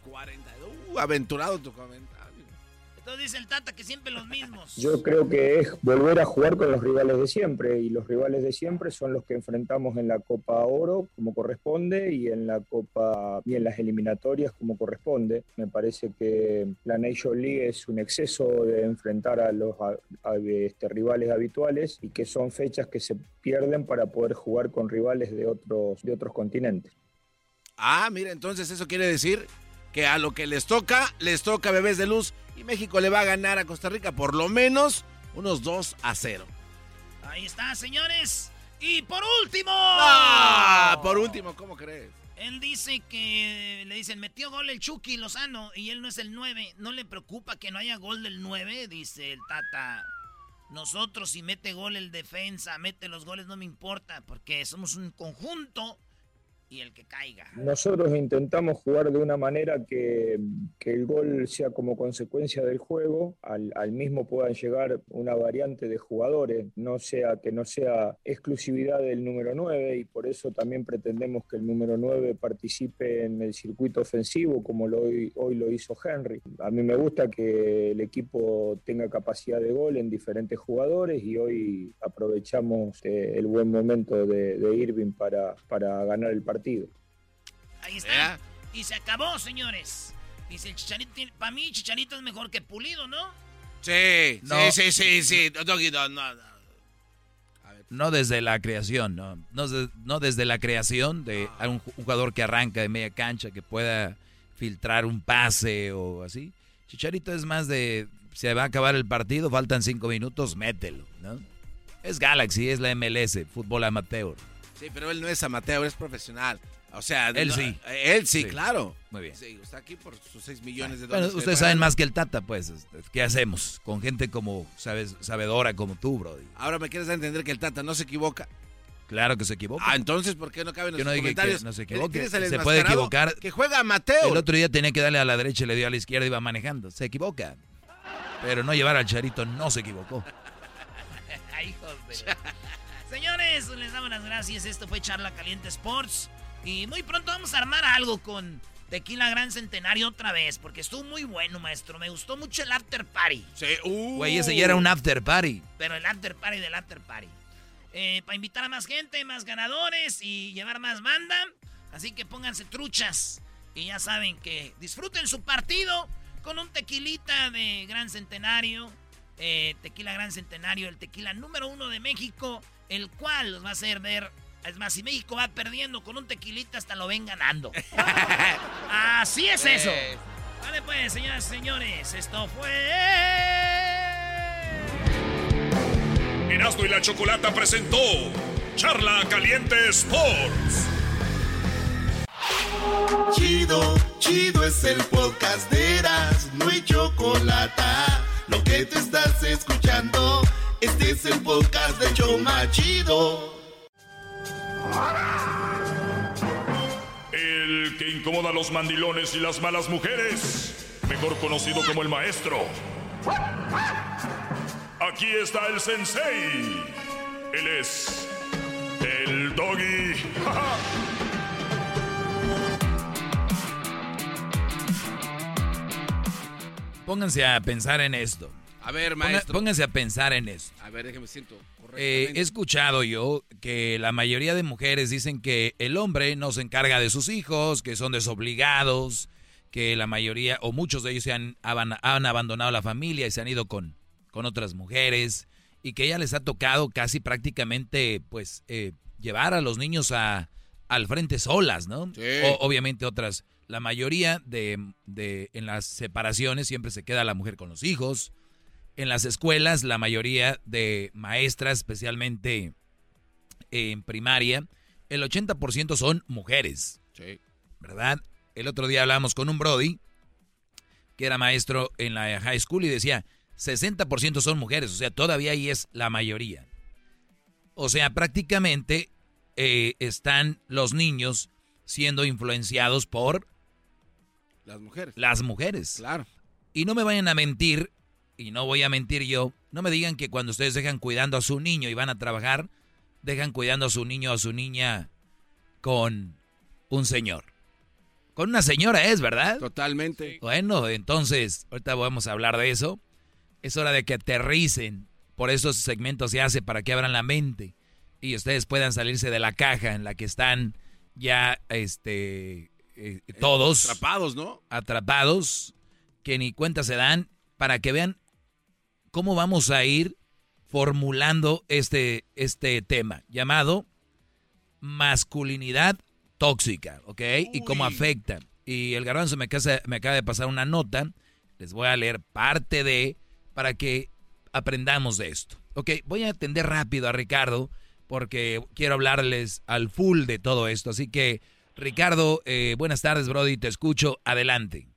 40. Uh, aventurado tu comentario. Entonces dice el Tata que siempre los mismos. Yo creo que es volver a jugar con los rivales de siempre y los rivales de siempre son los que enfrentamos en la Copa Oro como corresponde y en la Copa y en las eliminatorias como corresponde. Me parece que la Nation League es un exceso de enfrentar a los a- a- este, rivales habituales y que son fechas que se pierden para poder jugar con rivales de otros de otros continentes. Ah, mira, entonces eso quiere decir que a lo que les toca, les toca bebés de luz y México le va a ganar a Costa Rica por lo menos unos 2 a 0. Ahí está, señores. Y por último. Ah, por último, ¿cómo crees? Él dice que le dicen, metió gol el Chucky Lozano y él no es el 9. ¿No le preocupa que no haya gol del 9? Dice el Tata. Nosotros si mete gol el defensa, mete los goles, no me importa, porque somos un conjunto y el que caiga. Nosotros intentamos jugar de una manera que, que el gol sea como consecuencia del juego, al, al mismo puedan llegar una variante de jugadores, no sea que no sea exclusividad del número 9 y por eso también pretendemos que el número 9 participe en el circuito ofensivo como lo, hoy, lo hizo Henry. A mí me gusta que el equipo tenga capacidad de gol en diferentes jugadores y hoy aprovechamos eh, el buen momento de, de Irving para, para ganar el partido. Ahí está. Y se acabó, señores. Dice el Chicharito, tiene- para mí Chicharito es mejor que Pulido, ¿no? Sí, No. sí, sí, sí, sí. No, no, no. No desde la creación, no. No, de- no desde la creación de un ju- jugador que arranca de media cancha, que pueda filtrar un pase o así. Chicharito es más de, se va a acabar el partido, faltan cinco minutos, mételo, ¿no? Es Galaxy, es la MLS, fútbol amateur. Sí, pero él no es amateur, es profesional. O sea, Él no- sí. Él sí, Sí. claro. Muy bien. Sí, está aquí por sus 6 millones de Bueno, dólares. que ustedes saben más que el Tata, pues. ¿Qué hacemos con gente como, sabes, sabedora como tú, Brody? Ahora me quieres entender que el Tata no se equivoca. Claro que se equivoca. Ah, entonces, ¿por qué no caben los no dije que comentarios? no se equivoque. Se puede equivocar. Que juega amateur. El otro día tenía que darle a la derecha y le dio a la izquierda y iba manejando. Se equivoca. Pero no llevar al Charito no se equivocó. *laughs* Ay, hijos de- *laughs* Señores, les damos las gracias. Esto fue Charla Caliente Sports. Y muy pronto vamos a armar algo con Tequila Gran Centenario otra vez. Porque estuvo muy bueno, maestro. Me gustó mucho el after party. Sí, uh. Güey, ese ya era un after party. Pero el after party del after party. Eh, para invitar a más gente, más ganadores y llevar más banda. Así que pónganse truchas. Y ya saben que disfruten su partido con un tequilita de Gran Centenario. Eh, tequila Gran Centenario, el tequila número uno de México, el cual los va a hacer ver. Es más, si México va perdiendo con un tequilita, hasta lo ven ganando. *laughs* Así es eso. Vale, pues, señoras y señores, esto fue. Erasmo y la Chocolata presentó Charla Caliente Sports. Chido, chido es el podcast de Eras, no hay chocolate. Lo que te estás escuchando, este es el podcast de Choma Chido. El que incomoda a los mandilones y las malas mujeres, mejor conocido como el maestro. Aquí está el sensei. Él es el doggy. *laughs* Pónganse a pensar en esto. A ver, maestro. pónganse a pensar en esto. A ver, déjeme siento Eh, he escuchado yo que la mayoría de mujeres dicen que el hombre no se encarga de sus hijos, que son desobligados, que la mayoría o muchos de ellos se han, han abandonado la familia y se han ido con, con otras mujeres y que ella les ha tocado casi prácticamente pues eh, llevar a los niños a, al frente solas, ¿no? O- obviamente otras, la mayoría de, de en las separaciones siempre se queda la mujer con los hijos. En las escuelas, la mayoría de maestras, especialmente en primaria, el 80% son mujeres. ¿Verdad? El otro día hablamos con un Brody, que era maestro en la high school, y decía, 60% son mujeres, o sea, todavía ahí es la mayoría. O sea, prácticamente eh, están los niños siendo influenciados por Las mujeres. las mujeres. Claro. Y no me vayan a mentir, y no voy a mentir yo, no me digan que cuando ustedes dejan cuidando a su niño y van a trabajar, dejan cuidando a su niño o a su niña con un señor. Con una señora es, ¿verdad? Totalmente. Bueno, entonces, ahorita vamos a hablar de eso. Es hora de que aterricen. Por eso ese segmento se hace para que abran la mente y ustedes puedan salirse de la caja en la que están ya, este, eh, todos Atrapados, ¿no? atrapados, que ni cuenta se dan, para que vean cómo vamos a ir formulando este, este tema llamado masculinidad tóxica, ¿ok? Y cómo afecta. Y el garbanzo me, casa- me acaba de pasar una nota, les voy a leer parte de, para que aprendamos de esto. Ok, voy a atender rápido a Ricardo, porque quiero hablarles al full de todo esto. Así que, Ricardo, eh, buenas tardes, Brody, te escucho, adelante.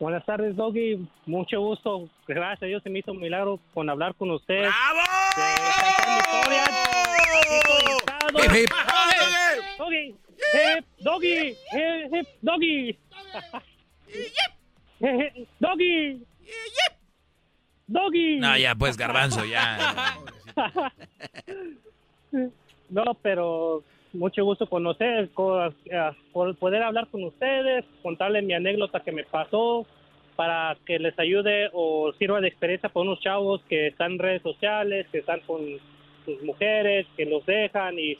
Buenas tardes, Doggy. Mucho gusto. Gracias a Dios se me hizo un milagro con hablar con usted. ¡Bravo! Doggy. Hip, doggy. Doggy. *laughs* Doggy. Doggy. No, ya, pues, garbanzo, ya. *laughs* No, pero mucho gusto conocer, co- eh, por poder hablar con ustedes, contarles mi anécdota que me pasó para que les ayude o sirva de experiencia para unos chavos que están en redes sociales, que están con sus mujeres, que los dejan y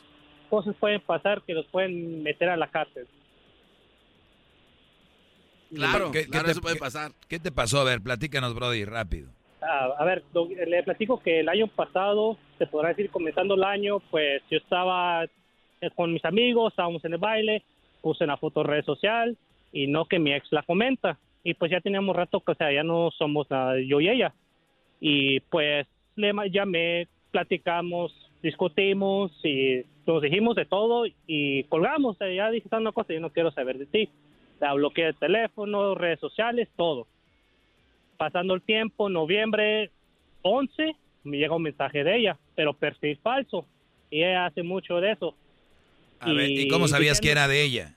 cosas pueden pasar que los pueden meter a la cárcel. Claro, ¿Qué- te- eso puede pasar. ¿Qué te pasó? A ver, platícanos, Brody, rápido. Ah, a ver, le platico que el año pasado, se podrá decir comenzando el año, pues yo estaba con mis amigos, estábamos en el baile, puse una foto en red social y no que mi ex la comenta. Y pues ya teníamos rato que, o sea, ya no somos nada, yo y ella. Y pues le llamé, platicamos, discutimos y nos dijimos de todo y colgamos. O sea, ya dije, "¿Sabes una cosa, yo no quiero saber de ti. La bloqueé de teléfono, redes sociales, todo pasando el tiempo, noviembre 11, me llega un mensaje de ella, pero perfil falso. Y ella hace mucho de eso. A ver, ¿y cómo sabías que era de ella?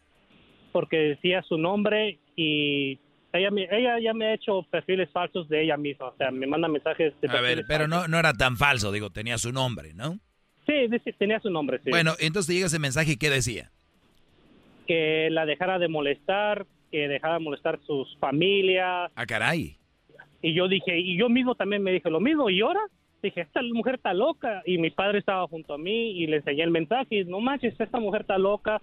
Porque decía su nombre y ella, ella ya me ha hecho perfiles falsos de ella misma. O sea, me manda mensajes de A ver, pero no, no era tan falso, digo, tenía su nombre, ¿no? Sí, tenía su nombre, sí. Bueno, entonces te llega ese mensaje y ¿qué decía? Que la dejara de molestar, que dejara de molestar sus familias. Ah, caray. Y yo dije, y yo mismo también me dije lo mismo. ¿Y ahora? Dije, esta mujer está loca. Y mi padre estaba junto a mí y le enseñé el mensaje. Y no manches, esta mujer está loca.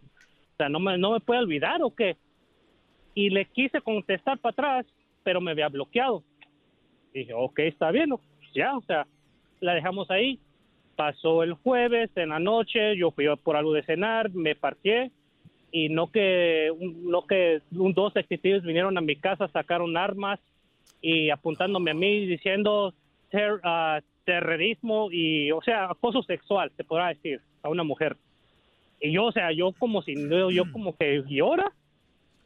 sea, ¿no me, no me puede olvidar o qué? Y le quise contestar para atrás, pero me había bloqueado. Dije, ok, está bien, ¿no? ya, o sea, la dejamos ahí. Pasó el jueves en la noche, yo fui por algo de cenar, me parqué y no que, no que un, dos detectives vinieron a mi casa, sacaron armas y apuntándome a mí diciendo ah, terrorismo y, o sea, acoso sexual, se podrá decir, a una mujer. Y yo, o sea, yo como si, yo, yo como que, ¿y ahora?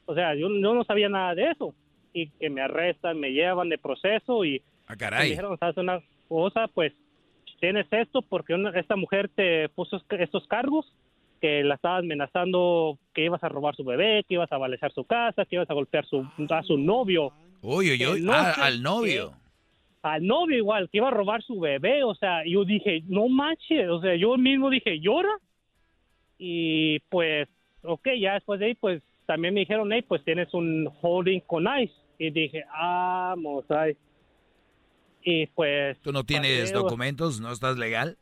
O sea, yo, yo no sabía nada de eso. Y que me arrestan, me llevan de proceso y Ah, me caray. dijeron, ¿sabes una cosa? Pues tienes esto porque una- esta mujer te puso es- estos cargos que la estaba amenazando que ibas a robar su bebé, que ibas a balear su casa, que ibas a golpear su, a su novio. Uy, uy, Que uy. no Ah, al novio. Al novio igual, que iba a robar su bebé, o sea, yo dije, no manches, o sea, yo mismo dije, llora. Y pues, ok, ya después de ahí, pues también me dijeron, hey, pues tienes un holding con ICE. Y dije, vamos, ay. Y pues... ¿Tú no tienes paseo- documentos? ¿No estás legal?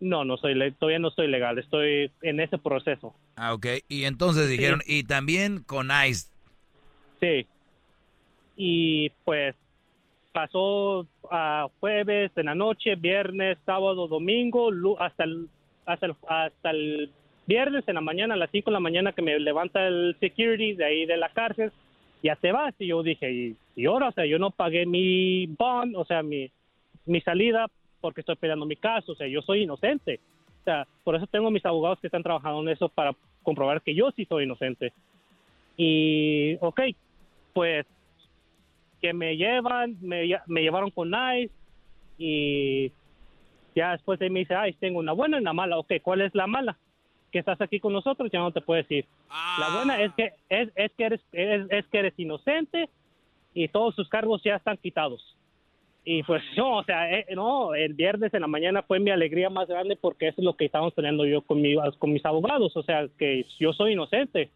No, no soy, todavía no estoy legal, estoy en ese proceso. Ah, ok. Y entonces Sí. dijeron, y también con ICE. Sí. Y pues pasó a jueves en la noche, viernes, sábado, domingo, hasta el, hasta el, hasta el viernes en la mañana, a las 5 de la mañana que me levanta el security de ahí de la cárcel, ya te vas. Y yo dije, ¿y, y ahora? O sea, yo no pagué mi bond, o sea, mi, mi salida porque estoy peleando mi caso, o sea, yo soy inocente. O sea, por eso tengo mis abogados que están trabajando en eso para comprobar que yo sí soy inocente. Y, ok, pues que me llevan, me, me llevaron con ICE y ya después de ahí me dice, ay, tengo una buena y una mala. Ok, ¿cuál es la mala? Que estás aquí con nosotros, ya no te puedo decir. La buena es que es, es que eres es, es que eres inocente y todos sus cargos ya están quitados. Y pues no, o sea, eh, no, el viernes en la mañana fue mi alegría más grande porque eso es lo que estábamos peleando yo con, mi- con mis abogados, o sea, que yo soy inocente.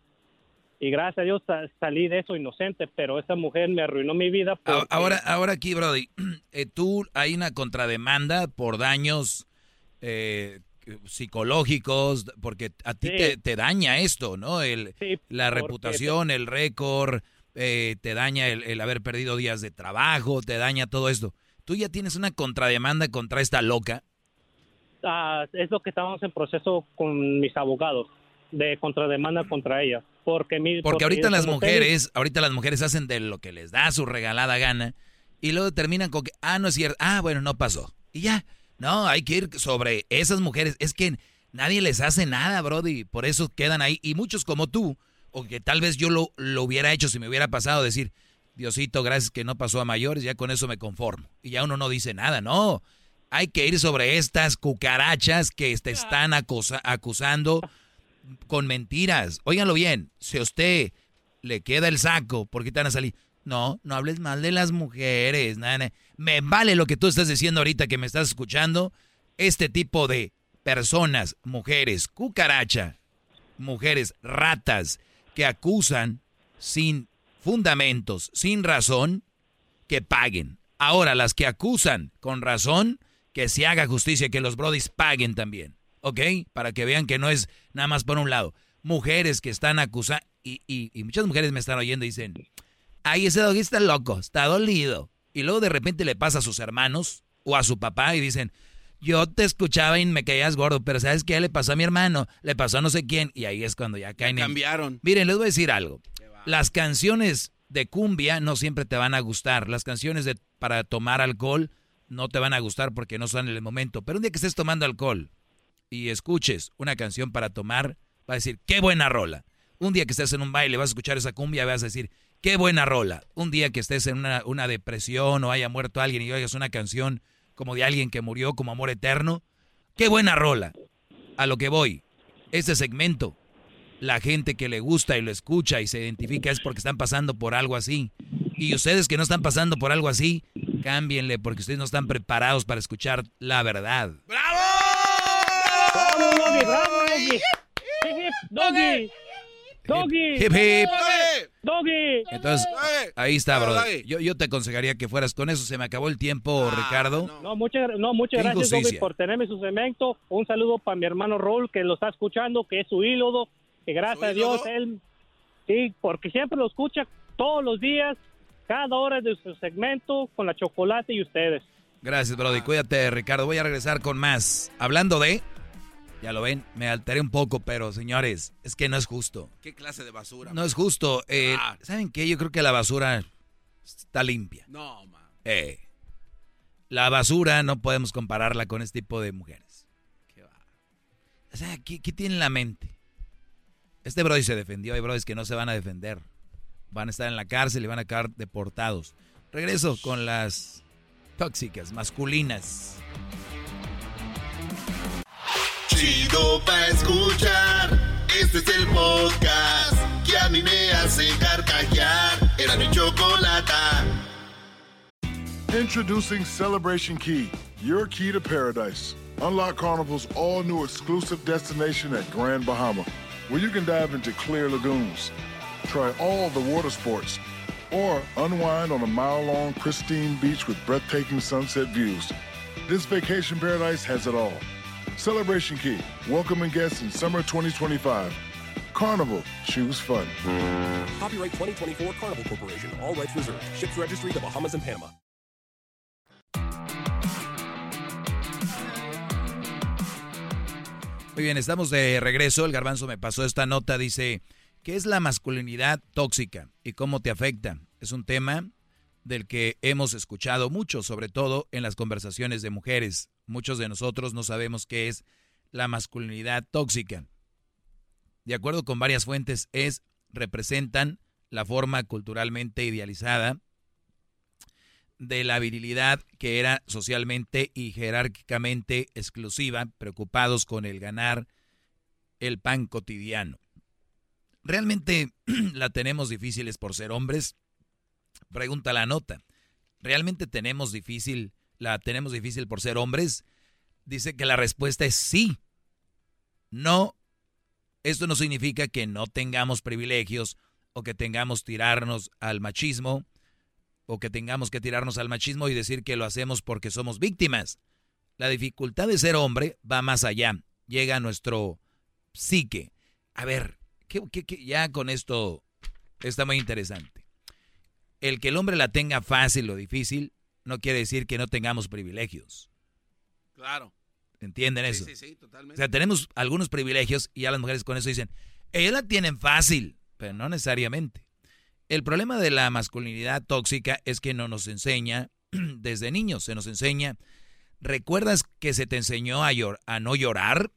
Y gracias a Dios sa- salí de eso inocente, pero esa mujer me arruinó mi vida. Porque- Ahora, ahora aquí, Brody, *clears throat* eh, tú hay una contrademanda por daños eh, psicológicos, porque a ti Sí. te, te daña esto, ¿no? El, la reputación, el récord, eh, te daña el, el haber perdido días de trabajo, te daña todo esto. Tú ya tienes una contrademanda contra esta loca. Ah, es lo que estábamos en proceso con mis abogados de contrademanda contra ella. Porque, mi, Porque ahorita las mujeres, ahorita las mujeres hacen de lo que les da su regalada gana y luego terminan con que, ah, no es cierto, ah, bueno, no pasó. Y ya, no, hay que ir sobre esas mujeres. Es que nadie les hace nada, Brody, por eso quedan ahí. Y muchos como tú, o que tal vez yo lo, lo hubiera hecho si me hubiera pasado, decir, Diosito, gracias que no pasó a mayores, ya con eso me conformo. Y ya uno no dice nada, no. Hay que ir sobre estas cucarachas que te están acosa- acusando con mentiras. Óiganlo bien, si a usted le queda el saco, ¿por qué te van a salir? No, no hables mal de las mujeres, nada. Me vale lo que tú estás diciendo ahorita que me estás escuchando. Este tipo de personas, mujeres, cucaracha, mujeres, ratas, que acusan sin fundamentos, sin razón, que paguen. Ahora, las que acusan con razón, que se haga justicia, que los brodis paguen también. ¿Ok? Para que vean que no es nada más por un lado. Mujeres que están acusando, y, y- y muchas mujeres me están oyendo y dicen, ay, ese doggy está loco, está dolido. Y luego de repente le pasa a sus hermanos o a su papá y dicen, yo te escuchaba y me caías gordo, pero ¿sabes qué le pasó a mi hermano? Le pasó a no sé quién. Y ahí es cuando ya caen en... Cambiaron. Miren, les voy a decir algo. Las canciones de cumbia no siempre te van a gustar. Las canciones de para tomar alcohol no te van a gustar porque no son en el momento. Pero un día que estés tomando alcohol y escuches una canción para tomar, vas a decir, qué buena rola. Un día que estés en un baile vas a escuchar esa cumbia vas a decir, qué buena rola. Un día que estés en una, una depresión o haya muerto alguien y oigas una canción como de alguien que murió como amor eterno, qué buena rola. A lo que voy, este segmento, la gente que le gusta y lo escucha y se identifica es porque están pasando por algo así. Y ustedes que no están pasando por algo así, cámbienle porque ustedes no están preparados para escuchar la verdad. ¡Bravo, Doggy! ¡Bravo, Doggy! ¡Hip, hip! ¡Doggy! ¡Doggy! Hip, hip. ¡Doggy! Entonces, ahí está, brother. Yo, yo te aconsejaría que fueras con eso. Se me acabó el tiempo, Ricardo. No, muchas, no, muchas gracias, Doggy, por tenerme su cemento. Un saludo para mi hermano Raúl, que lo está escuchando, que es su ídolo. que gracias a Dios él, sí, porque siempre lo escucha todos los días, cada hora de su segmento con la chocolate y ustedes. Gracias, Brody. Cuídate, Ricardo. Voy a regresar con más. Hablando de. Ya lo ven, me alteré un poco, pero señores, es que no es justo. ¿Qué clase de basura? No es justo. Eh, ¿Saben qué? Yo creo que la basura está limpia. No, man. Eh, la basura no podemos compararla con este tipo de mujeres. ¿Qué va? O sea, ¿qué, ¿qué, tiene en la mente? Este Brody se defendió. Hay Brodys que no se van a defender. Van a estar en la cárcel y van a quedar deportados. Regreso con las tóxicas, masculinas. Chido escuchar. Este es el podcast que a mí me hace carcajear. Era mi. Introducing Celebration Key, your key to paradise. Unlock Carnival's all new exclusive destination at Grand Bahama, where you can dive into clear lagoons, try all the water sports, or unwind on a mile long, pristine beach with breathtaking sunset views. This vacation paradise has it all. Celebration Key, welcoming guests in summer 2025. Carnival, choose fun. Copyright 2024 Carnival Corporation, all rights reserved. Ships registry the Bahamas and Panama. Muy bien, estamos de regreso. El garbanzo me pasó esta nota. Dice, ¿qué es la masculinidad tóxica y cómo te afecta? Es un tema del que hemos escuchado mucho, sobre todo en las conversaciones de mujeres. Muchos de nosotros no sabemos qué es la masculinidad tóxica. De acuerdo con varias fuentes, es representan la forma culturalmente idealizada de la virilidad que era socialmente y jerárquicamente exclusiva, preocupados con el ganar el pan cotidiano. ¿Realmente *clears throat* la tenemos difíciles por ser hombres? Pregunta la nota. ¿Realmente tenemos difícil, la tenemos difícil por ser hombres? Dice que la respuesta es sí. No. Esto no significa que no tengamos privilegios o que tengamos tirarnos al machismo o que tengamos que tirarnos al machismo y decir que lo hacemos porque somos víctimas. La dificultad de ser hombre va más allá, llega a nuestro psique. A ver, ¿qué, ya con esto está muy interesante. El que el hombre la tenga fácil o difícil no quiere decir que no tengamos privilegios. Claro. ¿Entienden Sí, eso? sí, sí, totalmente. O sea, tenemos algunos privilegios y ya las mujeres con eso dicen, ellas la tienen fácil, pero no necesariamente. El problema de la masculinidad tóxica es que no nos enseña *clears throat* desde niños, se nos enseña. ¿Recuerdas que se te enseñó a, llor- a no llorar?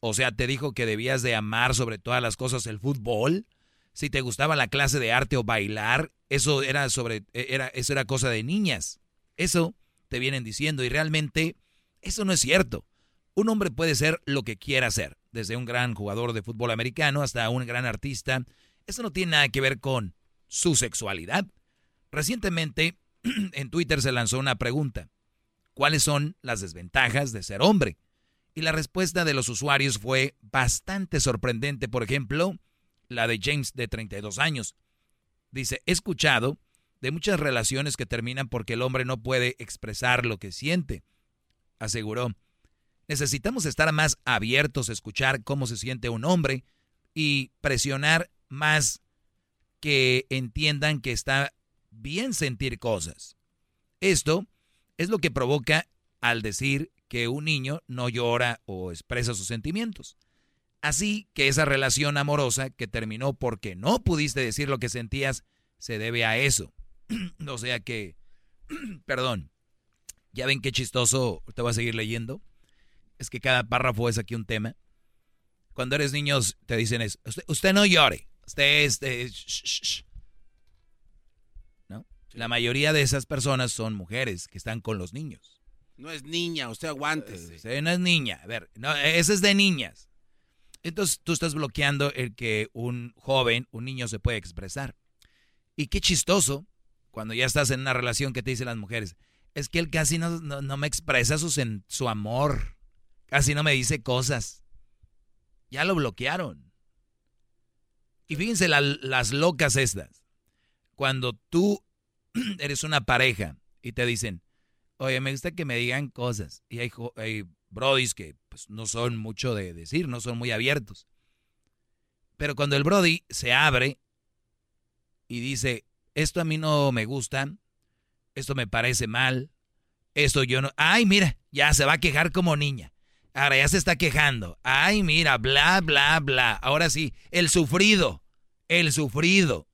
O sea, te dijo que debías de amar sobre todas las cosas el fútbol. Si te gustaba la clase de arte o bailar, eso era sobre era eso era cosa de niñas. Eso te vienen diciendo y realmente eso no es cierto. Un hombre puede ser lo que quiera ser, desde un gran jugador de fútbol americano hasta un gran artista. Eso no tiene nada que ver con su sexualidad. Recientemente *clears throat* en Twitter se lanzó una pregunta. ¿Cuáles son las desventajas de ser hombre? Y la respuesta de los usuarios fue bastante sorprendente. Por ejemplo, la de James de 32 años. Dice, he escuchado de muchas relaciones que terminan porque el hombre no puede expresar lo que siente. Aseguró, necesitamos estar más abiertos a escuchar cómo se siente un hombre y presionar más que entiendan que está bien sentir cosas. Esto es lo que provoca al decir que un niño no llora o expresa sus sentimientos. Así que esa relación amorosa que terminó porque no pudiste decir lo que sentías se debe a eso. *clears throat* o sea que, *clears throat* perdón, ya ven qué chistoso, te voy a seguir leyendo. Es que cada párrafo es aquí un tema. Cuando eres niño te dicen eso, usted, usted no llore, usted es... eh, sh- sh- sh". ¿No? La mayoría de esas personas son mujeres que están con los niños. No es niña, usted aguante. Sí, no es niña. A ver, no, ese es de niñas. Entonces tú estás bloqueando el que un joven, un niño se puede expresar. Y qué chistoso cuando ya estás en una relación que te dicen las mujeres, es que él casi no, no- no me expresa su, su amor, casi no me dice cosas. Ya lo bloquearon. Y fíjense la- las locas estas. Cuando tú *clears throat* eres una pareja y te dicen, oye, me gusta que me digan cosas. Y hay, hay brodis que pues, no son mucho de decir, no son muy abiertos. Pero cuando el Brody se abre y dice, esto a mí no me gusta, esto me parece mal, esto yo no... Ay, mira, ya se va a quejar como niña. Ahora ya se está quejando. Ay, mira, bla, bla, bla. Ahora sí, el sufrido, el sufrido.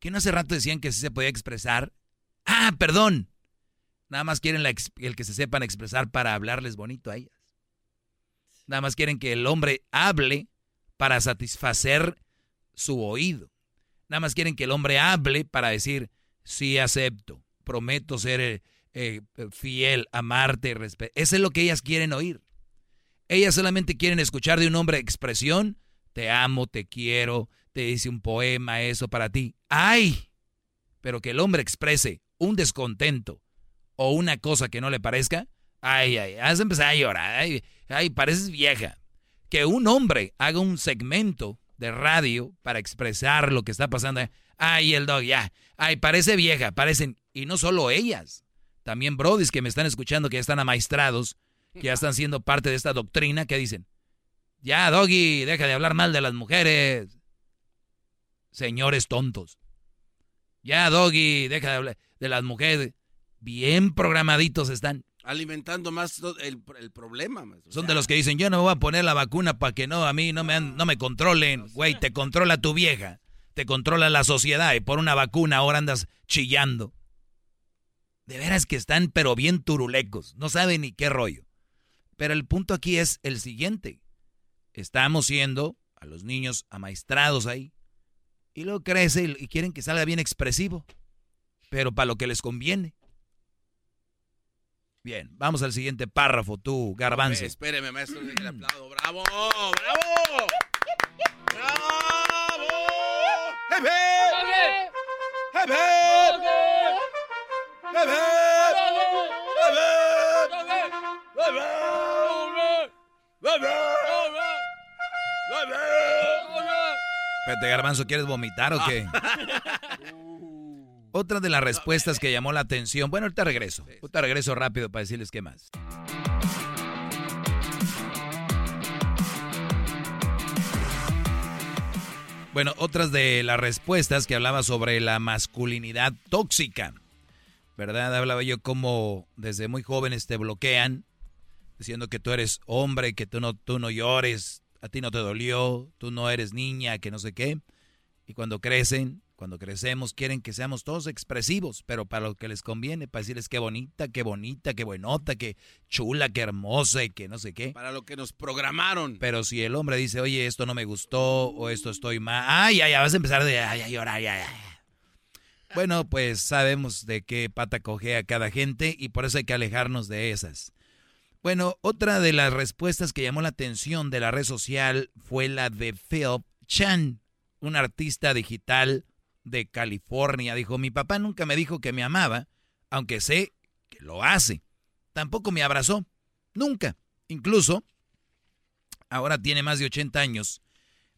¿Que no hace rato decían que sí se podía expresar? Ah, perdón. Nada más quieren el que se sepan expresar para hablarles bonito a ellas. Nada más quieren que el hombre hable para satisfacer su oído. Nada más quieren que el hombre hable para decir, sí acepto, prometo ser eh, eh, fiel, amarte, respetar. Eso es lo que ellas quieren oír. Ellas solamente quieren escuchar de un hombre expresión, te amo, te quiero, te dice un poema, eso para ti. ¡Ay! Pero que el hombre exprese un descontento o una cosa que no le parezca, ay, ay, has empezado a llorar, ay, pareces vieja. Que un hombre haga un segmento de radio para expresar lo que está pasando. Ay, el dog, ya. Ay, parece vieja, parecen. Y no solo ellas. También brodis que me están escuchando, que ya están amaestrados, que ya están siendo parte de esta doctrina, que dicen, ya, doggy, deja de hablar mal de las mujeres. Señores tontos. Ya, doggy, deja de hablar de las mujeres. Bien programaditos están. Alimentando más el, problema. Son de los que dicen, yo no me voy a poner la vacuna para que no, a mí no me, no me controlen. Güey, te controla tu vieja. Te controla la sociedad y por una vacuna ahora andas chillando. De veras que están pero bien turulecos. No saben ni qué rollo. Pero el punto aquí es el siguiente. Estamos siendo a los niños amaestrados ahí. Y luego crece y quieren que salga bien expresivo. Pero para lo que les conviene. Bien, vamos al siguiente párrafo, tú, Garbanzo. espéreme, maestro, el aplauso. ¡Bravo! ¡Bravo! ¡Bravo! ¡Jefe! ¡Jefe! Espérate, Garbanzo, ¿quieres vomitar o qué? *laughs* Otra de las respuestas que llamó la atención. Bueno, ahorita regreso. Ahorita regreso rápido para decirles qué más. Bueno, otras de las respuestas que hablaba sobre la masculinidad tóxica. ¿Verdad? Hablaba yo como desde muy jóvenes te bloquean, diciendo que tú eres hombre, que tú no, tú no llores, a ti no te dolió, tú no eres niña, que no sé qué. Y cuando crecen, cuando crecemos quieren que seamos todos expresivos, pero para lo que les conviene, para decirles qué bonita, qué bonita, qué buenota, qué chula, qué hermosa y que no sé qué. Para lo que nos programaron. Pero si el hombre dice, oye, esto no me gustó o esto estoy mal, ay, ya, ya vas a empezar de, ay, a llorar, ya, ya. Bueno, pues sabemos de qué pata a cada gente y por eso hay que alejarnos de esas. Bueno, otra de las respuestas que llamó la atención de la red social fue la de Phil Chan, un artista digital de California. Dijo, mi papá nunca me dijo que me amaba, aunque sé que lo hace. Tampoco me abrazó, nunca. Incluso, ahora tiene más de 80 años.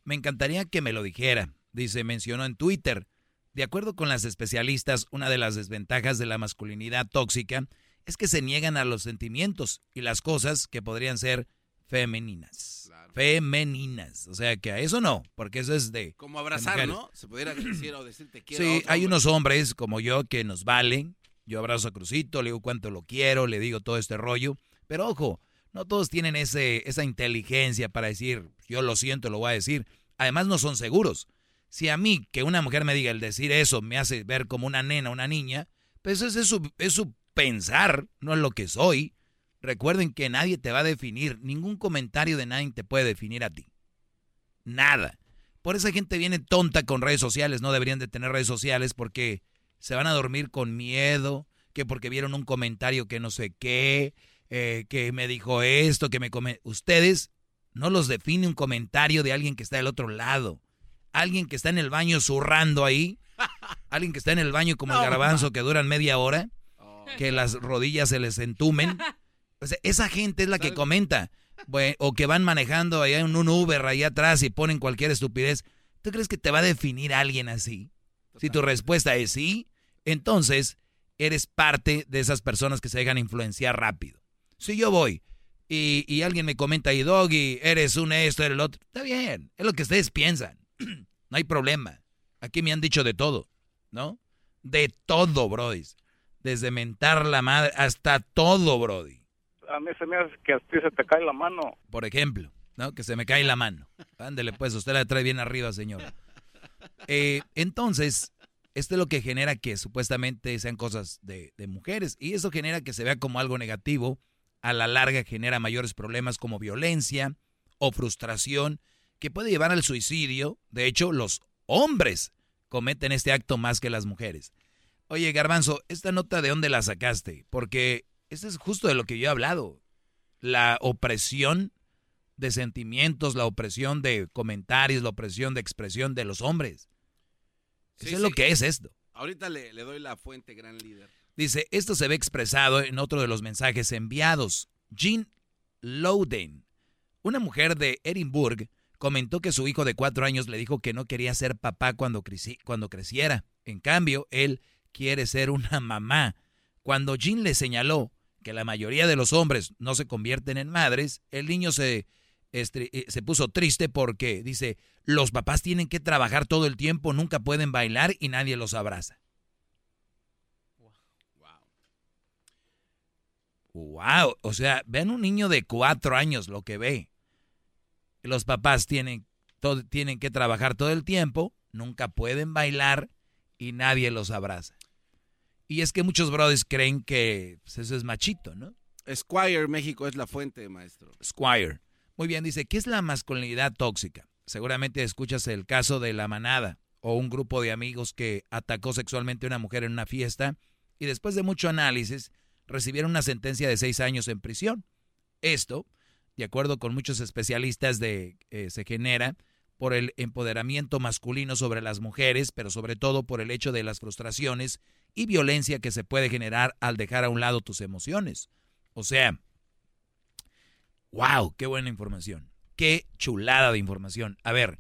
Me encantaría que me lo dijera, dice, mencionó en Twitter. De acuerdo con las especialistas, una de las desventajas de la masculinidad tóxica es que se niegan a los sentimientos y las cosas que podrían ser femeninas femeninas. O sea que a eso no, porque eso es de. Como abrazar, ¿no? Se pudiera decir o decir te quiero. Sí, hay unos hombres como yo que nos valen. Yo abrazo a Crucito, le digo cuánto lo quiero, le digo todo este rollo. Pero ojo, no todos tienen ese, esa inteligencia para decir, yo lo siento, lo voy a decir. Además, no son seguros. Si a mí, que una mujer me diga el decir eso me hace ver como una nena, una niña, pues eso es su, es su pensar, no es lo que soy. Recuerden que nadie te va a definir, ningún comentario de nadie te puede definir a ti. Nada. Por esa gente viene tonta con redes sociales, no deberían de tener redes sociales porque se van a dormir con miedo, que porque vieron un comentario que no sé qué, eh, que me dijo esto, que me come... Ustedes no los define un comentario de alguien que está del otro lado. Alguien que está en el baño zurrando ahí. *laughs* Alguien que está en el baño como el garbanzo que duran media hora. Que las rodillas se les entumen *laughs* esa gente es la que comenta. o que van manejando allá en un Uber ahí atrás y ponen cualquier estupidez. ¿Tú crees que te va a definir alguien así? Si tu respuesta es sí, entonces eres parte de esas personas que se dejan influenciar rápido. Si yo voy y, y alguien me comenta ahí, Doggy, eres un esto, eres el otro. Está bien, es lo que ustedes piensan. *clears throat* no hay problema. Aquí me han dicho de todo, ¿no? De todo, Brody. Desde mentar la madre hasta todo, Brody. A mí se me hace que a ti se te cae la mano. Por ejemplo, ¿no? Que se me cae la mano. Ándele, pues, usted la trae bien arriba, señor. Eh, entonces, esto es lo que genera que supuestamente sean cosas de, de mujeres. Y eso genera que se vea como algo negativo. A la larga genera mayores problemas como violencia o frustración que puede llevar al suicidio. De hecho, los hombres cometen este acto más que las mujeres. Oye, Garbanzo, ¿esta nota de dónde la sacaste? Porque esto es justo de lo que yo he hablado. La opresión de sentimientos, la opresión de comentarios, la opresión de expresión de los hombres. Sí, Eso es sí. lo que es esto. Ahorita le, le doy la fuente, gran líder. Dice, esto se ve expresado en otro de los mensajes enviados. Jean Louden, una mujer de Edinburgh, comentó que su hijo de cuatro años le dijo que no quería ser papá cuando, creci- cuando creciera. En cambio, él quiere ser una mamá. Cuando Jean le señaló que la mayoría de los hombres no se convierten en madres, el niño se, eh, se puso triste porque dice, los papás tienen que trabajar todo el tiempo, nunca pueden bailar y nadie los abraza. Wow, o sea, ven un niño de cuatro años lo que ve. Los papás tienen, todo, tienen que trabajar todo el tiempo, nunca pueden bailar y nadie los abraza. Y es que muchos brothers creen que pues, eso es machito, ¿no? Squire México es la fuente, maestro. Squire. Muy bien, dice, ¿qué es la masculinidad tóxica? Seguramente escuchas el caso de la manada o un grupo de amigos que atacó sexualmente a una mujer en una fiesta y después de mucho análisis recibieron una sentencia de seis años en prisión. Esto, de acuerdo con muchos especialistas, de, eh, se genera por el empoderamiento masculino sobre las mujeres, pero sobre todo por el hecho de las frustraciones y violencia que se puede generar al dejar a un lado tus emociones. O sea, wow, qué buena información. Qué chulada de información. A ver,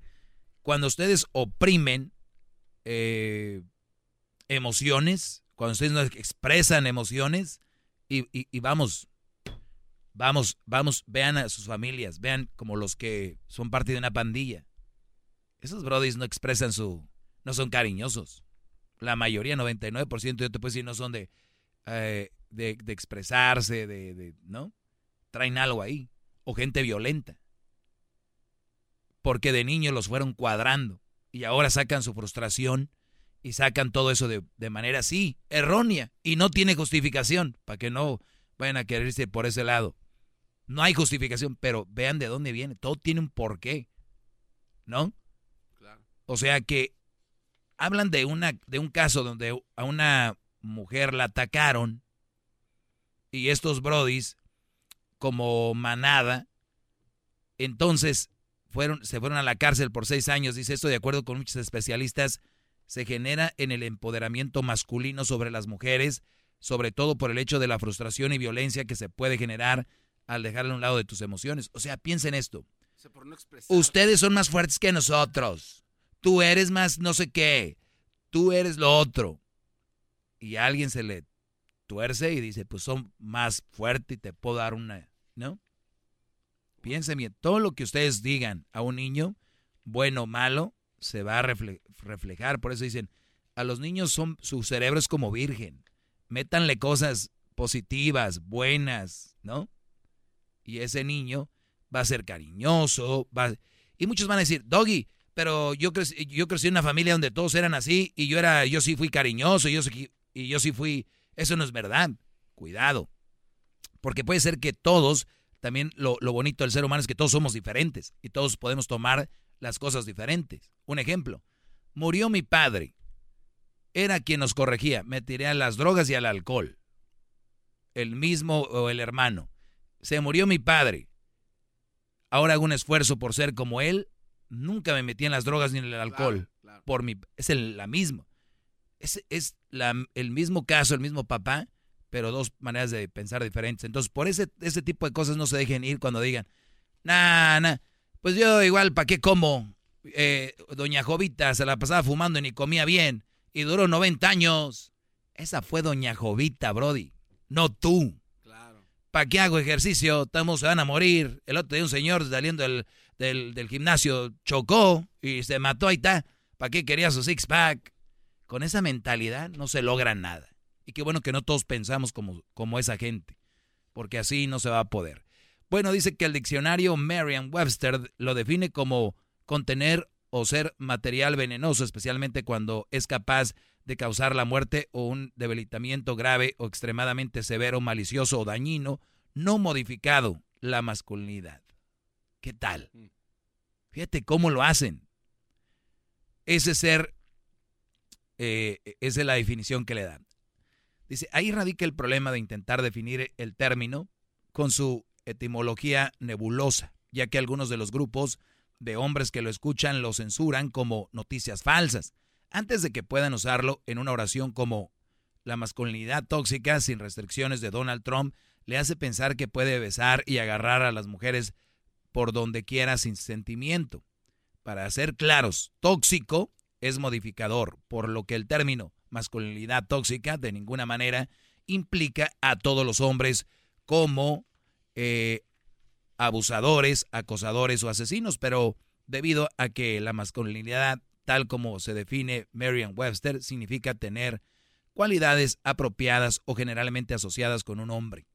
cuando ustedes oprimen eh, emociones, cuando ustedes no expresan emociones, y, y- y vamos, vamos, vamos, vean a sus familias, vean como los que son parte de una pandilla. Esos brodis no expresan su, no son cariñosos. La mayoría, 99%, yo te puedo decir, no son de, eh, de, de expresarse, de, de, ¿no? Traen algo ahí. O gente violenta. Porque de niños los fueron cuadrando. Y ahora sacan su frustración y sacan todo eso de, de manera así, errónea. Y no tiene justificación. Para que no vayan a quererse por ese lado. No hay justificación, pero vean de dónde viene. Todo tiene un porqué. ¿No? O sea que hablan de una de un caso donde a una mujer la atacaron y estos brodis como manada entonces fueron se fueron a la cárcel por seis años dice esto de acuerdo con muchos especialistas se genera en el empoderamiento masculino sobre las mujeres sobre todo por el hecho de la frustración y violencia que se puede generar al dejarle a un lado de tus emociones o sea piensen esto no. Ustedes son más fuertes que nosotros. Tú eres más no sé qué. Tú eres lo otro. Y alguien se le tuerce y dice, pues son más fuertes y te puedo dar una, ¿no? Piensen bien, todo lo que ustedes digan a un niño, bueno o malo, se va a refle- reflejar. Por eso dicen, a los niños son, su cerebro es como virgen. Métanle cosas positivas, buenas, ¿no? Y ese niño va a ser cariñoso, va y muchos van a decir, "Doggy, pero yo crecí, yo crecí en una familia donde todos eran así y yo era yo sí fui cariñoso, yo sí, y yo sí fui, eso no es verdad. Cuidado. Porque puede ser que todos también lo, lo bonito del ser humano es que todos somos diferentes y todos podemos tomar las cosas diferentes. Un ejemplo, murió mi padre. Era quien nos corregía, me tiré a las drogas y al alcohol. El mismo o el hermano. Se murió mi padre ahora hago un esfuerzo por ser como él, nunca me metí en las drogas ni en el alcohol. Por mi, es el- la misma. Es, es la- el mismo caso, el mismo papá, pero dos maneras de pensar diferentes. Entonces, por ese, ese tipo de cosas no se dejen ir cuando digan, nah, nah, pues yo igual, ¿para qué como? Eh, doña Jovita se la pasaba fumando y ni comía bien y duró 90 años. Esa fue Doña Jovita, Brody, no tú. ¿para qué hago ejercicio? Estamos, se van a morir. El otro día un señor saliendo del, del, del gimnasio chocó y se mató, ahí está. ¿Para qué quería su six-pack? Con esa mentalidad no se logra nada. Y qué bueno que no todos pensamos como, como esa gente, porque así no se va a poder. Bueno, dice que el diccionario Merriam-Webster lo define como contener o ser material venenoso, especialmente cuando es capaz de causar la muerte o un debilitamiento grave o extremadamente severo, malicioso o dañino, no modificado la masculinidad. ¿Qué tal? Fíjate cómo lo hacen. Ese ser, eh, esa es la definición que le dan. Dice, ahí radica el problema de intentar definir el término con su etimología nebulosa, ya que algunos de los grupos de hombres que lo escuchan lo censuran como noticias falsas, antes de que puedan usarlo en una oración como la masculinidad tóxica sin restricciones de Donald Trump le hace pensar que puede besar y agarrar a las mujeres por donde quiera sin sentimiento. Para ser claros, tóxico es modificador, por lo que el término masculinidad tóxica de ninguna manera implica a todos los hombres como eh, abusadores, acosadores o asesinos, pero debido a que la masculinidad, tal como se define Merriam-Webster, significa tener cualidades apropiadas o generalmente asociadas con un hombre.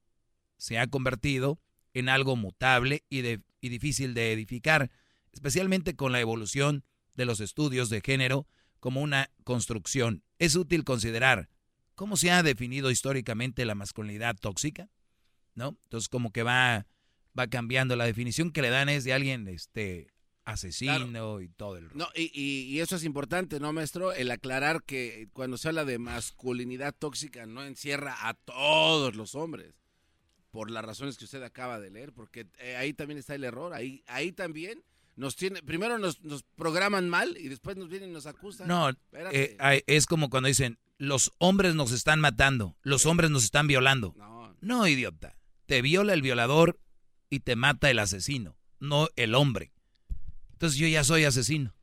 Se ha convertido en algo mutable y, y difícil de edificar, especialmente con la evolución de los estudios de género como una construcción. Es útil considerar cómo se ha definido históricamente la masculinidad tóxica, ¿no? Entonces como que va, va cambiando. La definición que le dan es de alguien este, asesino y todo el... No, y, y, eso es importante, ¿no, maestro? El aclarar que cuando se habla de masculinidad tóxica no encierra a todos los hombres, por las razones que usted acaba de leer, porque eh, ahí también está el error, ahí, ahí también nos tiene, primero nos, nos programan mal y después nos vienen y nos acusan. No, eh, es como cuando dicen, los hombres nos están matando, los hombres nos están violando. No. no, idiota. Te viola el violador y te mata el asesino, no el hombre. Entonces yo ya soy asesino.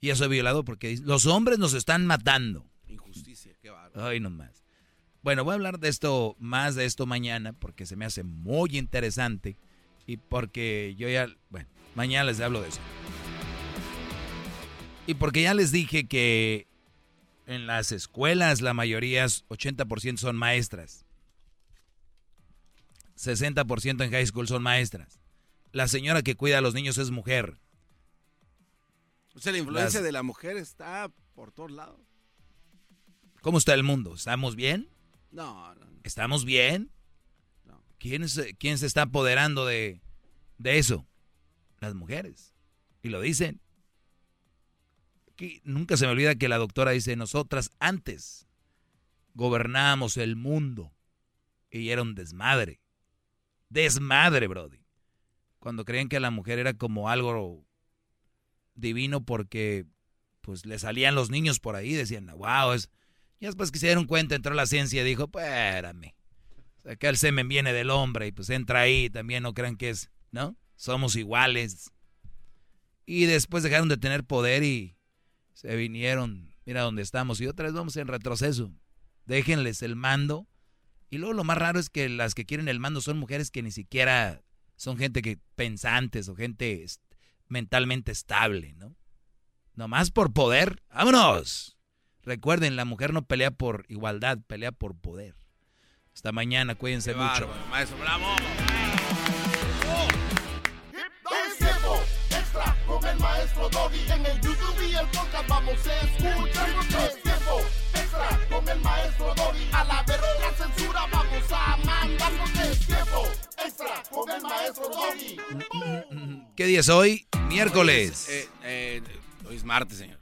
Ya soy violador porque los hombres nos están matando. Injusticia, qué bárbaro. Ay, más. Bueno, voy a hablar de esto, más de esto mañana, porque se me hace muy interesante. Y porque yo ya, bueno, Mañana les hablo de eso. Y porque ya les dije que en las escuelas la mayoría, 80% son maestras. 60% en high school son maestras. La señora que cuida a los niños es mujer. O sea, la influencia de la mujer está por todos lados. ¿Cómo está el mundo? ¿Estamos bien? No, no. ¿Estamos bien? No. ¿Quién, se, ¿Quién se está apoderando de, de eso? las mujeres. Y lo dicen. nunca se me olvida que la doctora dice, nosotras antes gobernábamos el mundo y era un desmadre. Desmadre, Brody. Cuando creían que la mujer era como algo divino porque pues le salían los niños por ahí, decían, wow, es... Y después que se dieron cuenta, entró la ciencia y dijo, espérame. Que el semen viene del hombre y pues entra ahí, también no crean que es, ¿no? somos iguales. Y después dejaron de tener poder y se vinieron, mira dónde estamos, y otra vez vamos en retroceso. Déjenles el mando. Y luego lo más raro es que las que quieren el mando son mujeres que ni siquiera son gente que pensantes o gente mentalmente estable, ¿no? Nomás por poder. ¡Vámonos! Recuerden, la mujer no pelea por igualdad, pelea por poder. Hasta mañana, cuídense mucho. maestro, bravo. con el maestro Doggy. En el YouTube y el podcast vamos a escuchar. Es tiempo extra con el maestro Doggy. A la verga la censura vamos a mandar. Es tiempo extra con el maestro Doggy. ¿Qué día es hoy? Miércoles. Eh, eh, hoy es martes, señor.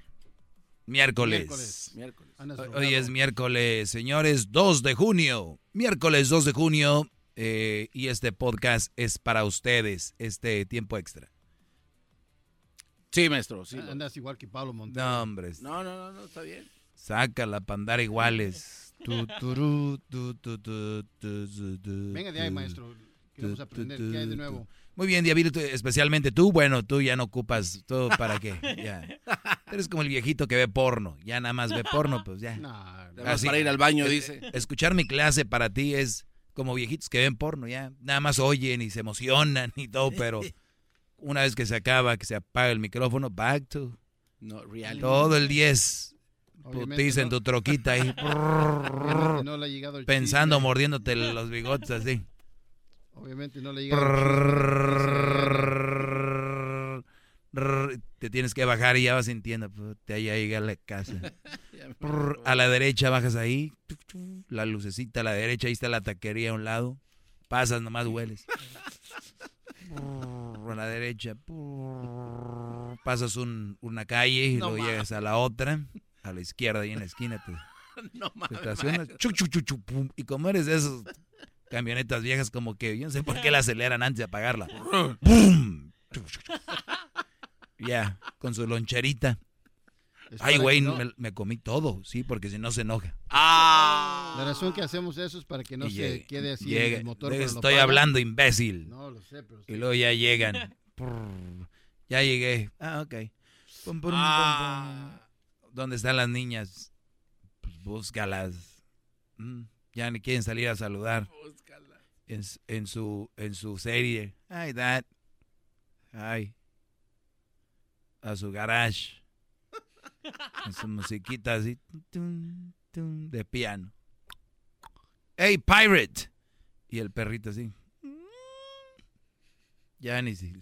Miércoles. Miércoles. Hoy es miércoles, señores, 2 de junio. Miércoles 2 de junio. Eh, y este podcast es para ustedes, este tiempo extra. Sí, maestro. Sí, Andas igual que Pablo Montero. No, hombre. No, no, no, no, está bien. Sácala para andar iguales. *laughs* Venga de ahí, maestro. Queremos aprender. ¿Qué hay de nuevo? Muy bien, Diablito, especialmente tú. Bueno, tú ya no ocupas todo para qué. Ya. Eres como el viejito que ve porno. Ya nada más ve porno, pues ya. No, Así, para ir al baño, dice. Escuchar mi clase para ti es como viejitos que ven porno, ya. Nada más oyen y se emocionan y todo, pero una vez que se acaba, que se apaga el micrófono, back to. No, reality. Todo el 10. Obviamente Putiza en no. tu troquita ahí. No le ha llegado el pensando, mordiéndote los bigotes así. Obviamente no le ha llegado Te tienes que bajar y ya vas sintiendo. Puta, ya llegué a la casa. *laughs* A la derecha bajas ahí. La lucecita a la derecha. Ahí está la taquería a un lado. Pasas, nomás hueles. A la derecha. Pasas un- una calle y No luego llegas a la otra. A la izquierda y en la esquina te, *laughs* No te mames. pum. Y como eres de esos camionetas viejas, como que yo no sé por qué la *laughs* aceleran antes de apagarla. *laughs* ¡Bum! Ya, con su loncherita. Es Ay, güey, no- me, me comí todo, sí, porque si no se enoja. La razón que hacemos eso es para que no Y se quede así llega- el motor. Estoy hablando, imbécil. No, lo sé, pero... Y luego ya llegan. *laughs* Ya llegué. Ah, ok. Pum, pum, pum, Ah. pum. ¿Dónde están las niñas? Pues búscalas. Mm, ya ni quieren salir a saludar. En, su en su serie. Ay, dad. Ay. A su garage. Con su musiquita así. tum, tum, de piano. Hey, pirate. Y el perrito así. Ya ni si.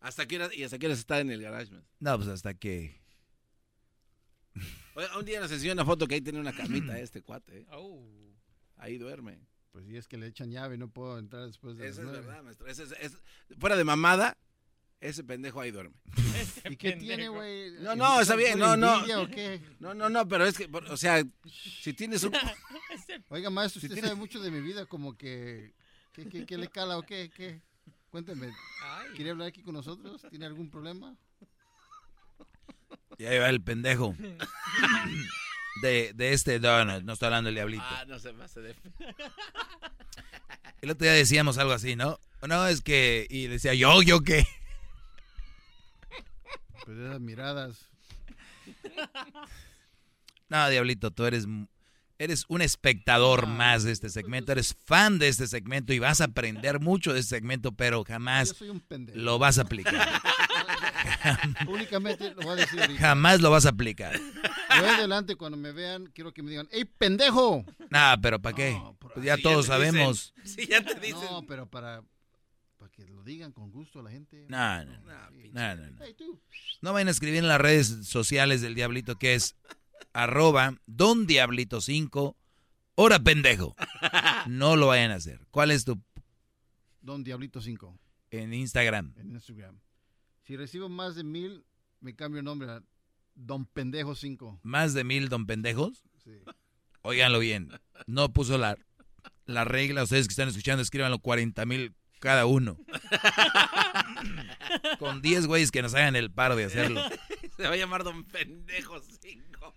¿Hasta qué horas, ¿Y hasta qué horas está en el garage, man? No, pues hasta que. Un día nos enseñó una foto que ahí tiene una camita *clears throat* este cuate. ¿eh? Oh. Ahí duerme. Pues si es que le echan llave, no puedo entrar después de Eso las es nueve. verdad, maestro. Ese es- es- fuera de mamada, ese pendejo ahí duerme. *laughs* ¿Y qué tiene, güey? No, no, está bien, no, no. ¿Envidia o qué? No, no, no, pero es que, o sea, si tienes un... *laughs* Oiga, maestro, Si tiene- sabe mucho de mi vida, como que... ¿Qué, qué, qué le cala o qué? qué? Cuénteme. ¿Quiere hablar aquí con nosotros? ¿Tiene algún problema? Ya iba el pendejo. *laughs* De, de este Donald, no está hablando el diablito. Ah, no se pase de... *laughs* El otro día decíamos algo así, ¿no? No, es que. Y decía, ¿yo, yo qué? Pues esas miradas. *laughs* No, diablito, tú eres. Eres un espectador más de este segmento, eres fan de este segmento y vas a aprender mucho de este segmento, pero jamás Yo lo vas a aplicar. *laughs* Únicamente lo voy a decir ahorita. Jamás lo vas a aplicar. En adelante, cuando me vean, quiero que me digan, ¡Ey, pendejo! Nah, pero ¿para qué? Pues ya todos ya te dicen. sabemos. Sí, ya te dicen. No, pero para, para que lo digan con gusto a la gente. No, no, no. No, no, no. Ey, tú. No vayan a escribir en las redes sociales del Diablito que es arroba don Diablito 5 hora pendejo. *laughs* No lo vayan a hacer. ¿Cuál es tu Don Diablito 5 en Instagram? en Instagram. Si recibo más de mil, me cambio el nombre a Don Pendejo 5. ¿Más de mil don pendejos? Sí. Óiganlo bien. No puso la, la regla. Ustedes que están escuchando, escríbanlo 40 mil cada uno. *laughs* Con 10 güeyes que nos hagan el paro de hacerlo. Se va a llamar Don Pendejo 5.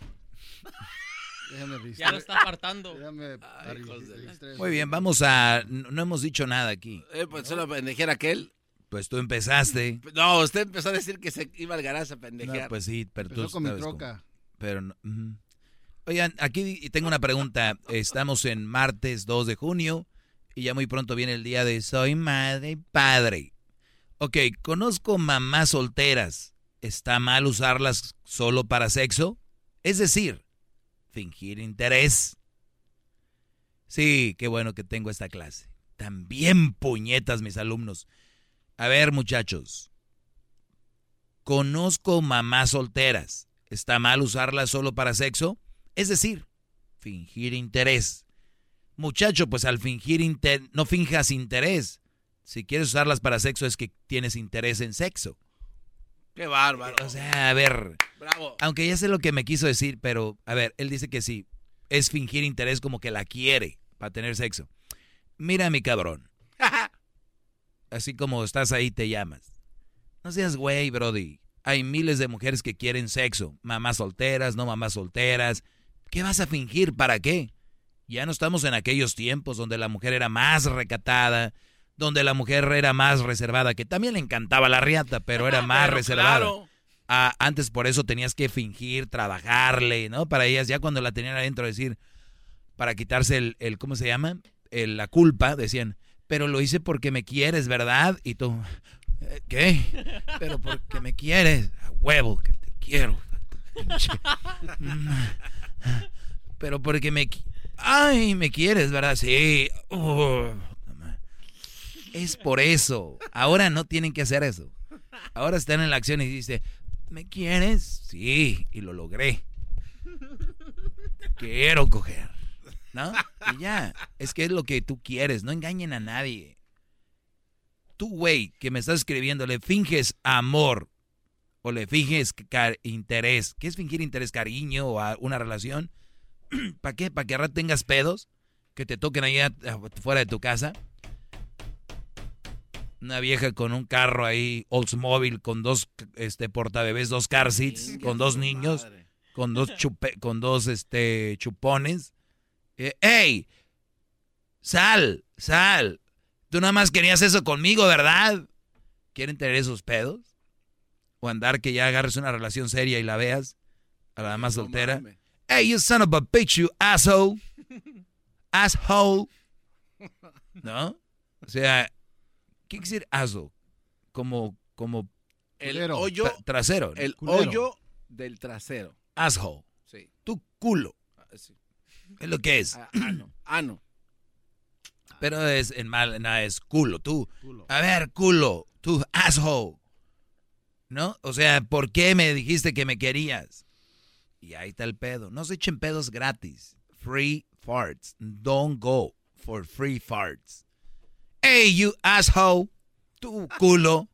Déjame Ya lo está apartando. Déjame Ay, de Muy bien, vamos a... No no hemos dicho nada aquí. Eh, pues solo pendejear a aquel. Pues tú empezaste. No, usted empezó a decir que se iba al garage a pendejear. No, pues sí, pero Empezó tú con mi troca. Pero no. Oigan, aquí tengo una pregunta. Estamos en martes 2 de junio y ya muy pronto viene el día de Soy madre y padre. Ok, conozco mamás solteras. ¿Está mal usarlas solo para sexo? Es decir, fingir interés. Sí, qué bueno que tengo esta clase. También puñetas mis alumnos. A ver, muchachos. Conozco mamás solteras. ¿Está mal usarlas solo para sexo? Es decir, fingir interés. Muchacho, pues al fingir interés, no finjas interés. Si quieres usarlas para sexo es que tienes interés en sexo. Qué bárbaro. O sea, a ver, Bravo. aunque ya sé lo que me quiso decir, pero a ver, él dice que sí, es fingir interés como que la quiere para tener sexo. Mira mi cabrón. *laughs* Así como estás ahí te llamas. No seas güey, Brody. Hay miles de mujeres que quieren sexo. Mamás solteras, no mamás solteras. ¿Qué vas a fingir? ¿Para qué? Ya no estamos en aquellos tiempos donde la mujer era más recatada, donde la mujer era más reservada, que también le encantaba la riata, pero era más Pero reservada. claro. Ah, antes por eso tenías que fingir, trabajarle, ¿no? Para ellas, ya cuando la tenían adentro, decir, para quitarse el, el ¿cómo se llama? el- la culpa, decían, pero lo hice porque me quieres, ¿verdad? Y tú, "Eh, ¿qué? Pero porque me quieres, a huevo que te quiero. *laughs* Pero porque me... Ay, me quieres, ¿verdad? Sí. Oh, es por eso. Ahora no tienen que hacer eso. Ahora están en la acción y dice, ¿me quieres? Sí, y lo logré. Quiero coger. ¿No? Y ya. Es que es lo que tú quieres. No engañen a nadie. Tú, güey, que me estás escribiendo, le finges amor o le finges interés. ¿Qué es fingir interés? Cariño o una relación. *clears throat* ¿Para qué? ¿Para que ahora tengas pedos? Que te toquen allá fuera de tu casa. Una vieja con un carro ahí, Oldsmobile, con dos este, portabebés, dos car seats, con dos niños, con dos, *laughs* chupe, con dos este, chupones. Eh, ¡Ey! ¡Sal! ¡Sal! Tú nada más querías eso conmigo, ¿verdad? ¿Quieren tener esos pedos? ¿O andar que ya agarres una relación seria y la veas? A la más soltera. ¡Hey, you son of a bitch, you asshole! *laughs* ¡Asshole! ¿No? O sea, ¿qué quiere decir asshole? Como, como... El Culero. hoyo, Tra- trasero. ¿no? el Culero. hoyo del trasero. Asshole. Sí. Tu culo. Ah, sí. Es lo que es. Ah, ano, ano. Pero es en mal, nada, es culo. Tú, a ver, culo, tú, asshole. ¿No? O sea, ¿por qué me dijiste que me querías? Y ahí está el pedo. No se echen pedos gratis. Free farts. Don't go for free farts. Hey, you asshole. Tu culo.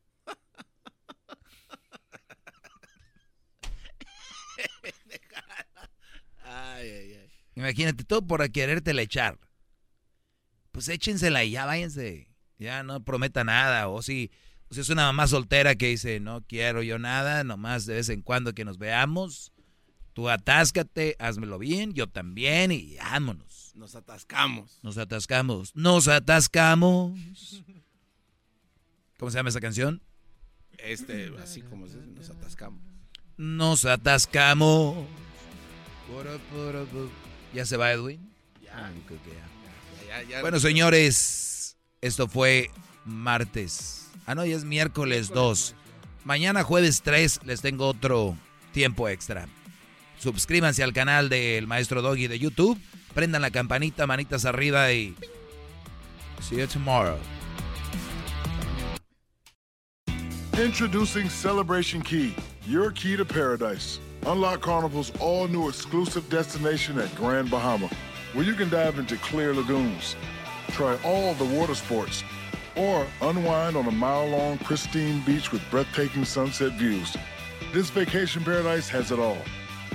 Ay, ay, ay. Imagínate, todo por querértela echar. Pues échensela y ya váyanse. Ya no prometa nada. O si, o si es una mamá soltera que dice, no quiero yo nada, nomás de vez en cuando que nos veamos. Tú atáscate, házmelo bien, yo también y vámonos. Nos atascamos. Nos atascamos. Nos atascamos. ¿Cómo se llama esa canción? Este, así como se dice, nos atascamos. Nos atascamos. ¿Ya se va Edwin? Ya. Creo que ya. Ya, ya, ya. Bueno, señores, esto fue martes. Ah, no, ya es miércoles 2. Mañana jueves 3 les tengo otro tiempo extra. Suscríbanse al canal del Maestro Doggy de YouTube. Prendan la campanita, manitas arriba y... See you tomorrow. Introducing Celebration Key, your key to paradise. Unlock Carnival's all new exclusive destination at Grand Bahama, where you can dive into clear lagoons, try all the water sports, or unwind on a mile long, pristine beach with breathtaking sunset views. This vacation paradise has it all.